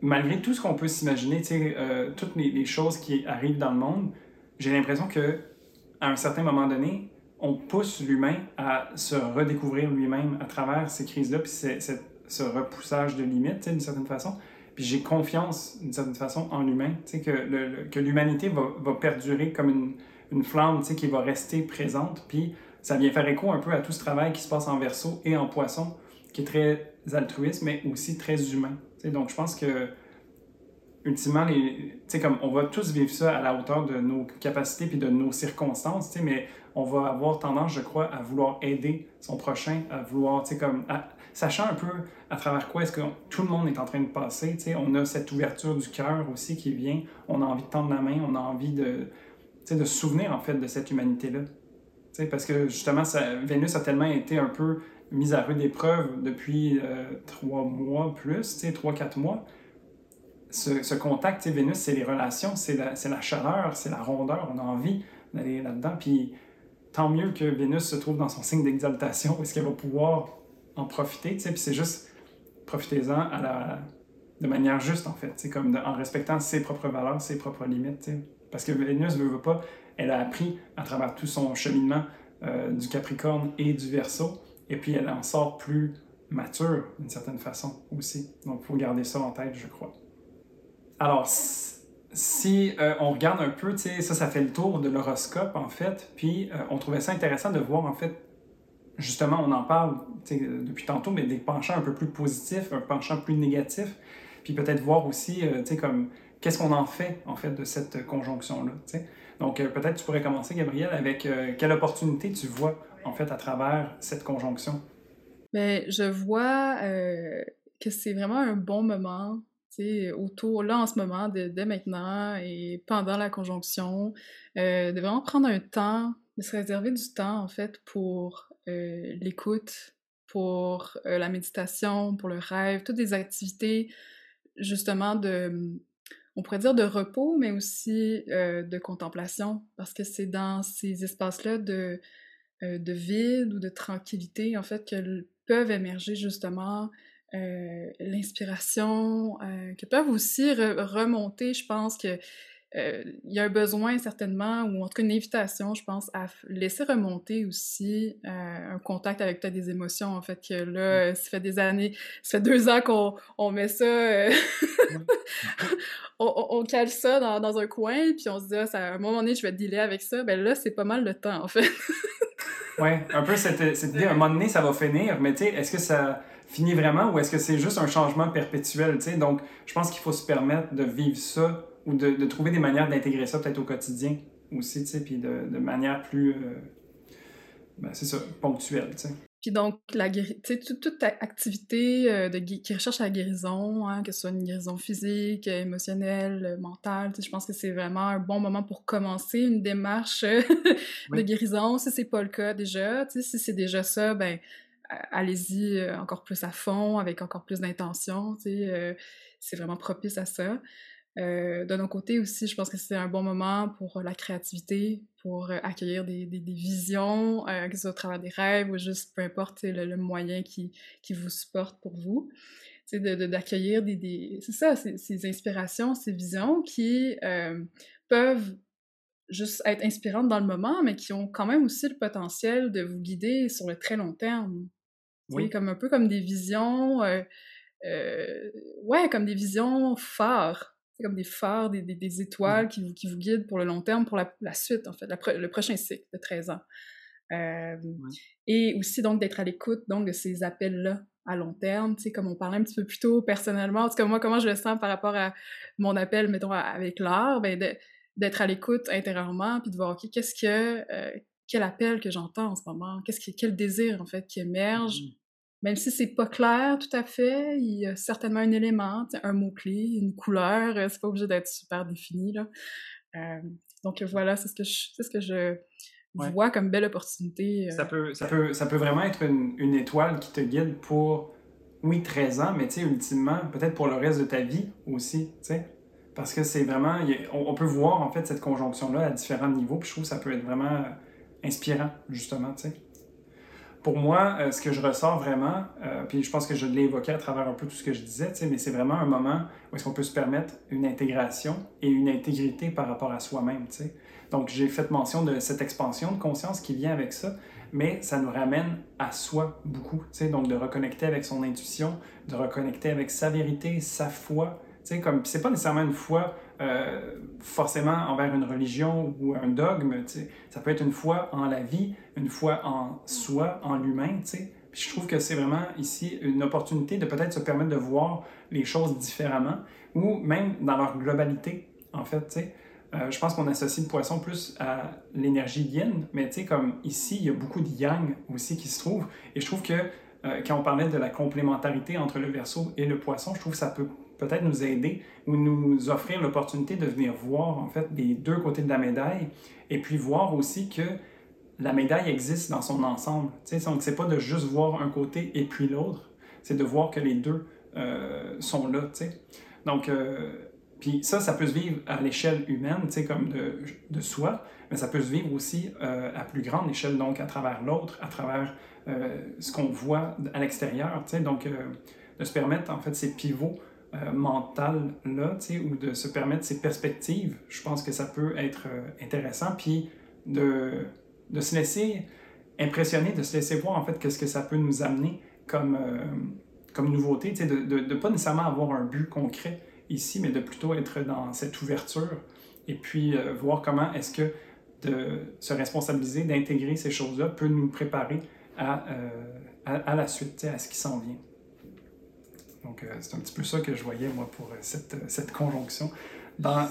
S1: malgré tout ce qu'on peut s'imaginer, euh, toutes les, choses qui arrivent dans le monde, j'ai l'impression que à un certain moment donné, on pousse l'humain à se redécouvrir lui-même à travers ces crises-là, puis ce repoussage de limites, d'une certaine façon. Puis j'ai confiance, d'une certaine façon, en l'humain, que, que l'humanité va, va, perdurer comme une, une flamme qui va rester présente. Puis ça vient faire écho un peu à tout ce travail qui se passe en verso et en poisson, qui est très altruiste, mais aussi très humain. Donc je pense que ultimement, les, comme on va tous vivre ça à la hauteur de nos capacités puis de nos circonstances, mais on va avoir tendance, je crois, à vouloir aider son prochain, à vouloir, comme, sachant un peu à travers quoi est-ce que tout le monde est en train de passer, on a cette ouverture du cœur aussi qui vient, on a envie de tendre la main, on a envie de, de se souvenir en fait de cette humanité-là. Parce que justement, ça, Vénus a tellement été un peu mise à rude épreuve depuis euh, trois mois plus, trois, quatre mois. Ce, ce contact, Vénus, c'est les relations, c'est la, la, chaleur, c'est la rondeur, on a envie d'aller là-dedans. Puis tant mieux que Vénus se trouve dans son signe d'exaltation, parce qu'elle va pouvoir en profiter, puis c'est juste profitez-en de manière juste en fait, comme en respectant ses propres valeurs, ses propres limites. Parce que Vénus ne veut pas, elle a appris à travers tout son cheminement euh, du Capricorne et du Verseau, et puis elle en sort plus mature d'une certaine façon aussi. Donc il faut garder ça en tête, je crois. Alors, si euh, on regarde un peu, ça, ça fait le tour de l'horoscope en fait, puis euh, on trouvait ça intéressant de voir en fait, justement, on en parle depuis tantôt, mais des penchants un peu plus positifs, un penchant plus négatif, puis peut-être voir aussi, tu sais, comme qu'est-ce qu'on en fait, en fait, de cette conjonction-là. Donc, euh, peut-être tu pourrais commencer, Gabriel, avec euh, quelle opportunité tu vois, en fait, à travers cette conjonction?
S2: Bien, je vois euh, que c'est vraiment un bon moment, autour, là, en ce moment, dès maintenant et pendant la conjonction, de vraiment prendre un temps, de se réserver du temps, en fait, pour l'écoute, pour la méditation, pour le rêve, toutes des activités, justement, de on pourrait dire de repos, mais aussi euh, de contemplation, parce que c'est dans ces espaces-là de, euh, de vide ou de tranquillité, en fait, que peuvent émerger justement euh, l'inspiration, que peuvent aussi remonter, je pense que il y a un besoin certainement, ou en tout cas une invitation, je pense, à laisser remonter aussi un contact avec peut-être des émotions, en fait, que là, ça fait des années, ça fait deux ans qu'on on met ça, (laughs) on, on, cale ça dans, dans, un coin, puis on se dit, ah, ça, à un moment donné, je vais dealer avec ça. Ben là, c'est pas mal le temps, en fait. (laughs)
S1: oui, un peu cette, cette idée, à un moment donné, ça va finir, mais tu sais, est-ce que ça finit vraiment ou est-ce que c'est juste un changement perpétuel, tu sais? Donc, je pense qu'il faut se permettre de vivre ça ou de, de trouver des manières d'intégrer ça peut-être au quotidien aussi, tu sais, puis de, de manière plus, euh, ben, c'est ça, ponctuelle, tu sais.
S2: Puis donc, la toute, toute activité euh, de, qui recherche la guérison, hein, que ce soit une guérison physique, émotionnelle, mentale, je pense que c'est vraiment un bon moment pour commencer une démarche (laughs) de guérison. Si c'est pas le cas déjà, si c'est déjà ça, ben allez-y euh, encore plus à fond, avec encore plus d'intention. Euh, c'est vraiment propice à ça. Euh, de nos côtés aussi, je pense que c'est un bon moment pour la créativité, pour accueillir des, des, visions, que ce soit au travers des rêves ou juste peu importe le, moyen qui, qui vous supporte pour vous. C'est d'accueillir des, des c'est ça, ces, inspirations, ces visions qui peuvent juste être inspirantes dans le moment, mais qui ont quand même aussi le potentiel de vous guider sur le très long terme. Oui. Comme un peu comme des visions, euh, euh, ouais, comme des visions phares. Comme des phares, des, des, mmh. étoiles qui, vous, qui vous guident pour le long terme, pour la, la suite, en fait, le prochain cycle de 13 ans. Euh, et aussi, donc, d'être à l'écoute, donc, de ces appels-là à long terme, tu sais, comme on parlait un petit peu plus tôt, personnellement, en tout cas, moi, comment je le sens par rapport à mon appel, mettons, avec l'art, ben, d'être à l'écoute intérieurement, puis de voir, OK, qu'est-ce que, quel appel que j'entends en ce moment, qu'est-ce qui, quel désir, en fait, qui émerge, mmh. Même si c'est pas clair tout à fait, il y a certainement un élément, un mot-clé, une couleur, euh, c'est pas obligé d'être super défini. Là. Euh, donc voilà, c'est ce que je, ce que je vois comme belle opportunité.
S1: Euh. Ça, peut, ça, peut, ça peut vraiment être une, une, étoile qui te guide pour, oui, 13 ans, mais tu sais, ultimement, peut-être pour le reste de ta vie aussi, tu sais. Parce que c'est vraiment, on, peut voir en fait cette conjonction-là à différents niveaux, puis je trouve que ça peut être vraiment inspirant, justement, tu sais pour moi, euh, ce que je ressors vraiment, euh, puis je pense que je l'ai évoqué à travers un peu tout ce que je disais, mais c'est vraiment un moment où est-ce qu'on peut se permettre une intégration et une intégrité par rapport à soi-même. Donc j'ai fait mention de cette expansion de conscience qui vient avec ça, mais ça nous ramène à soi beaucoup. Donc de reconnecter avec son intuition, de reconnecter avec sa vérité, sa foi. Comme c'est pas nécessairement une foi euh, forcément envers une religion ou un dogme. Ça peut être une foi en la vie, une foi en soi, en l'humain. Je trouve que c'est vraiment ici une opportunité de peut-être se permettre de voir les choses différemment ou même dans leur globalité, en fait. Euh, je pense qu'on associe le poisson plus à l'énergie yin, mais comme ici, il y a beaucoup de yang aussi qui se trouve. Et je trouve que euh, quand on parlait de la complémentarité entre le verso et le poisson, je trouve que ça peut peut-être nous aider ou nous offrir l'opportunité de venir voir en fait les deux côtés de la médaille et puis voir aussi que la médaille existe dans son ensemble. Donc, c'est pas de juste voir un côté et puis l'autre, c'est de voir que les deux euh, sont là. Donc, euh, puis ça, ça peut se vivre à l'échelle humaine, comme de, de, soi, mais ça peut se vivre aussi euh, à plus grande échelle, donc à travers l'autre, à travers ce qu'on voit à l'extérieur. Donc, de se permettre, en fait, ces pivots euh, mental là, ou de se permettre ces perspectives, je pense que ça peut être euh, intéressant. Puis de, de, se laisser impressionner, de se laisser voir en fait qu'est-ce que ça peut nous amener comme, euh, comme nouveauté, de ne de, pas nécessairement avoir un but concret ici, mais de plutôt être dans cette ouverture et puis voir comment est-ce que de se responsabiliser, d'intégrer ces choses-là peut nous préparer à, à, à la suite, à ce qui s'en vient. Donc, euh, c'est un petit peu ça que je voyais, moi, pour euh, cette, euh, cette conjonction dans,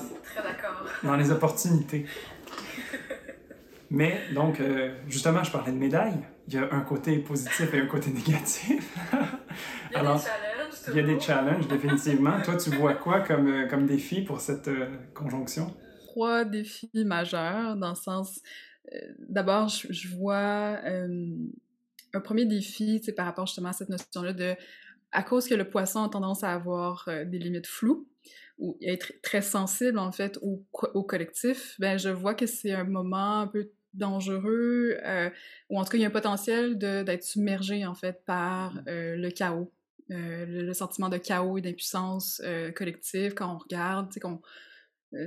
S1: dans les opportunités. (laughs) Mais, donc, justement, je parlais de médailles. Il y a un côté positif et un côté négatif. (laughs)
S2: il y a des challenges.
S1: Il y a des challenges, définitivement. Toi, tu vois quoi comme, comme défi pour cette conjonction?
S2: Trois défis majeurs, dans le sens... D'abord, je, je, vois un premier défi, c'est par rapport justement à cette notion-là de à cause que le poisson a tendance à avoir euh, des limites floues ou être très sensible en fait au, collectif, ben je vois que c'est un moment un peu dangereux euh, ou en tout cas il y a un potentiel d'être submergé en fait par euh, le chaos, le, sentiment de chaos et d'impuissance collective quand on regarde, qu'on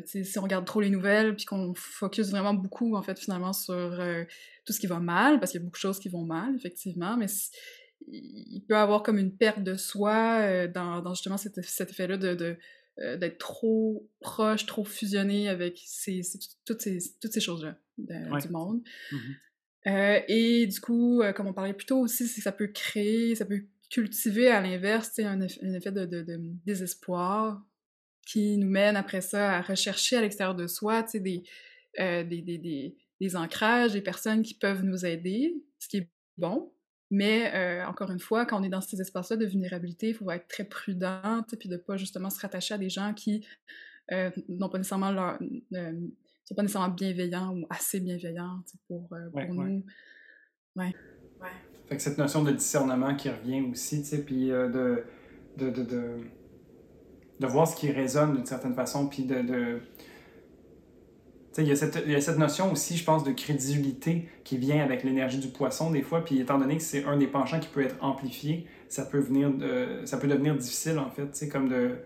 S2: si on regarde trop les nouvelles, puis qu'on focus vraiment beaucoup, en fait, finalement, sur tout ce qui va mal, parce qu'il y a beaucoup de choses qui vont mal, effectivement, mais il peut avoir comme une perte de soi dans, justement cet, effet-là de, d'être trop proche, trop fusionné avec ces, toutes ces, toutes ces choses-là du monde. Mmh et du coup, comme on parlait plus tôt aussi, ça peut créer, ça peut cultiver à l'inverse un, un, effet de, de, désespoir qui nous mène après ça à rechercher à l'extérieur de soi euh, des, des, des, des, ancrages, des personnes qui peuvent nous aider, ce qui est bon. Mais euh, encore une fois, quand on est dans ces espaces-là de vulnérabilité, il faut être très prudent, puis de pas justement se rattacher à des gens qui euh, n'ont pas nécessairement leur, sont pas nécessairement bienveillants ou assez bienveillants pour, pour nous. Ouais.
S1: ouais. Fait que cette notion de discernement qui revient aussi, tu sais, puis de, de, de, de de voir ce qui résonne d'une certaine façon, puis de... Il y, a cette, notion aussi, je pense, de crédibilité qui vient avec l'énergie du poisson des fois, puis étant donné que c'est un des penchants qui peut être amplifié, ça peut, venir de, ça peut devenir difficile en fait, comme de...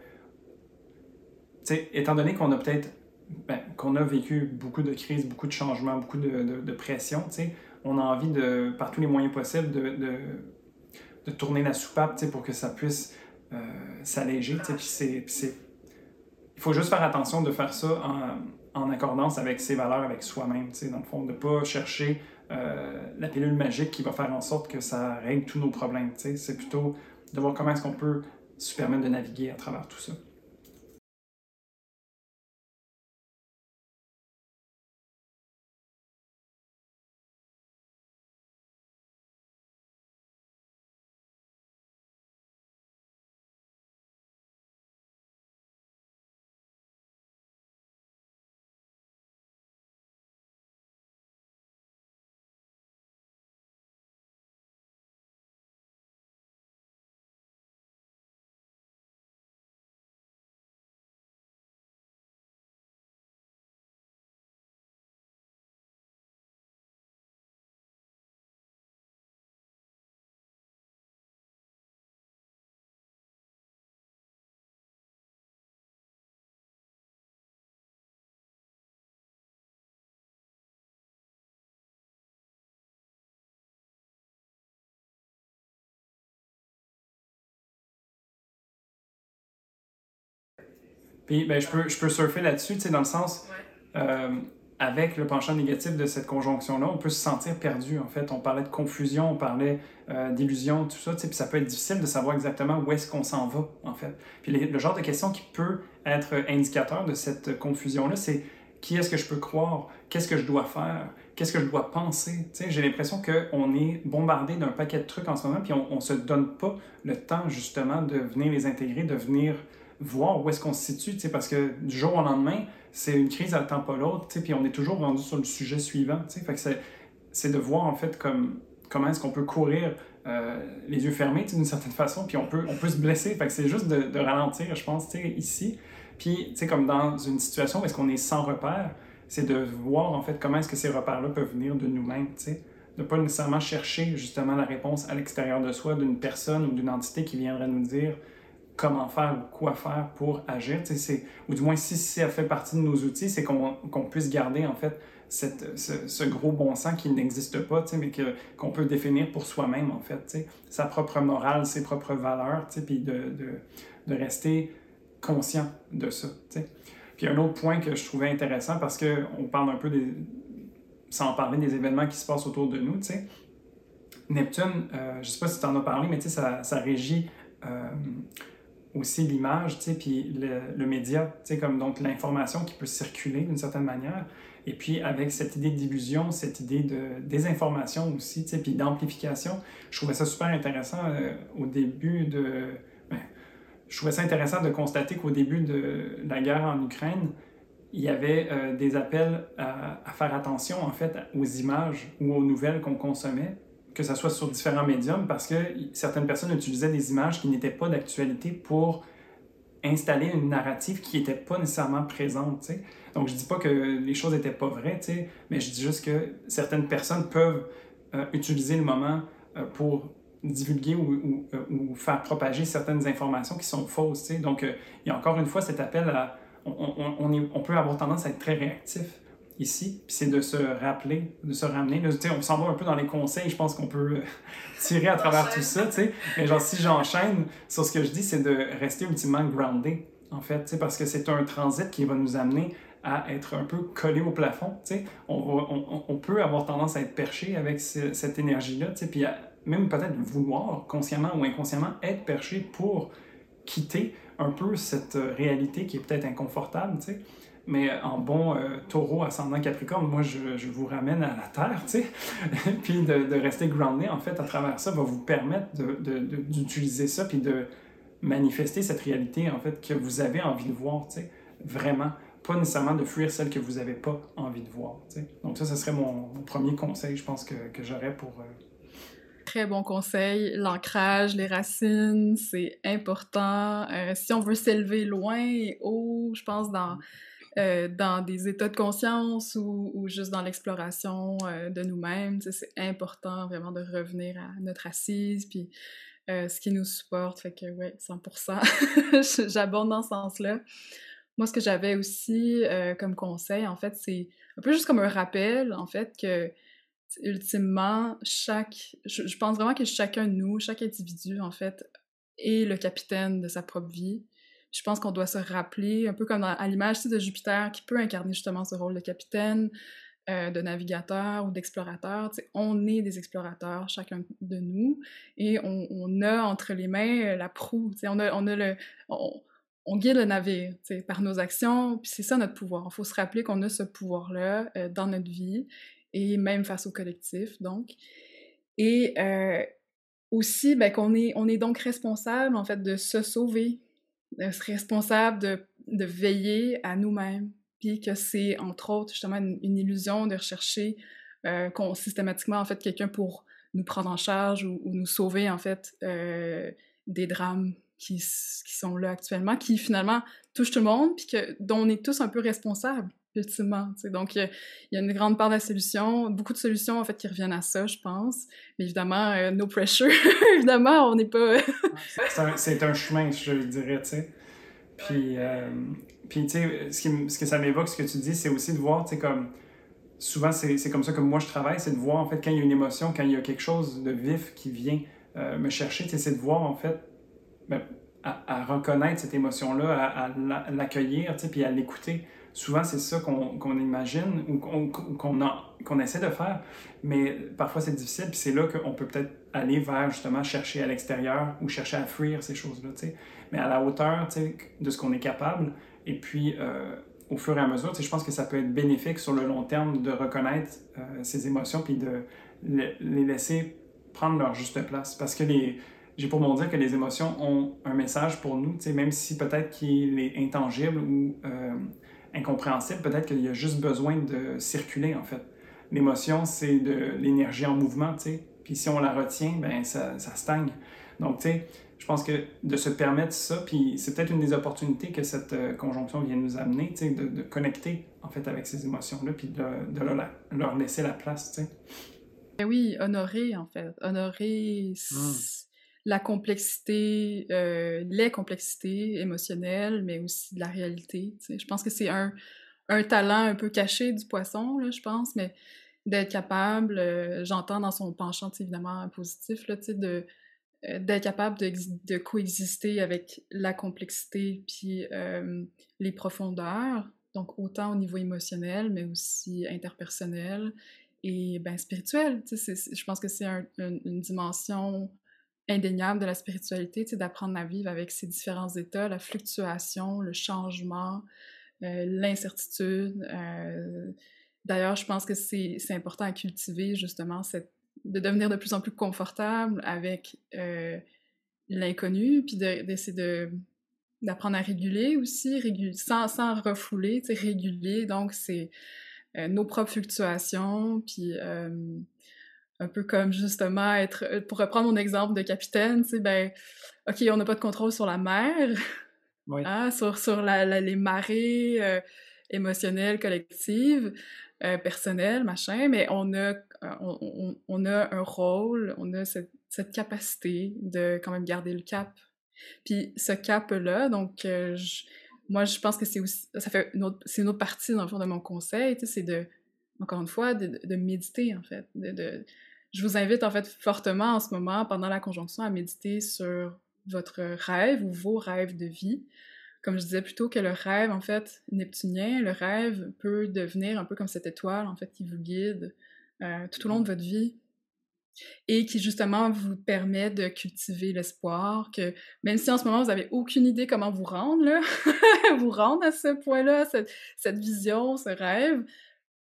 S1: étant donné qu'on a peut-être ben, qu'on a vécu beaucoup de crises, beaucoup de changements, beaucoup de, de, pression, on a envie de, par tous les moyens possibles de, de, tourner la soupape pour que ça puisse euh, s'alléger. Il faut juste faire attention de faire ça en, en accordance avec ses valeurs, avec soi-même. Dans le fond, de ne pas chercher euh, la pilule magique qui va faire en sorte que ça règle tous nos problèmes. C'est plutôt de voir comment est-ce qu'on peut se permettre de naviguer à travers tout ça. Puis ben, je, peux, je peux surfer là-dessus, dans le sens, euh, avec le penchant négatif de cette conjonction-là, on peut se sentir perdu, en fait. On parlait de confusion, on parlait euh, d'illusion, tout ça, puis ça peut être difficile de savoir exactement où est-ce qu'on s'en va, en fait. Puis le genre de question qui peut être indicateur de cette confusion-là, c'est qui est-ce que je peux croire? Qu'est-ce que je dois faire? Qu'est-ce que je dois penser? J'ai l'impression qu'on est bombardé d'un paquet de trucs en ce moment, puis on ne se donne pas le temps, justement, de venir les intégrer, de venir voir où est-ce qu'on se situe, parce que du jour au lendemain, c'est une crise à temps pas l'autre, puis on est toujours rendu sur le sujet suivant. C'est de voir en fait comme, comment est-ce qu'on peut courir euh, les yeux fermés d'une certaine façon, puis on peut, on peut se blesser. C'est juste de, ralentir, je pense, ici. Puis, comme dans une situation où est-ce qu'on est sans repère, c'est de voir en fait comment est-ce que ces repères-là peuvent venir de nous-mêmes, tu sais. De pas nécessairement chercher justement la réponse à l'extérieur de soi d'une personne ou d'une entité qui viendrait nous dire comment faire ou quoi faire pour agir. Ou du moins, si, elle fait partie de nos outils, c'est qu'on puisse garder en fait cette, ce, gros bon sens qui n'existe pas, mais qu'on peut définir pour soi-même en fait. Sa propre morale, ses propres valeurs, puis de, de, de, rester conscient de ça. Puis un autre point que je trouvais intéressant, parce qu'on parle un peu des, sans parler des événements qui se passent autour de nous, sais. Neptune, euh, je ne sais pas si tu en as parlé, mais ça, ça régit euh, aussi l'image, tu sais, puis le, média, tu sais, comme donc l'information qui peut circuler d'une certaine manière. Et puis avec cette idée d'illusion, cette idée de désinformation aussi, tu sais, puis d'amplification, je trouvais ça super intéressant euh, au début de... Ben, je trouvais ça intéressant de constater qu'au début de la guerre en Ukraine, il y avait euh, des appels à, à, faire attention en fait aux images ou aux nouvelles qu'on consommait que ce soit sur différents médiums, parce que certaines personnes utilisaient des images qui n'étaient pas d'actualité pour installer une narrative qui n'était pas nécessairement présente. Donc, je dis pas que les choses n'étaient pas vraies, mais je dis juste que certaines personnes peuvent euh, utiliser le moment euh, pour divulguer ou, euh, ou, faire propager certaines informations qui sont fausses. Donc, il y a encore une fois cet appel à on, est, on peut avoir tendance à être très réactif ici, puis c'est de se rappeler, de se ramener. on s'en va un peu dans les conseils, je pense qu'on peut (laughs) tirer à travers tout ça, tu sais. Mais genre, si j'enchaîne sur ce que je dis, c'est de rester ultimement groundé, en fait, parce que c'est un transit qui va nous amener à être un peu collé au plafond, tu sais. On, on, on, peut avoir tendance à être perché avec cette énergie-là, tu sais, puis même peut-être vouloir, consciemment ou inconsciemment, être perché pour quitter un peu cette réalité qui est peut-être inconfortable, tu sais. Mais en bon euh, taureau ascendant Capricorne, moi, je, je, vous ramène à la terre, tu sais. (laughs) puis de, de, rester groundé, en fait, à travers ça, va vous permettre d'utiliser de, ça, puis de manifester cette réalité, en fait, que vous avez envie de voir, tu sais. Vraiment. Pas nécessairement de fuir celle que vous n'avez pas envie de voir, tu sais. Donc ça, ce serait mon, premier conseil, je pense, que, que j'aurais pour... Euh,
S2: Très bon conseil. L'ancrage, les racines, c'est important. Euh, si on veut s'élever loin et haut, je pense, dans euh, dans des états de conscience ou, juste dans l'exploration euh, de nous-mêmes. C'est important vraiment de revenir à notre assise, puis euh, ce qui nous supporte. Fait que, ouais, 100%. (laughs) J'abonde dans ce sens-là. Moi, ce que j'avais aussi comme conseil, en fait, c'est un peu juste comme un rappel, en fait, que ultimement, chaque. Je, je pense vraiment que chacun de nous, chaque individu, en fait, est le capitaine de sa propre vie je pense qu'on doit se rappeler, un peu comme à l'image de Jupiter, qui peut incarner justement ce rôle de capitaine, euh, de navigateur ou d'explorateur. On est des explorateurs, chacun de nous, et on, a entre les mains euh, la proue. On a, on a le... On, guide le navire par nos actions, puis c'est ça notre pouvoir. Il faut se rappeler qu'on a ce pouvoir-là euh, dans notre vie, et même face au collectif, donc. Et aussi, ben, qu'on est, on est donc responsable, en fait, de se sauver, d'être responsable de, de veiller à nous-mêmes, puis que c'est entre autres justement une, illusion de rechercher euh, systématiquement en fait quelqu'un pour nous prendre en charge ou, nous sauver en fait euh, des drames qui, qui, sont là actuellement, qui finalement touchent tout le monde, puis que, dont on est tous un peu responsables ultimement. Donc, il y, a une grande part de la solution, beaucoup de solutions, en fait, qui reviennent à ça, je pense. Mais évidemment, euh, no pressure. (laughs) évidemment, on n'est pas...
S1: c'est un, chemin, je dirais, tu sais. Puis, euh, puis tu sais, ce, ce, que ça m'évoque, ce que tu dis, c'est aussi de voir, tu sais, comme... Souvent, c'est comme ça que moi, je travaille, c'est de voir, en fait, quand il y a une émotion, quand il y a quelque chose de vif qui vient euh, me chercher, tu sais, c'est de voir, en fait, ben, à, reconnaître cette émotion-là, à, à l'accueillir, puis à l'écouter souvent, c'est ça qu'on imagine ou qu'on essaie de faire, mais parfois c'est difficile, puis c'est là qu'on peut peut-être aller vers justement chercher à l'extérieur ou chercher à fuir ces choses-là, Mais à la hauteur de ce qu'on est capable, et puis euh, au fur et à mesure, je pense que ça peut être bénéfique sur le long terme de reconnaître euh, ces émotions, puis de les laisser prendre leur juste place. Parce que les, j'ai pour mon dire que les émotions ont un message pour nous, même si peut-être qu'il est intangible ou euh, incompréhensible, peut-être qu'il y a juste besoin de circuler, en fait. L'émotion, c'est de l'énergie en mouvement, tu sais. Puis si on la retient, ben ça, ça stagne. Donc, tu sais, je pense que de se permettre ça, puis c'est peut-être une des opportunités que cette euh, conjonction vient nous amener, tu sais, de, de, connecter, en fait, avec ces émotions-là, puis de, de leur, leur, laisser la place, tu sais.
S2: Ben oui, honorer, en fait. Honorer... Mmh la complexité, euh, les complexités émotionnelles, mais aussi de la réalité. Je pense que c'est un, un, talent un peu caché du poisson, là, je pense, mais d'être capable, euh, j'entends dans son penchant évidemment positif, là, de, euh, d'être capable de, coexister avec la complexité puis les profondeurs, donc autant au niveau émotionnel, mais aussi interpersonnel et ben, spirituel. Je pense que c'est une dimension indéniable de la spiritualité, d'apprendre à vivre avec ces différents états, la fluctuation, le changement, euh, l'incertitude. Euh, d'ailleurs, je pense que c'est important à cultiver justement de devenir de plus en plus confortable avec euh, l'inconnu, puis d'essayer de, d'apprendre à réguler aussi, sans, sans refouler, réguler. Donc, c'est nos propres fluctuations, puis un peu comme justement être, euh, pour reprendre mon exemple de capitaine, tu sais, ben, ok, on n'a pas de contrôle sur la mer, (laughs) hein, sur, sur la, les marées euh, émotionnelles, collectives, euh, personnelles, machin, mais on a, on, on, a un rôle, on a cette, cette, capacité de quand même garder le cap. Puis ce cap-là, donc, moi, je pense que c'est aussi, ça fait une autre, c'est une autre partie, dans le fond, de mon conseil, c'est de, encore une fois, de, de méditer, en fait. De, de, je vous invite, en fait, fortement en ce moment, pendant la conjonction, à méditer sur votre rêve ou vos rêves de vie. Comme je disais plutôt que le rêve, en fait, neptunien, le rêve peut devenir un peu comme cette étoile, en fait, qui vous guide euh, tout au long de votre vie et qui justement vous permet de cultiver l'espoir que même si en ce moment vous avez aucune idée comment vous rendre là, (laughs) vous rendre à ce point-là, cette, cette, vision, ce rêve,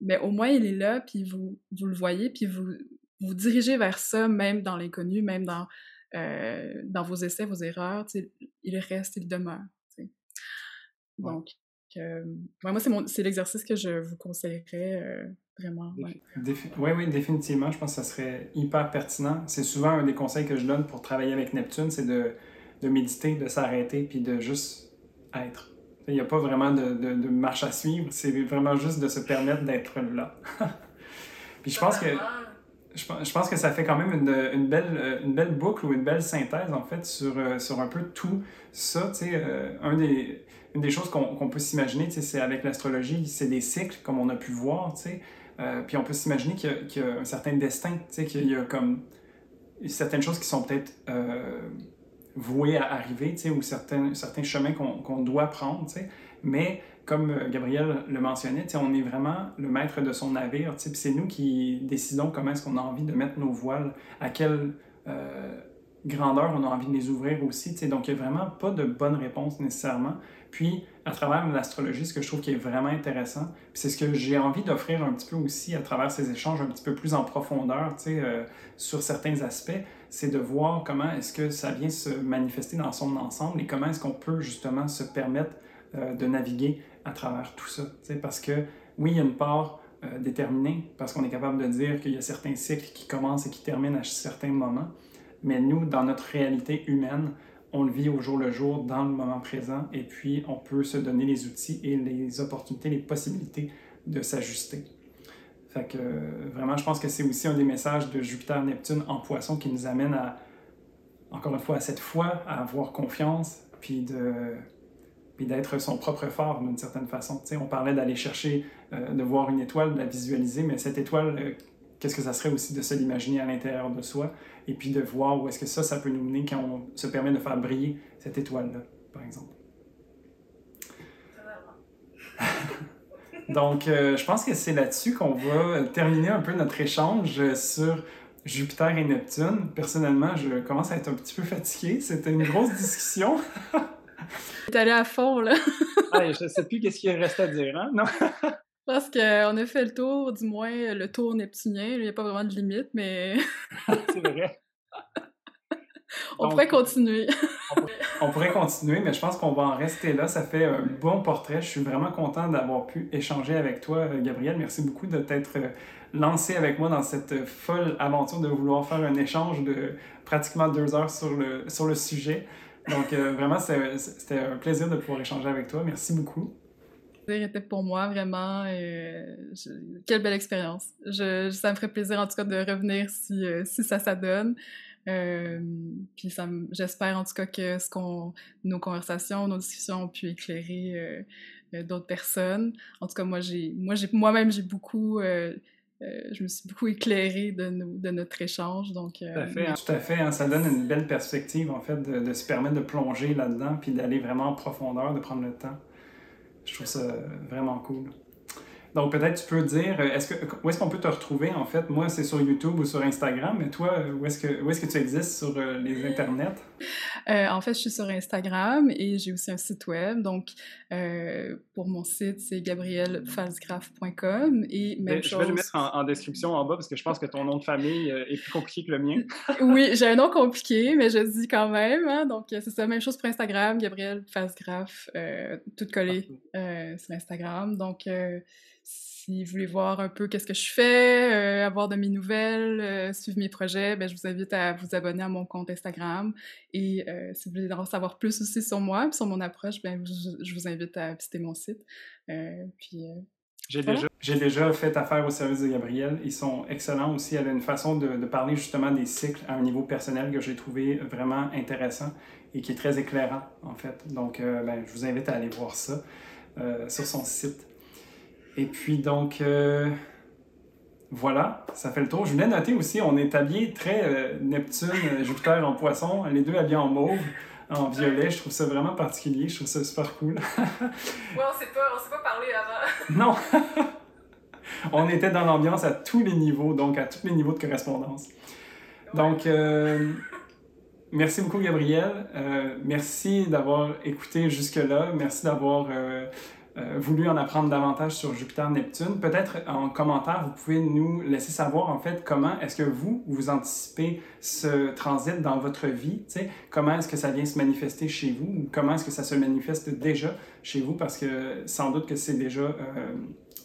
S2: mais au moins il est là puis vous vous le voyez puis vous vous dirigez vers ça même dans l'inconnu, même dans euh, dans vos essais, vos erreurs, il reste, il demeure. Donc, euh, moi, c'est l'exercice que je vous conseillerais euh, vraiment. Oui,
S1: oui, définitivement. Je pense que ça serait hyper pertinent. C'est souvent un des conseils que je donne pour travailler avec Neptune, c'est de, de, méditer, de s'arrêter, puis de juste être. Il n'y a pas vraiment de, de, de marche à suivre, c'est vraiment juste de se permettre d'être là. (laughs) puis je pense que je, pense que ça fait quand même une, une, belle, une belle boucle ou une belle synthèse, en fait, sur, euh, sur un peu tout ça. Tu sais, euh, un des, une des choses qu'on peut s'imaginer, tu sais, c'est avec l'astrologie, c'est des cycles, comme on a pu voir, tu sais. Euh, puis on peut s'imaginer qu'il y, a un certain destin, tu sais, qu'il y a comme certaines choses qui sont peut-être vouées à arriver, tu sais, ou certains, certains chemins qu'on doit prendre, tu sais. Mais comme euh, Gabriel le mentionnait, on est vraiment le maître de son navire. C'est nous qui décidons comment est-ce qu'on a envie de mettre nos voiles, à quelle euh, grandeur on a envie de les ouvrir aussi. Donc, il n'y a vraiment pas de bonne réponse nécessairement. Puis, à travers l'astrologie, ce que je trouve qui est vraiment intéressant, c'est ce que j'ai envie d'offrir un petit peu aussi à travers ces échanges un petit peu plus en profondeur euh, sur certains aspects, c'est de voir comment est-ce que ça vient se manifester dans son ensemble et comment est-ce qu'on peut justement se permettre de naviguer à travers tout ça. Parce que oui, il y a une part euh, déterminée, parce qu'on est capable de dire qu'il y a certains cycles qui commencent et qui terminent à certains moments, mais nous, dans notre réalité humaine, on le vit au jour le jour, dans le moment présent, et puis on peut se donner les outils et les opportunités, les possibilités de s'ajuster. Fait que vraiment, je pense que c'est aussi un des messages de Jupiter-Neptune en poisson qui nous amène à, encore une fois, à cette foi, à avoir confiance, puis de puis d'être son propre phare d'une certaine façon. sais, on parlait d'aller chercher, euh, de voir une étoile, de la visualiser, mais cette étoile, euh, qu'est-ce que ça serait aussi de se l'imaginer à l'intérieur de soi, et puis de voir où est-ce que ça, ça peut nous mener quand on se permet de faire briller cette étoile-là, par exemple. (laughs) Donc, euh, je pense que c'est là-dessus qu'on va terminer un peu notre échange sur Jupiter et Neptune. Personnellement, je commence à être un petit peu fatigué. C'était une grosse discussion. (laughs)
S2: T'es allé à fond, là. (laughs)
S1: ah, je sais plus qu'est-ce qu'il reste à dire, hein? Non? (laughs)
S2: Parce qu'on a fait le tour, du moins le tour neptunien. Il n'y a pas vraiment de limite, mais. (laughs)
S1: c'est vrai.
S2: on pourrait continuer.
S1: on, pourrait continuer, mais je pense qu'on va en rester là. Ça fait un bon portrait. Je suis vraiment content d'avoir pu échanger avec toi, Gabriel. Merci beaucoup de t'être lancé avec moi dans cette folle aventure de vouloir faire un échange de pratiquement deux heures sur le, sur le sujet. Donc, euh, vraiment, c'était un plaisir de pouvoir échanger avec toi. Merci beaucoup.
S2: C'était pour moi vraiment euh, quelle belle expérience. Je, ça me ferait plaisir en tout cas de revenir si, euh, si ça s'adonne. puis j'espère en tout cas que ce qu'on nos conversations, nos discussions ont pu éclairer d'autres personnes. En tout cas moi j'ai moi j'ai moi-même j'ai beaucoup je me suis beaucoup éclairée de, de notre échange. Donc,
S1: tout à fait, hein. tout à fait hein. ça donne une belle perspective, en fait, de, de se permettre de plonger là-dedans, puis d'aller vraiment en profondeur, de prendre le temps. Je trouve ça vraiment cool. Donc, peut-être tu peux dire, euh, est-ce que, où est-ce qu'on peut te retrouver en fait? Moi, c'est sur YouTube ou sur Instagram, mais toi, où est-ce que, où est-ce que tu existes sur euh, les internets?
S2: Euh, en fait, je suis sur Instagram et j'ai aussi un site web. Donc, pour mon site, c'est gabrielfalsgraph.com et
S1: même Je vais le mettre en, description en bas parce que je pense que ton nom de famille est plus compliqué que le mien. (laughs)
S2: oui, j'ai un nom compliqué, mais je dis quand même. Hein. donc, c'est ça, même chose pour Instagram, Gabriel Falsgraph, tout collé sur Instagram. Donc, si vous voulez voir un peu qu'est-ce que je fais, euh, avoir de mes nouvelles, euh, suivre mes projets, ben, je vous invite à vous abonner à mon compte Instagram. Et euh, si vous voulez en savoir plus aussi sur moi, sur mon approche, ben, je, vous invite à visiter mon site. puis
S1: J'ai déjà, déjà, fait affaire au service de Gabriel. Ils sont excellents aussi. Elle a une façon de, de parler justement des cycles à un niveau personnel que j'ai trouvé vraiment intéressant et qui est très éclairant, en fait. Donc, ben, je vous invite à aller voir ça sur son site. Et puis, donc, euh, voilà, ça fait le tour. Je voulais noter aussi, on est habillé très Neptune, Jupiter en poisson, les deux habillés en mauve en violet. Je trouve ça vraiment particulier. Je trouve ça super cool.
S2: ouais, on s'est pas, s'est pas parlé avant. (laughs)
S1: non! on était dans l'ambiance à tous les niveaux, donc à tous les niveaux de correspondance. Donc, euh, merci beaucoup, Gabriel. Euh, merci d'avoir écouté jusque-là. Merci d'avoir euh, euh, voulu en apprendre davantage sur Jupiter-Neptune, peut-être en commentaire, vous pouvez nous laisser savoir en fait comment est-ce que vous, vous anticipez ce transit dans votre vie, sais, comment est-ce que ça vient se manifester chez vous, ou comment est-ce que ça se manifeste déjà chez vous, parce que sans doute que c'est déjà euh,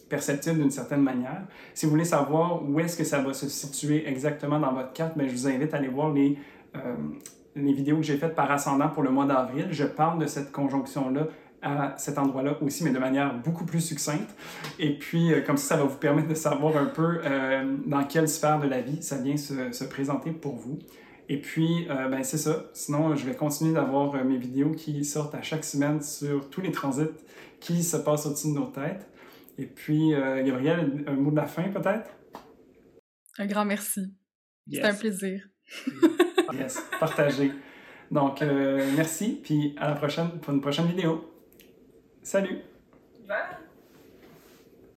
S1: perceptible d'une certaine manière. Si vous voulez savoir où est-ce que ça va se situer exactement dans votre carte, bien, je vous invite à aller voir les... Euh, les vidéos que j'ai faites par ascendant pour le mois d'avril, je parle de cette conjonction-là à cet endroit-là aussi, mais de manière beaucoup plus succincte. Et puis, euh, comme ça, ça va vous permettre de savoir un peu euh, dans quelle sphère de la vie ça vient se, se présenter pour vous. Et puis, euh, ben, c'est ça. Sinon, je vais continuer d'avoir mes vidéos qui sortent à chaque semaine sur tous les transits qui se passent au-dessus de nos têtes. Et puis, Gabriel, un mot de la fin peut-être?
S2: Un grand merci. C'était un plaisir.
S1: yes, partagé. Donc, merci, puis à la prochaine pour une prochaine vidéo. Salut.